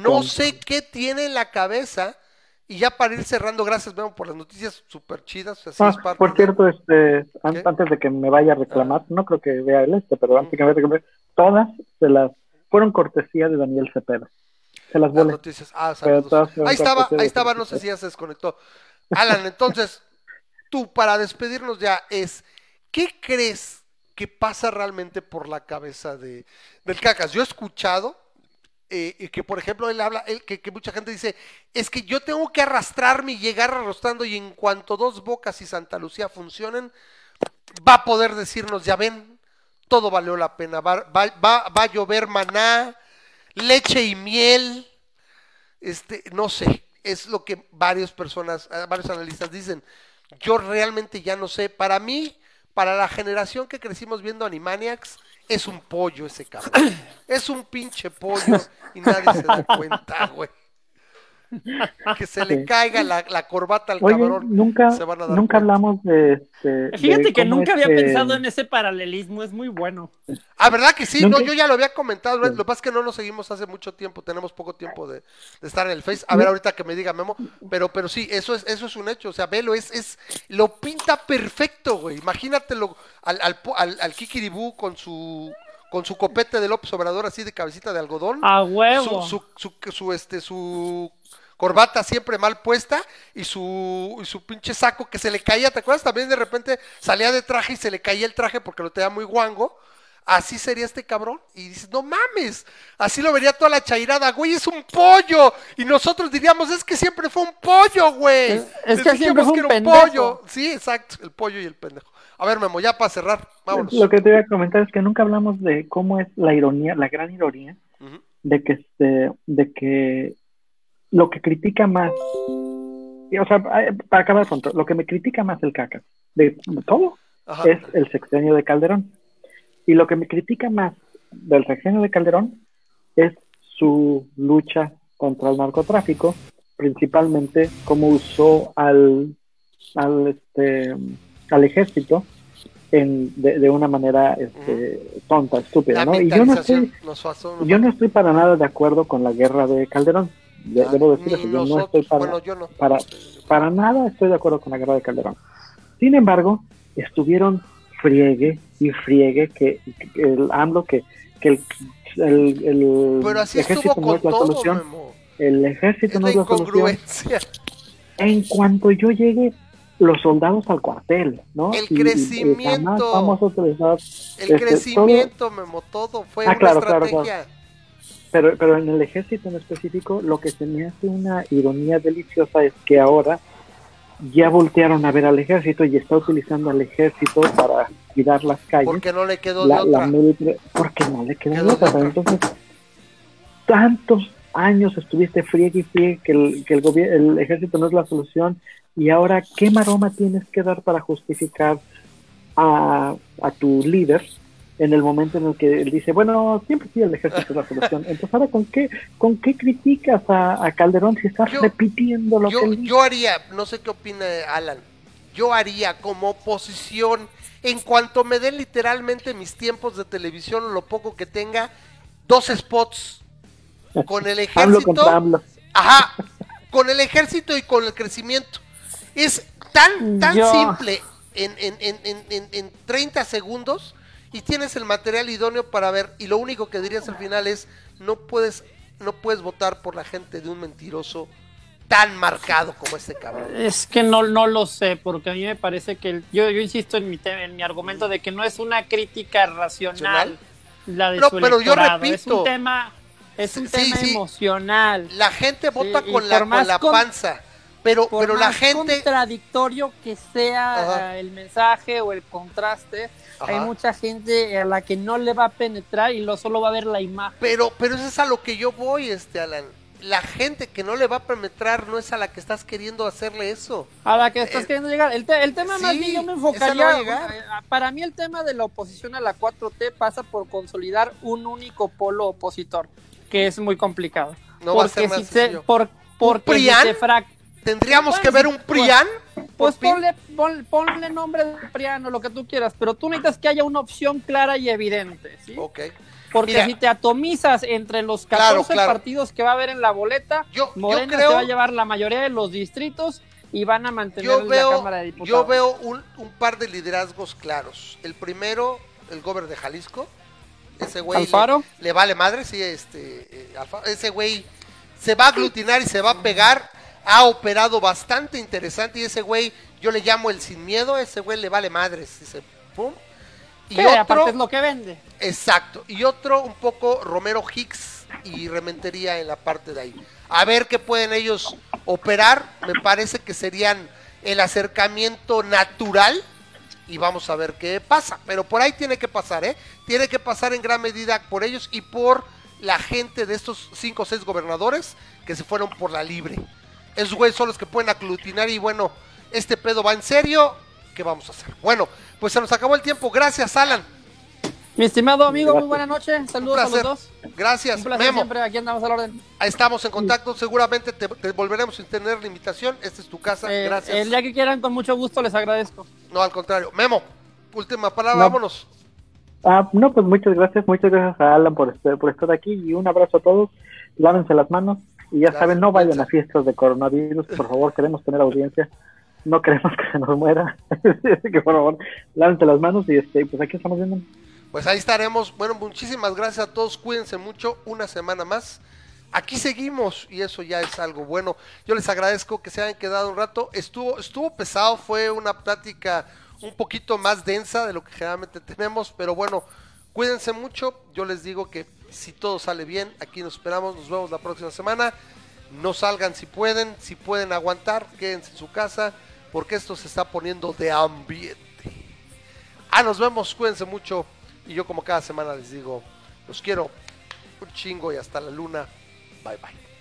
no sé qué tiene en la cabeza. Y ya para ir cerrando, gracias, vemos por las noticias súper chidas. Ah, por cierto, este, antes de que me vaya a reclamar, ah. no creo que vea el este, pero antes de que me vaya a reclamar, todas se las fueron cortesía de Daniel Cepeda las, noticias. Ah, ahí estaba, ahí estaba, no sé si ya se desconectó. Alan, entonces, tú para despedirnos ya es, ¿qué crees que pasa realmente por la cabeza de, del Cacas? Yo he escuchado eh, que, por ejemplo, él habla, que, mucha gente dice, es que yo tengo que arrastrarme y llegar arrastrando y en cuanto dos bocas y Santa Lucía funcionen, va a poder decirnos, ya ven, todo valió la pena, va, va, va, va a llover maná, leche y miel, este, no sé, es lo que varias personas, eh, varios analistas dicen. Yo realmente ya no sé, para mí, para la generación que crecimos viendo Animaniacs, es un pollo ese cabrón. (clears throat) Es un pinche pollo y nadie se da cuenta, güey. (laughs) que se le caiga la, corbata al cabrón. Nunca, nunca hablamos de. Este, Fíjate que nunca había pensado en ese paralelismo, es muy bueno. Ah, ¿verdad que sí? No, yo ya lo había comentado. Lo que pasa es que no nos seguimos hace mucho tiempo, tenemos poco tiempo de, estar en el Face. A ver, ahorita que me diga Memo, pero, pero sí, eso es, eso es un hecho. O sea, velo, es, es, lo pinta perfecto, güey. Imagínatelo al, al, al, al Kikiribú con su con su copete de López Obrador así de cabecita de algodón. A huevo. Su, su, su, su, este, su corbata siempre mal puesta y su, y su pinche saco que se le caía, ¿te acuerdas? También de repente salía de traje y se le caía el traje porque lo tenía muy guango. Así sería este cabrón. Y dices, no mames, así lo vería toda la chairada, güey, es un pollo. Y nosotros diríamos, es que siempre fue un pollo, güey. Es, que siempre fue un, pollo. Sí, exacto, el pollo y el pendejo. A ver, Memo, ya para cerrar, vámonos. Lo que te voy a comentar es que nunca hablamos de cómo es la ironía, la gran ironía, de que este, de que lo que critica más, o sea, para acabar pronto, lo que me critica más el caca de todo es el sexenio de Calderón. Y lo que me critica más del sexenio de Calderón es su lucha contra el narcotráfico, principalmente cómo usó al, al, este, al ejército en, de, una manera este, tonta, estúpida, ¿no? Y yo no, estoy, yo no estoy para nada de acuerdo con la guerra de Calderón De- debo decir eso, yo no estoy para, bueno, yo no. para, para nada estoy de acuerdo con la guerra de Calderón. Sin embargo, estuvieron friegue y friegue que, que el AMLO, que, que el, el, el Pero así ejército no es la todo, solución. Memo. El ejército Es no la es la solución. En cuanto yo llegue, los soldados al cuartel, ¿no? El Y- y crecimiento. vamos a utilizar El Este, crecimiento, Memo, todo fue Ah, una claro, claro, estrategia. Pero, pero en el ejército en específico, lo que se me hace una ironía deliciosa es que ahora ya voltearon a ver al ejército y está utilizando al ejército para cuidar las calles. Porque no le quedó la, de otra. porque no le quedó Quedó de otra. Entonces, tantos años estuviste friegue y friegue que el, que el, gobier- el ejército no es la solución y ahora, ¿qué maroma tienes que dar para justificar a, a tu líder en el momento en el que él dice, bueno, siempre sí el ejército es la solución. (laughs) Entonces, ahora, ¿con qué, con qué criticas a, a Calderón si estás Yo- repitiendo lo que Yo, él dice? yo haría, no sé qué opina Alan, yo haría como oposición, en cuanto me den literalmente mis tiempos de televisión, lo poco que tenga, dos spots con el contra ejército. AMLO. Ajá, con el ejército y con el crecimiento. Es tan, tan Yo- simple en, en, en, en, en, en 30 segundos y tienes el material idóneo para ver. Y lo único que dirías al final es, no puedes, no puedes votar por la gente de un mentiroso tan marcado como este cabrón. Es que no, no lo sé, porque a mí me parece que el- yo, yo insisto en mi, en mi argumento de que no es una crítica racional la de No, su pero yo electorado, es repito. un tema, es un Sí, tema sí. emocional. La gente vota con la, con la panza. Pero, Por pero la más gente... contradictorio que sea Ajá. el mensaje o el contraste, Ajá. hay mucha gente a la que no le va a penetrar y lo solo va a ver la imagen. Pero, pero eso es a lo que yo voy, este Alan. La gente que no le va a penetrar no es a la que estás queriendo hacerle eso. A la que estás Eh, queriendo llegar. El, te- el tema más bien yo me no enfocaría. eh, Para mí, el tema de la oposición a la 4T pasa por consolidar un único polo opositor, que es muy complicado. No va a porque ser más si se, por, porque si se Tendríamos que ver un PRIAN. Pues ponle, pon- ponle nombre de Priano, lo que tú quieras, pero tú necesitas que haya una opción clara y evidente, ¿sí? Ok. Porque Mira. si te atomizas entre los Claro, 14 claro. partidos que va a haber en la boleta, Yo- yo Morena creo- se va a llevar la mayoría de los distritos y van a mantener Yo la veo, Cámara de Diputados. yo veo un, un par de liderazgos claros. El primero, el gobernador de Jalisco. Ese güey le, vale madre, sí, este, eh, ese güey se va a aglutinar y se va a pegar. Ha operado bastante interesante y ese güey, yo le llamo el sin miedo, ese güey le vale madres. Dice, pum. Y otro, aparte es lo que vende. Exacto. Y otro un poco Romero Hicks y Rementería en la parte de ahí. A ver qué pueden ellos operar. Me parece que serían el acercamiento natural. Y vamos a ver qué pasa. Pero por ahí tiene que pasar, ¿eh? Tiene que pasar en gran medida por ellos y por la gente de estos cinco o seis gobernadores que se fueron por la libre. Esos güeyes son los que pueden aglutinar y bueno, este pedo va en serio. ¿Qué vamos a hacer? Bueno, pues se nos acabó el tiempo. Gracias, Alan. Mi estimado amigo, muy buena noche. Saludos a los dos. Gracias, Un placer Memo. siempre, aquí andamos al orden. Estamos en contacto, seguramente te, te volveremos a tener la invitación. Esta es tu casa, Eh, gracias. el día que quieran, con mucho gusto, les agradezco. No, al contrario. Memo, última palabra, No. vámonos. Ah, no, pues muchas gracias, muchas gracias a Alan por, este- por estar aquí y un abrazo a todos. Lávense las manos y ya saben, no vayan a fiestas de coronavirus, por favor, queremos tener audiencia. No queremos que se nos muera. Así (laughs) que por favor, lávense las manos y este, pues aquí estamos viendo. Pues ahí estaremos. Bueno, muchísimas gracias a todos. Cuídense mucho. Una semana más. Aquí seguimos y eso ya es algo bueno. Yo les agradezco que se hayan quedado un rato. Estuvo, estuvo pesado, fue una plática un poquito más densa de lo que generalmente tenemos, pero bueno, cuídense mucho. Yo les digo que si todo sale bien, aquí nos esperamos. Nos vemos la próxima semana. No salgan si pueden, si pueden aguantar, quédense en su casa, porque esto se está poniendo de ambiente. Ah, nos vemos, cuídense mucho. Y yo como cada semana les digo, los quiero un chingo y hasta la luna. Bye bye.